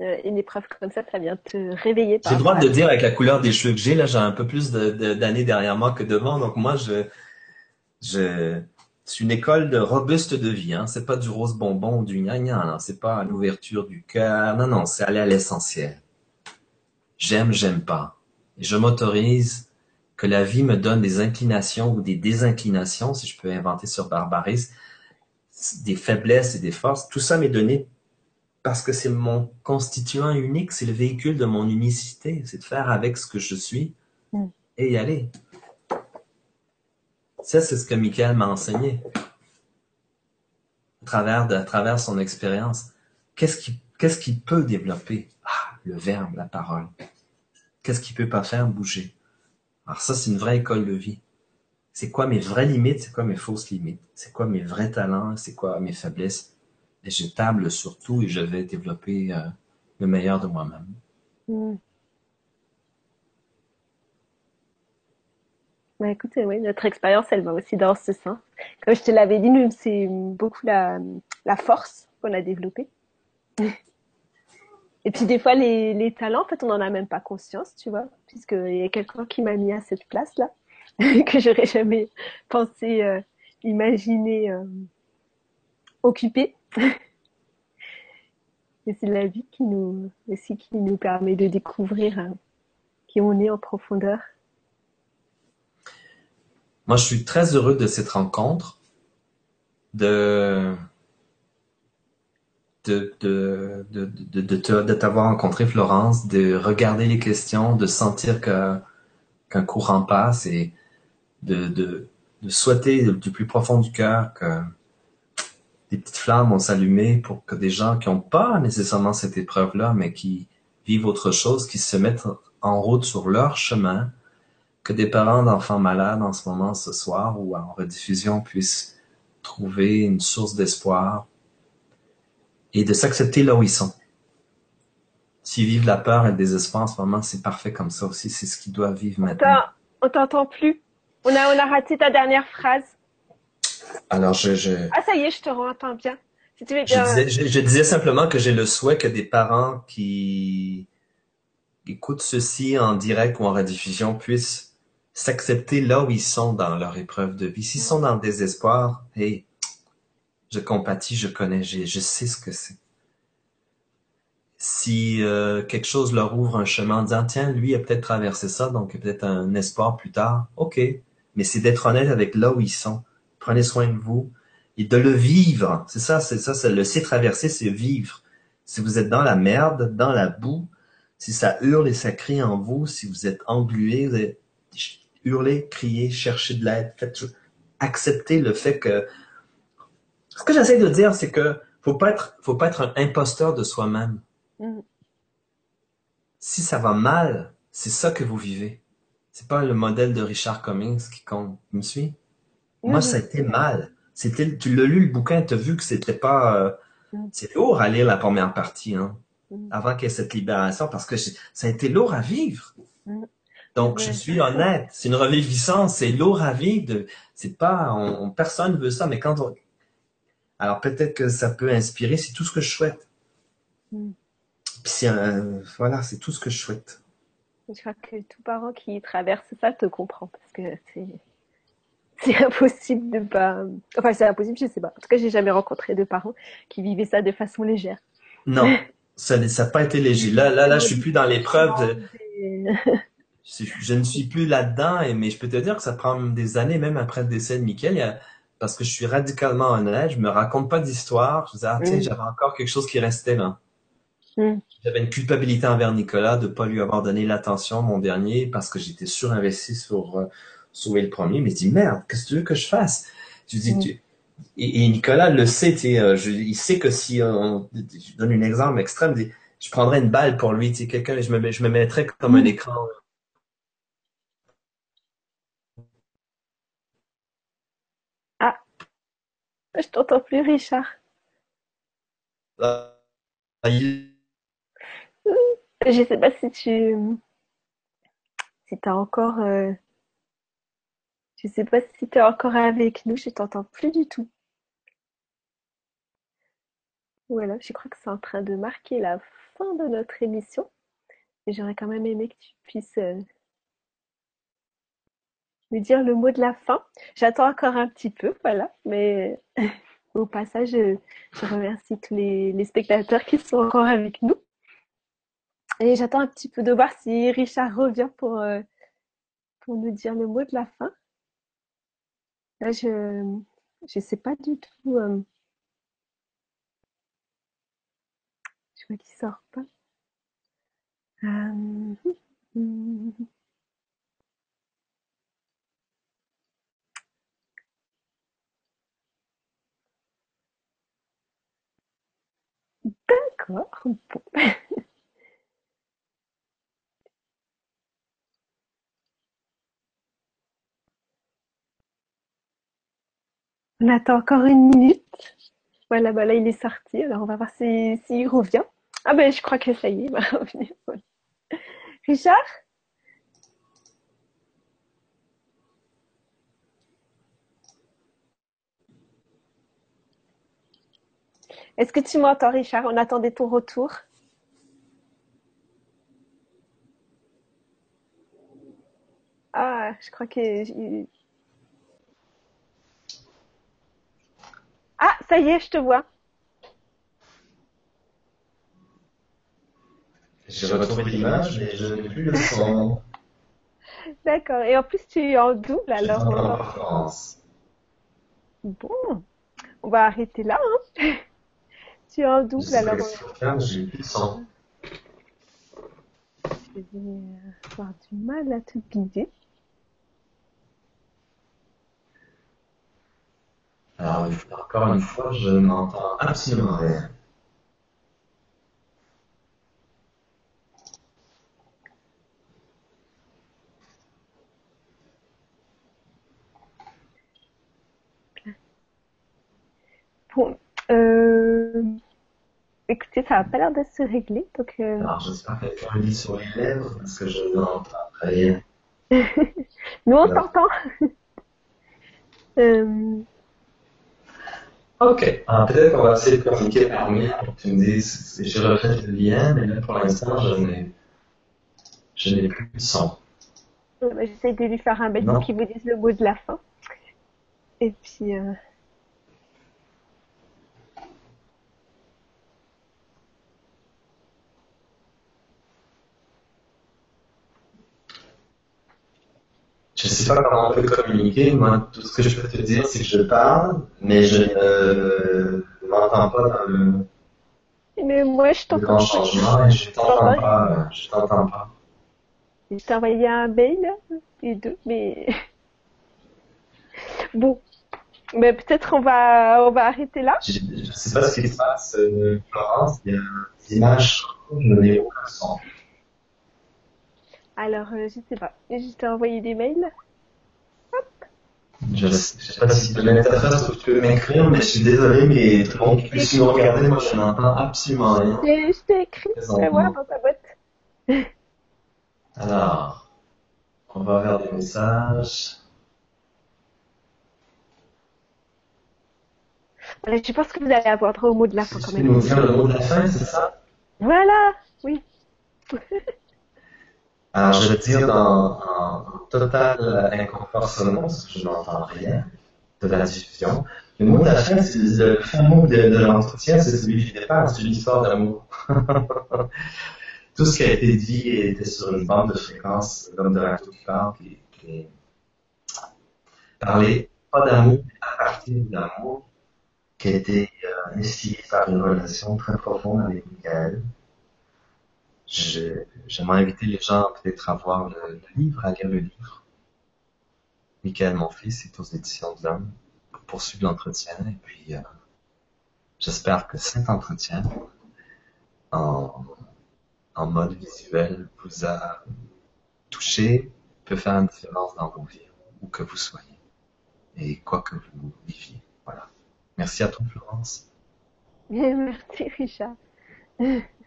Euh, une épreuve comme ça, ça vient te réveiller. J'ai le droit de dire avec la couleur des cheveux que j'ai, là, j'ai un peu plus de- de- d'années derrière moi que devant. Donc moi, je, je, c'est une école de robuste de vie. Hein. C'est pas du rose bonbon ou du gna Non, c'est pas l'ouverture du cœur. Non, non, c'est aller à l'essentiel. J'aime, j'aime pas. Et je m'autorise que la vie me donne des inclinations ou des désinclinations, si je peux inventer sur Barbaris, des faiblesses et des forces, tout ça m'est donné parce que c'est mon constituant unique, c'est le véhicule de mon unicité, c'est de faire avec ce que je suis mm. et y aller. Ça, c'est ce que Michael m'a enseigné à travers, de, à travers son expérience. Qu'est-ce qui, qu'est-ce qui peut développer? Ah, le verbe, la parole. Qu'est-ce qui peut pas faire bouger? Alors ça, c'est une vraie école de vie. C'est quoi mes vraies limites? C'est quoi mes fausses limites? C'est quoi mes vrais talents? C'est quoi mes faiblesses? Et je table sur tout et je vais développer euh, le meilleur de moi-même. Mm. Bah, écoutez, oui, notre expérience, elle va aussi dans ce sens. Comme je te l'avais dit, nous, c'est beaucoup la force qu'on a développée. Et puis des fois, les, talents, en fait, on n'en a même pas conscience, tu vois, puisqu'il y a quelqu'un qui m'a mis à cette place-là, <laughs> que j'aurais jamais pensé euh, imaginer euh, occuper. <laughs> Et c'est la vie qui nous, aussi qui nous permet de découvrir euh, qui on est en profondeur. Moi, je suis très heureux de cette rencontre, de de, de, de, de, t'avoir rencontré, Florence, de regarder les questions, de sentir qu'un courant passe et de, de, de souhaiter du plus profond du cœur que des petites flammes vont s'allumer pour que des gens qui n'ont pas nécessairement cette épreuve-là, mais qui vivent autre chose, qui se mettent en route sur leur chemin, que des parents d'enfants malades en ce moment, ce soir ou en rediffusion, puissent trouver une source d'espoir et de s'accepter là où ils sont. S'ils vivent la peur et le désespoir en ce moment, c'est parfait comme ça aussi. C'est ce qu'ils doivent vivre maintenant. On t'entend plus. On a, on a raté ta dernière phrase. Alors, je, je... Ah, ça y est, je te entends bien. je, disais, je, disais, simplement que j'ai le souhait que des parents qui écoutent ceci en direct ou en rediffusion puissent s'accepter là où ils sont dans leur épreuve de vie. S'ils sont dans le désespoir, hey, je compatis, je connais, je sais ce que c'est. Si euh, quelque chose leur ouvre un chemin en disant tiens, lui a peut-être traversé ça, donc il a peut-être un espoir plus tard, ok. Mais c'est d'être honnête avec là où ils sont. Prenez soin de vous et de le vivre. C'est ça, c'est ça, c'est le c'est traverser, c'est vivre. Si vous êtes dans la merde, dans la boue, si ça hurle et ça crie en vous, si vous êtes englué, hurler, crier, chercher de l'aide, faites, acceptez le fait que ce que j'essaie de dire, c'est que faut pas être, faut pas être un imposteur de soi-même. Mm. Si ça va mal, c'est ça que vous vivez. C'est pas le modèle de Richard Cummings qui compte. Tu me suis? Moi, ça a été mal. C'était, tu l'as lu le bouquin, tu as vu que c'était pas, euh, mm. c'est lourd à lire la première partie, hein, avant qu'il y ait cette libération, parce que ça a été lourd à vivre. Donc, je suis honnête. C'est une reviviscence. C'est lourd à vivre. C'est pas, on, personne veut ça. Mais quand on, alors peut-être que ça peut inspirer, c'est tout ce que je souhaite. Mm. Puis voilà, c'est tout ce que je souhaite. Je crois que tout parent qui traverse ça te comprend parce que c'est c'est impossible de pas. Enfin, c'est impossible, je sais pas. En tout cas, j'ai jamais rencontré de parents qui vivaient ça de façon légère. Non, <laughs> ça n'a pas été léger. Là, là, là, je suis plus dans l'épreuve de. je, ne suis plus là-dedans, mais je peux te dire que ça prend des années, même après le décès de Mickaël. Il y a, parce que je suis radicalement honnête, je me raconte pas d'histoire. Je disais, ah, tiens, mm. j'avais encore quelque chose qui restait là. Mm. J'avais une culpabilité envers Nicolas de pas lui avoir donné l'attention, mon dernier, parce que j'étais surinvesti sur euh, sauver le premier. Mais je dis, merde, qu'est-ce que tu veux que je fasse? Tu dis, mm. tu... Et, Nicolas le sait, euh, il sait que si on, je donne un exemple extrême, je prendrais une balle pour lui, quelqu'un, je me, je me mettrais comme un écran Je t'entends plus, Richard. Je Je sais pas si tu si as encore euh... je sais pas si tu es encore avec nous, je t'entends plus du tout. Voilà, je crois que c'est en train de marquer la fin de notre émission. J'aurais quand même aimé que tu puisses euh, dire le mot de la fin. J'attends encore un petit peu, voilà, mais <laughs> au passage, je, remercie tous les, spectateurs qui sont encore avec nous. Et j'attends un petit peu de voir si Richard revient pour, euh, pour nous dire le mot de la fin. Là, je je sais pas du tout. euh, je vois qu'il sort pas. Euh, D'accord. Bon. <laughs> On attend encore une minute. Voilà, bah là, il est sorti. Alors, on va voir s'il si, revient. Ah ben, je crois que ça y est, il va <laughs> revenir. Richard? Est-ce que tu m'entends, Richard? On attendait ton retour. Ah, je crois que... Ah, ça y est, je te vois. J'ai retrouvé l'image, mais je n'ai plus le <laughs> son. D'accord. Et en plus, tu es en double, alors... pas, Florence. Bon, on va arrêter là, hein. <laughs> Tu en Je double, alors... euh, j'ai. Je vais euh, avoir du mal à te guider. Alors, encore une fois, je n'entends absolument rien. Euh, écoutez, ça n'a pas l'air de se régler, donc euh, Alors, j'espère qu'elle a un lit sur les lèvres, parce que je n'entends rien. <laughs> nous on Alors. t'entend. <laughs> Euh, Ok. Alors, peut-être qu'on va essayer de communiquer par mail pour que tu me dises si j'ai refait le lien, mais là, pour l'instant, je n'ai, je n'ai plus de son. bah, j'essaie de lui faire un Non. pour qu'il vous dise le mot de la fin. Et puis, euh, sais pas comment on peut communiquer. Moi, tout ce que je peux te dire, c'est que je parle, mais je ne m'entends pas dans le, mais moi je t'entends pas. changement et je t'entends pas. euh, Je t'entends pas. Envoyé un mail, les deux, mais <laughs> bon, mais peut-être on va, on va arrêter là. Je ne sais pas ce qui se passe, euh, Florence. Il y a des images, je n'ai aucun son. Alors, euh, je sais pas. Je t'ai envoyé des mails. Je ne sais pas si de l'interface où tu peux m'écrire, mais je suis désolé, mais tout le monde qui puisse nous regarder, moi je n'entends absolument rien. Je t'ai écrit, et voilà, dans ta boîte. Alors, on va vers des messages. Voilà, je pense que vous allez avoir droit au mot de la fin quand tu même. nous dire le mot de la fin, c'est ça? Voilà, oui. <laughs> Alors, je dire dans, en total inconfort sonore, parce que je n'entends rien de la diffusion. Le mot de la fin, c'est le fin mot de, l'entretien, c'est celui du départ, c'est l'histoire d'amour. <laughs> Tout ce qui a été dit était sur une bande de fréquence, l'homme de radio qui parle, qui, qui parlait pas d'amour, mais à partir de l'amour qui a été euh, instillé par une relation très profonde avec Michael. J'aimerais inviter les gens peut-être à voir le, le livre, à lire le livre. Michael, mon fils, est aux éditions de l'homme pour poursuivre l'entretien. Et puis, euh, j'espère que cet entretien, en, en mode visuel, vous a touché, peut faire une différence dans vos vies, où que vous soyez, et quoi que vous viviez. Voilà. Merci à toi, Florence. <laughs> Merci Richard. <laughs>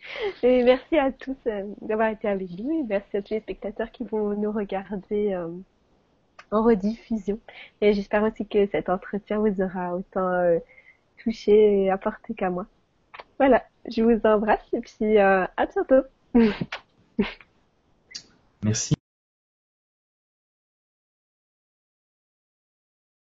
<laughs> Et merci à tous euh, d'avoir été avec nous et merci à tous les spectateurs qui vont nous regarder euh, en rediffusion. Et j'espère aussi que cet entretien vous aura autant euh, touché et apporté qu'à moi. Voilà, je vous embrasse et puis euh, à bientôt. <laughs> <laughs> Merci.